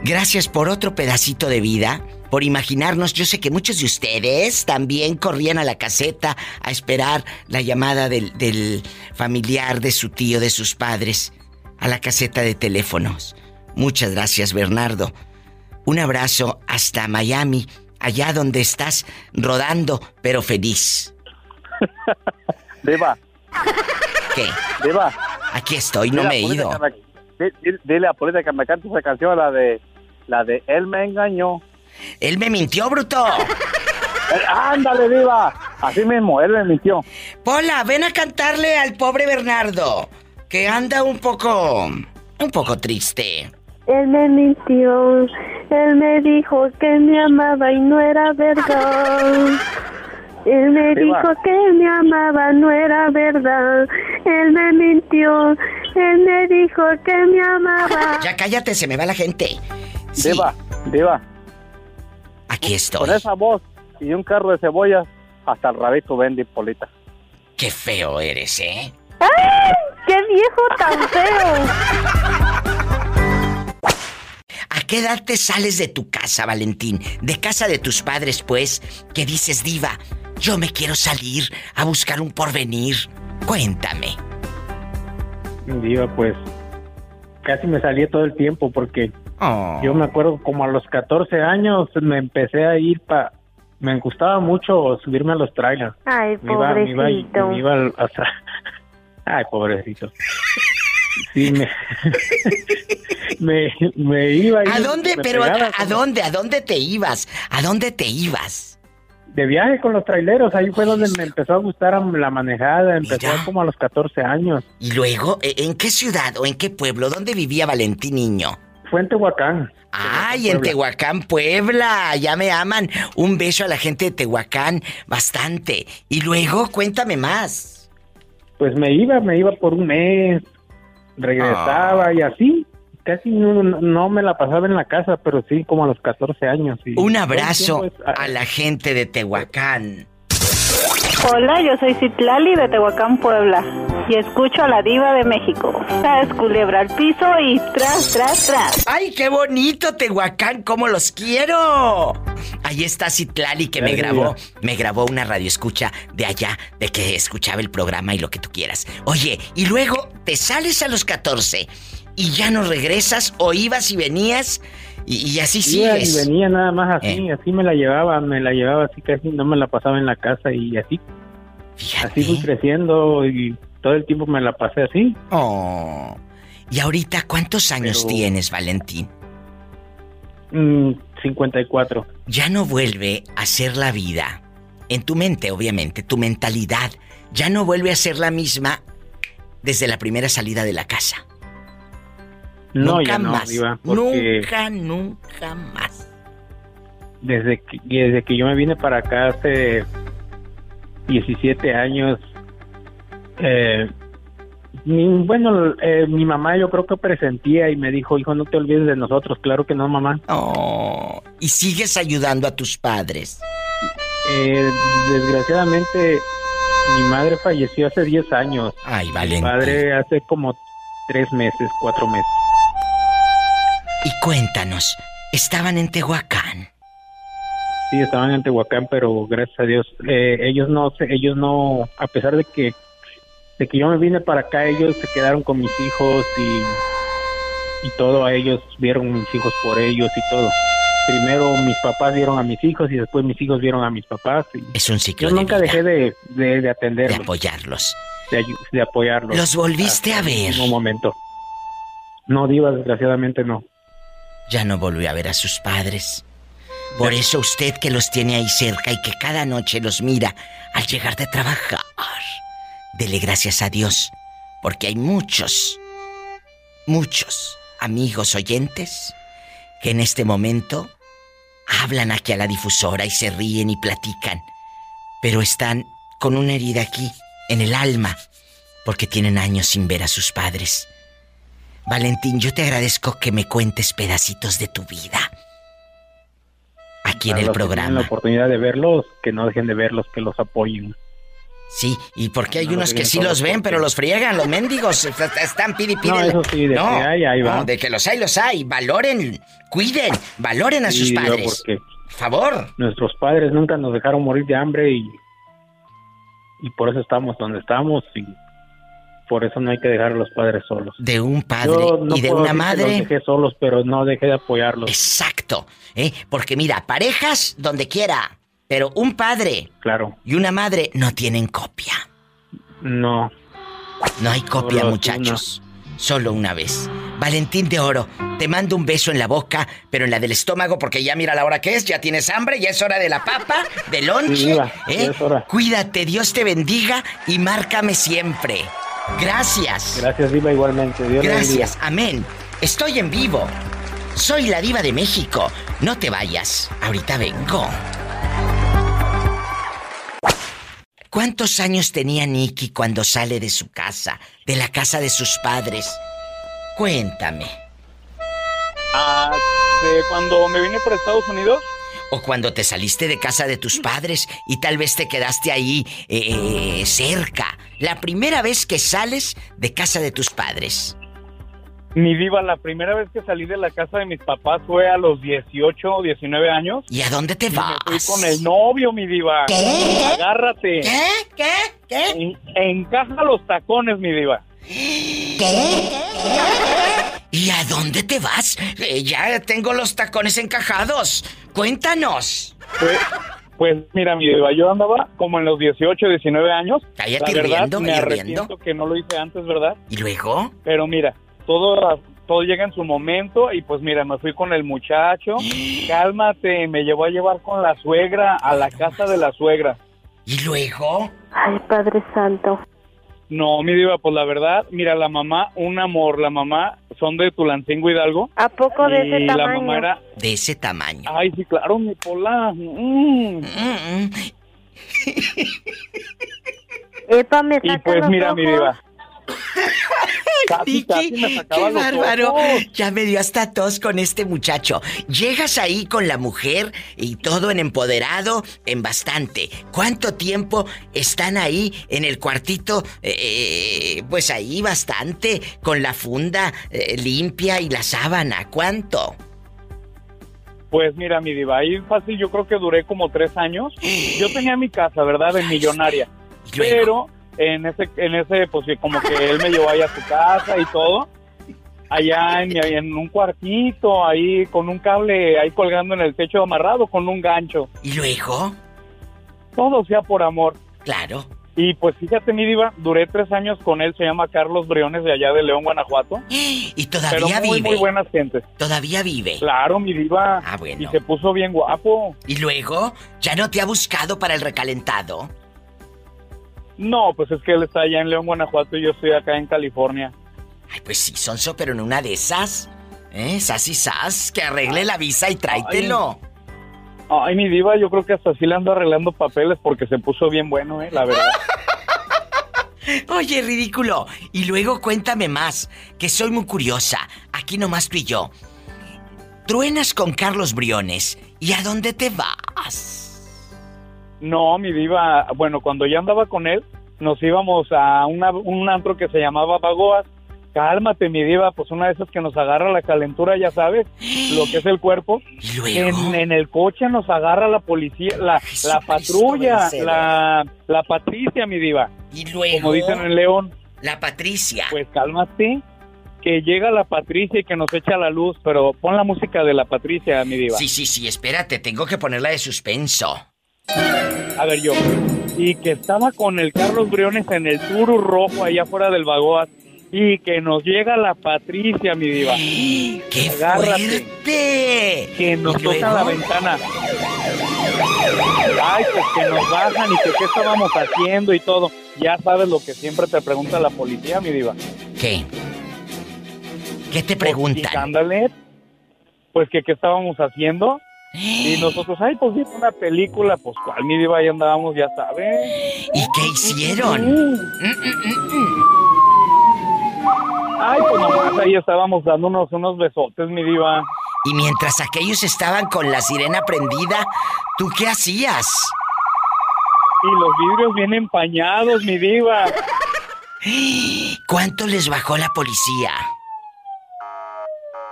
Gracias por otro pedacito de vida, por imaginarnos. Yo sé que muchos de ustedes también corrían a la caseta a esperar la llamada del, del familiar, de su tío, de sus padres, a la caseta de teléfonos. Muchas gracias, Bernardo. Un abrazo hasta Miami, allá donde estás rodando, pero feliz. Diva, ¿Qué? Diva. Aquí estoy, no me he ido. me- Dile a Polita que me cante esa canción, la de, la de Él me engañó. Él me mintió, bruto. Eh, Ándale, Diva. Así mismo, él me mintió. Pola, ven a cantarle al pobre Bernardo, que anda un poco... un poco triste. Él me mintió, él me dijo que me amaba y no era verdad. Él me Diva. dijo que me amaba, no era verdad. Él me mintió, él me dijo que me amaba. Ya cállate, se me va la gente. Diva, Diva. Aquí estoy. Con esa voz y un carro de cebollas, hasta el rabito vende Polita. Qué feo eres, ¿eh? ¡Ay! ¡Qué viejo tan feo! ¿A qué edad te sales de tu casa, Valentín? De casa de tus padres, pues, que dices, diva, yo me quiero salir a buscar un porvenir. Cuéntame. Diva, pues casi me salía todo el tiempo porque yo me acuerdo como a los 14 años me empecé a ir para... Me gustaba mucho subirme a los trailers. Ay, Me iba, me iba, pobrecito. me iba al- hasta... Ay, pobrecito. Sí, me... me, me iba a ir ¿A dónde? de Pero, ¿a, pegada a dónde? ¿A dónde te ibas? ¿A dónde te ibas? de viaje con los traileros, ahí fue donde me empezó a gustar la manejada, empezó como a los 14 años. Y luego, ¿e- ¿en qué ciudad o en qué pueblo? ¿Dónde vivía Valentín Niño? Fue en Tehuacán. Ay, en Tehuacán, Puebla. Ya me aman. Un beso a la gente de Tehuacán. Bastante. Y luego, cuéntame más. Pues me iba, me iba por un mes, regresaba Ah. y así. Casi no, no- me la pasaba en la casa, pero sí como a los 14 años. y Un abrazo tiempo es- a la gente de Tehuacán. Hola, yo soy Citlali de Tehuacán, Puebla. Y escucho a la diva de México. Tras culebra al piso y tras, tras, tras. ¡Ay, qué bonito, Tehuacán! ¡Cómo los quiero! Ahí está Citlali que me grabó. Me grabó una radio escucha de allá, de que escuchaba el programa y lo que tú quieras. Oye, y luego te sales a los 14 y ya no regresas o ibas y venías y, y así sigues. y venía nada más así, Eh. así me la llevaba, me la llevaba así casi, no me la pasaba en la casa y así. Así fui creciendo y todo el tiempo me la pasé así. Oh. ¿Y ahorita cuántos años Pero- tienes, Valentín? Mm, 54. Ya no vuelve a ser la vida. En tu mente, obviamente, tu mentalidad ya no vuelve a ser la misma desde la primera salida de la casa. No, nunca ya no, más. Diva, Nunca, nunca más. desde que, desde que yo me vine para acá hace 17 años, eh, mi- bueno, eh, mi mamá yo creo que presentía y me dijo, hijo, no te olvides de nosotros. Claro que no, mamá. Oh, y sigues ayudando a tus padres. Eh, desgraciadamente, mi madre falleció hace 10 años. Ay, Mi Valentín. padre hace como 3 meses, 4 meses. Y cuéntanos, estaban en Tehuacán. Sí, estaban en Tehuacán, pero gracias a Dios, eh, ellos no, ellos no, a pesar de que, de que yo me vine para acá, ellos se quedaron con mis hijos y, y todo, a ellos vieron mis hijos por ellos y todo. Primero mis papás vieron a mis hijos y después mis hijos vieron a mis papás. Y Es un ciclo yo de nunca vida. dejé de, de, de atenderlos. De apoyarlos. De, de apoyarlos. ¿Los volviste a ver? el último momento. No, Diva, desgraciadamente no. Ya no volvió a ver a sus padres. Por eso usted que los tiene ahí cerca y que cada noche los mira al llegar de trabajar, dele gracias a Dios, porque hay muchos, muchos amigos oyentes que en este momento hablan aquí a la difusora y se ríen y platican, pero están con una herida aquí, en el alma, porque tienen años sin ver a sus padres. Valentín, yo te agradezco que me cuentes pedacitos de tu vida. Aquí en el los que tienen la programa. oportunidad de verlos, que no dejen de verlos, que los apoyen. Sí, y porque hay No unos que sí los ven, pero los friegan, los mendigos. est- Están pidi pidi. No, eso sí, de que hay, ahí va. no, de que los hay, los hay. Valoren, cuiden, valoren a Sí, sus padres. porque Por favor. nuestros padres nunca nos dejaron morir de hambre y, y por eso estamos donde estamos y por eso no hay que dejar a los padres solos. De un padre Yo no y de una decir que madre. Los dejé solos, pero no dejé de apoyarlos. Exacto, ¿eh? Porque mira, parejas donde quiera, pero un padre Claro, y una madre no tienen copia. no. No hay copia, Solo muchachos. Solo una vez. Valentín de Oro, te mando un beso en la boca, pero en la del estómago, porque ya mira la hora que es, ya tienes hambre, ya es hora de la papa, del lonche. Sí, ¿eh? Cuídate, Dios te bendiga y márcame siempre. Gracias. Gracias, Diva, igualmente. Dios Gracias, amén. Estoy en vivo. Soy la diva de México. No te vayas. Ahorita vengo. ¿Cuántos años tenía Nicky cuando sale de su casa, de la casa de sus padres? Cuéntame. Ah, de cuando me vine para Estados Unidos, O cuando te saliste de casa de tus padres y tal vez te quedaste ahí eh, cerca. La primera vez que sales de casa de tus padres. mi diva, la primera vez que salí de la casa de mis papás fue a los 18 o 19 años. ¿Y a dónde te vas? Me fui con el novio, mi diva. ¿Qué? Agárrate. ¿Qué? ¿Qué? ¿Qué? En- encaja los tacones, mi diva. ¿Y a dónde te vas? Eh, ya tengo los tacones encajados. Cuéntanos. Pues, pues mira, mi diva, yo andaba como en los 18, 19 años. Cállate, la verdad, riendo, me arrepiento riendo. que no lo hice antes, ¿verdad? ¿Y luego? Pero mira, todo, todo llega en su momento y pues mira, me fui con el muchacho. Cálmate, me llevó a llevar con la suegra a la casa de la suegra. ¿Y luego? Ay, Padre Santo. No, mi diva, pues la verdad, mira, la mamá, un amor, la mamá, son de Tulancingo Hidalgo. ¿A poco de y ese la tamaño? mamá era, De ese tamaño. ay, sí, claro, mi pola. mm. Epa, me Y pues los mira, mi diva, Casi, Ricky, casi me sacaba qué bárbaro. Ya me dio hasta tos con este muchacho. Llegas ahí con la mujer y todo en empoderado, en bastante. ¿Cuánto tiempo están ahí en el cuartito? Eh, pues ahí bastante, con la funda eh, limpia y la sábana. ¿Cuánto? Pues mira, mi diva, ahí fácil yo creo que duré como tres años. Yo tenía mi casa, ¿verdad? De millonaria. Pero en ese, en ese, pues como que él me llevó ahí a su casa y todo. Allá en un cuartito, ahí con un cable ahí colgando en el techo amarrado con un gancho. ¿Y luego? Todo sea por amor. Claro. Y pues fíjate, mi diva, duré tres años con él, se llama Carlos Briones de allá de León, Guanajuato. Y todavía Pero muy, vive. muy buenas gentes. Todavía vive. Claro, mi diva. Ah, bueno. Y se puso bien guapo. ¿Y luego? ¿Ya no te ha buscado para el recalentado? No, pues es que él está allá en León, Guanajuato y yo estoy acá en California. Ay, pues sí, Sonso, pero en una de esas. ¿Eh? Sas y sas, que arregle la visa y tráetelo. Ay, mi diva, yo creo que hasta sí le ando arreglando papeles porque se puso bien bueno, eh, la verdad. Oye, ridículo. Y luego cuéntame más, que soy muy curiosa. Aquí nomás tú y yo. Truenas con Carlos Briones. ¿Y a dónde te vas? No, mi diva, bueno, cuando ya andaba con él, nos íbamos a una- un antro que se llamaba Bagoas. Cálmate, mi diva, pues una de esas que nos agarra la calentura, ya sabes, lo que es el cuerpo. En, en el coche nos agarra la policía, la, la patrulla, la, la Patricia, mi diva. Y luego. Como dicen en León. La Patricia. Pues cálmate, que llega la Patricia y que nos echa la luz, pero pon la música de la Patricia, mi diva. Sí, sí, sí, espérate, tengo que ponerla de suspenso. A ver, yo. Y que estaba con el Carlos Briones en el Turu Rojo allá afuera del Bagoas. Y que nos llega la Patricia, mi diva. ¡Qué fuerte! Que nos toca la ventana. Ay, pues que nos bajan y que qué estábamos haciendo y todo. Ya sabes lo que siempre te pregunta la policía, mi diva. ¿Qué? ¿Qué te preguntan? Ándale, pues que qué estábamos haciendo. Y nosotros, ay, pues viendo una película, pues cuál, mi diva, ahí andábamos, ya sabes. ¿Y qué hicieron? Ay, pues nomás ahí estábamos dándonos unos besotes, mi diva. Y mientras aquellos estaban con la sirena prendida, ¿tú qué hacías? Y los vidrios bien empañados, mi diva. ¿Cuánto les bajó la policía?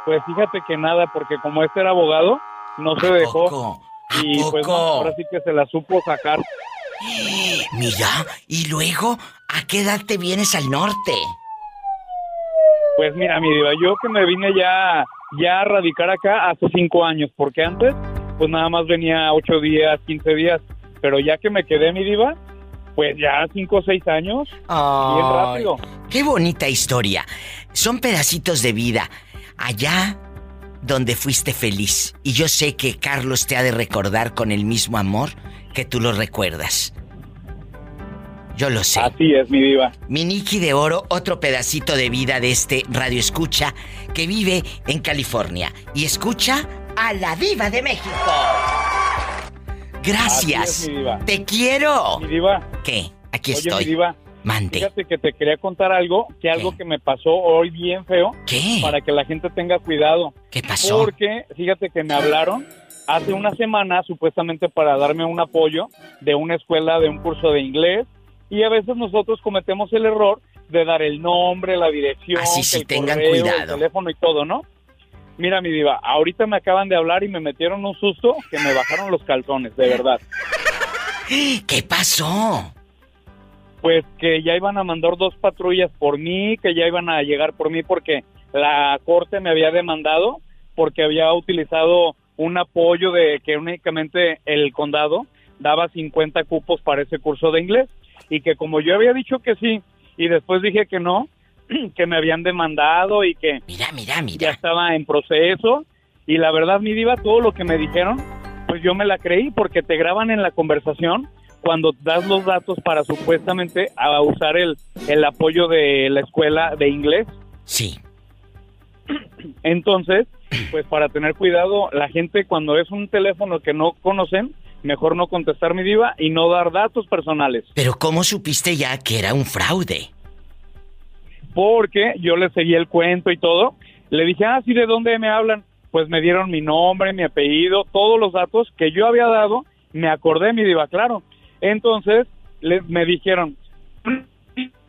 Pues fíjate que nada, porque como este era abogado, no se dejó. Y pues no, ahora sí que se la supo sacar. Mira, y luego, ¿a qué edad te vienes al norte? Pues mira, mi diva, yo que me vine ya, ya a radicar acá hace cinco años, porque antes, pues nada más venía ocho días, quince días, pero ya que me quedé, mi diva, pues ya cinco o seis años, bien rápido. Qué bonita historia. Son pedacitos de vida. Allá donde fuiste feliz. Y yo sé que Carlos te ha de recordar con el mismo amor que tú lo recuerdas. Yo lo sé. Así es, mi diva. Mi Nikki de Oro, otro pedacito de vida de este radio escucha que vive en California y escucha a la diva de México. Gracias. Así es, mi diva. Te quiero. Mi diva. ¿Qué? Aquí Oye, estoy. mi diva. Mande. Fíjate que te quería contar algo, que algo que me pasó hoy bien feo. ¿Qué? Para que la gente tenga cuidado. ¿Qué pasó? Porque, fíjate que me hablaron hace una semana supuestamente para darme un apoyo de una escuela de un curso de inglés y a veces nosotros cometemos el error de dar el nombre, la dirección, Así sí, el tengan correo, el cuidado. teléfono y todo, ¿no? Mira, mi diva, ahorita me acaban de hablar y me metieron un susto que me bajaron los calzones, de verdad. ¿Qué pasó? Pues que ya iban a mandar dos patrullas por mí, que ya iban a llegar por mí porque la corte me había demandado porque había utilizado un apoyo de que únicamente el condado daba 50 cupos para ese curso de inglés y que como yo había dicho que sí y después dije que no, que me habían demandado y que mira, mira, mira. ya estaba en proceso y la verdad mi diva todo lo que me dijeron pues yo me la creí porque te graban en la conversación cuando das los datos para supuestamente a usar el, el apoyo de la escuela de inglés. Sí. Entonces, pues para tener cuidado, la gente cuando es un teléfono que no conocen, mejor no contestar mi diva y no dar datos personales. Pero ¿cómo supiste ya que era un fraude? porque yo le seguí el cuento y todo. Le dije, ah, sí, ¿de dónde me hablan? Pues me dieron mi nombre, mi apellido, todos los datos que yo había dado. Me acordé, mi diva, claro. Entonces, le- me dijeron,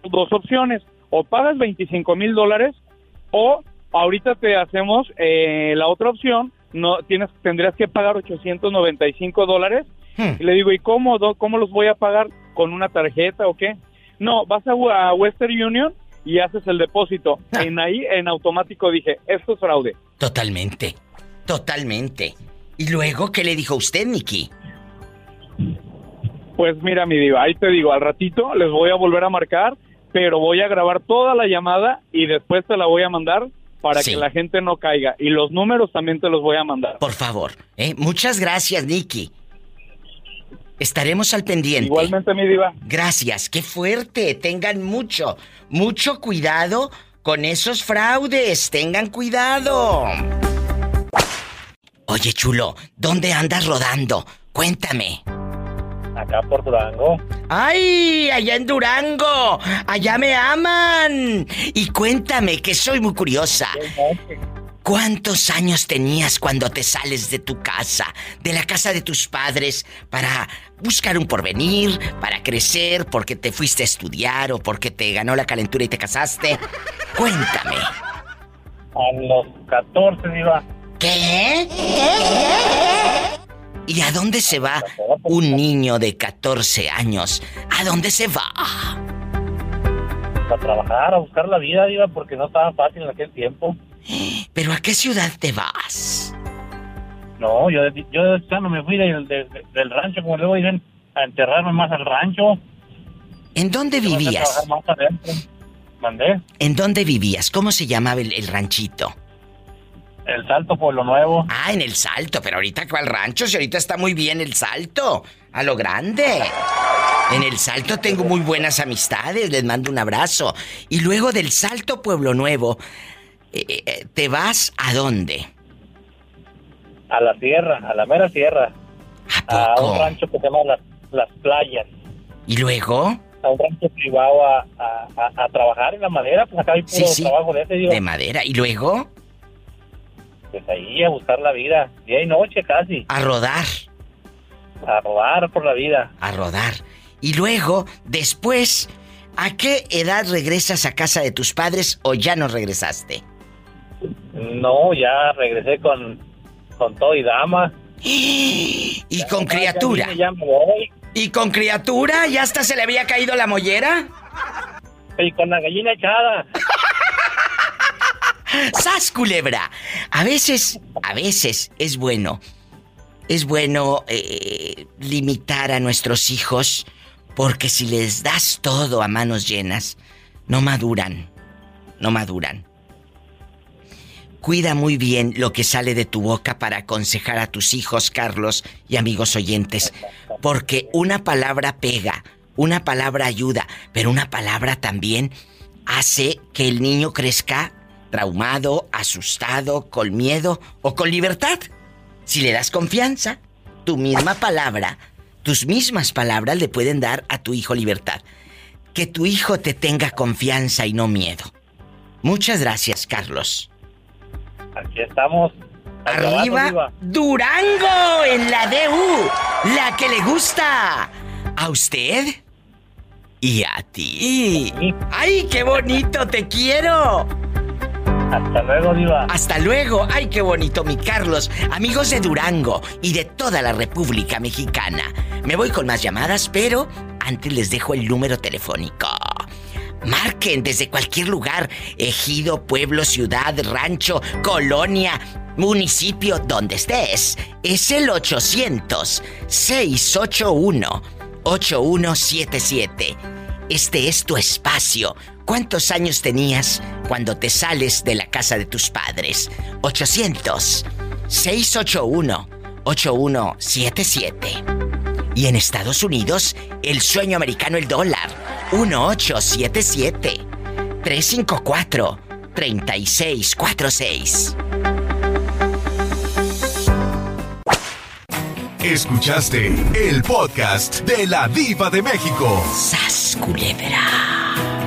dos opciones, o pagas 25 mil dólares o ahorita te hacemos eh, la otra opción, no tienes tendrías que pagar 895 dólares. Y le digo, ¿y cómo, do- cómo los voy a pagar? ¿Con una tarjeta o qué? No, vas a, a Western Union y haces el depósito. En ahí, en automático dije, esto es fraude. Totalmente. Totalmente. ¿Y luego qué le dijo usted, Nicky? Pues mira, mi diva, ahí te digo, al ratito les voy a volver a marcar, pero voy a grabar toda la llamada y después te la voy a mandar para Sí. que la gente no caiga. Y los números también te los voy a mandar. Por favor. ¿eh? Muchas gracias, Nicky. Estaremos al pendiente. Igualmente, mi diva. Gracias, qué fuerte. Tengan mucho, mucho cuidado con esos fraudes. Tengan cuidado. Oye, chulo, ¿dónde andas rodando? Cuéntame. Acá por Durango. ¡Ay! Allá en Durango. Allá me aman. Y cuéntame, que soy muy curiosa. ¿Cuántos años tenías cuando te sales de tu casa, de la casa de tus padres, para buscar un porvenir, para crecer, porque te fuiste a estudiar o porque te ganó la calentura y te casaste? Cuéntame. A los 14, diva. ¿Qué? ¿Y a dónde se va un niño de 14 años? ¿A dónde se va? A trabajar, a buscar la vida, diva, porque no estaba fácil en aquel tiempo. ¿Pero a qué ciudad te vas? No, yo, yo ya no me fui del, del- del rancho, como luego dicen, a enterrarme más al rancho. ¿En dónde vivías? más. Mandé. ¿En dónde vivías? ¿Cómo se llamaba el, el ranchito? El Salto Pueblo Nuevo. Ah, en el Salto, pero ahorita que va al rancho, si ahorita está muy bien el Salto, a lo grande. En el Salto tengo muy buenas amistades, les mando un abrazo. Y luego del Salto Pueblo Nuevo, eh, eh, ¿te vas a dónde? A la sierra, a la mera sierra. ¿A, un rancho que se llama Las, Las Playas. ¿Y luego? A un rancho privado a, a, a- a trabajar en la madera, pues acá hay puro Sí, sí. trabajo de ese, digo. De madera. ¿Y luego? Pues ahí a buscar la vida, día y noche casi, A rodar, a rodar por la vida. a rodar. Y luego, después, ¿a qué edad regresas a casa de tus padres o ya no regresaste? No, ya regresé con, con todo y dama. Y con criatura. Ya, ya me voy. ¿Y con criatura? ¿Ya hasta se le había caído la mollera? Y con la gallina echada. ¡Sas, culebra! A veces, a veces es bueno. Es bueno eh, limitar a nuestros hijos porque si les das todo a manos llenas, no maduran. No maduran. Cuida muy bien lo que sale de tu boca para aconsejar a tus hijos, Carlos, y amigos oyentes, porque una palabra pega, una palabra ayuda, pero una palabra también hace que el niño crezca traumado, asustado, con miedo o con libertad. Si le das confianza, tu misma palabra, tus mismas palabras le pueden dar a tu hijo libertad. Que tu hijo te tenga confianza y no miedo. Muchas gracias, Carlos. Aquí estamos. Arriba, Durango en la DU, la que le gusta. ¿A usted? Y a ti. ¡Ay, qué bonito! ¡Te quiero! Hasta luego, Diva. Hasta luego. ¡Ay, qué bonito, mi Carlos! Amigos de Durango y de toda la República Mexicana. Me voy con más llamadas, pero antes les dejo el número telefónico. Marquen desde cualquier lugar, ejido, pueblo, ciudad, rancho, colonia, municipio, donde estés. Es el 800-681-8177. Este es tu espacio. ¿Cuántos años tenías cuando te sales de la casa de tus padres? 800-681-8177. Y en Estados Unidos, el sueño americano, el dólar. 1877-354-3646. Escuchaste el podcast de la diva de México. ¡Sas, culebra!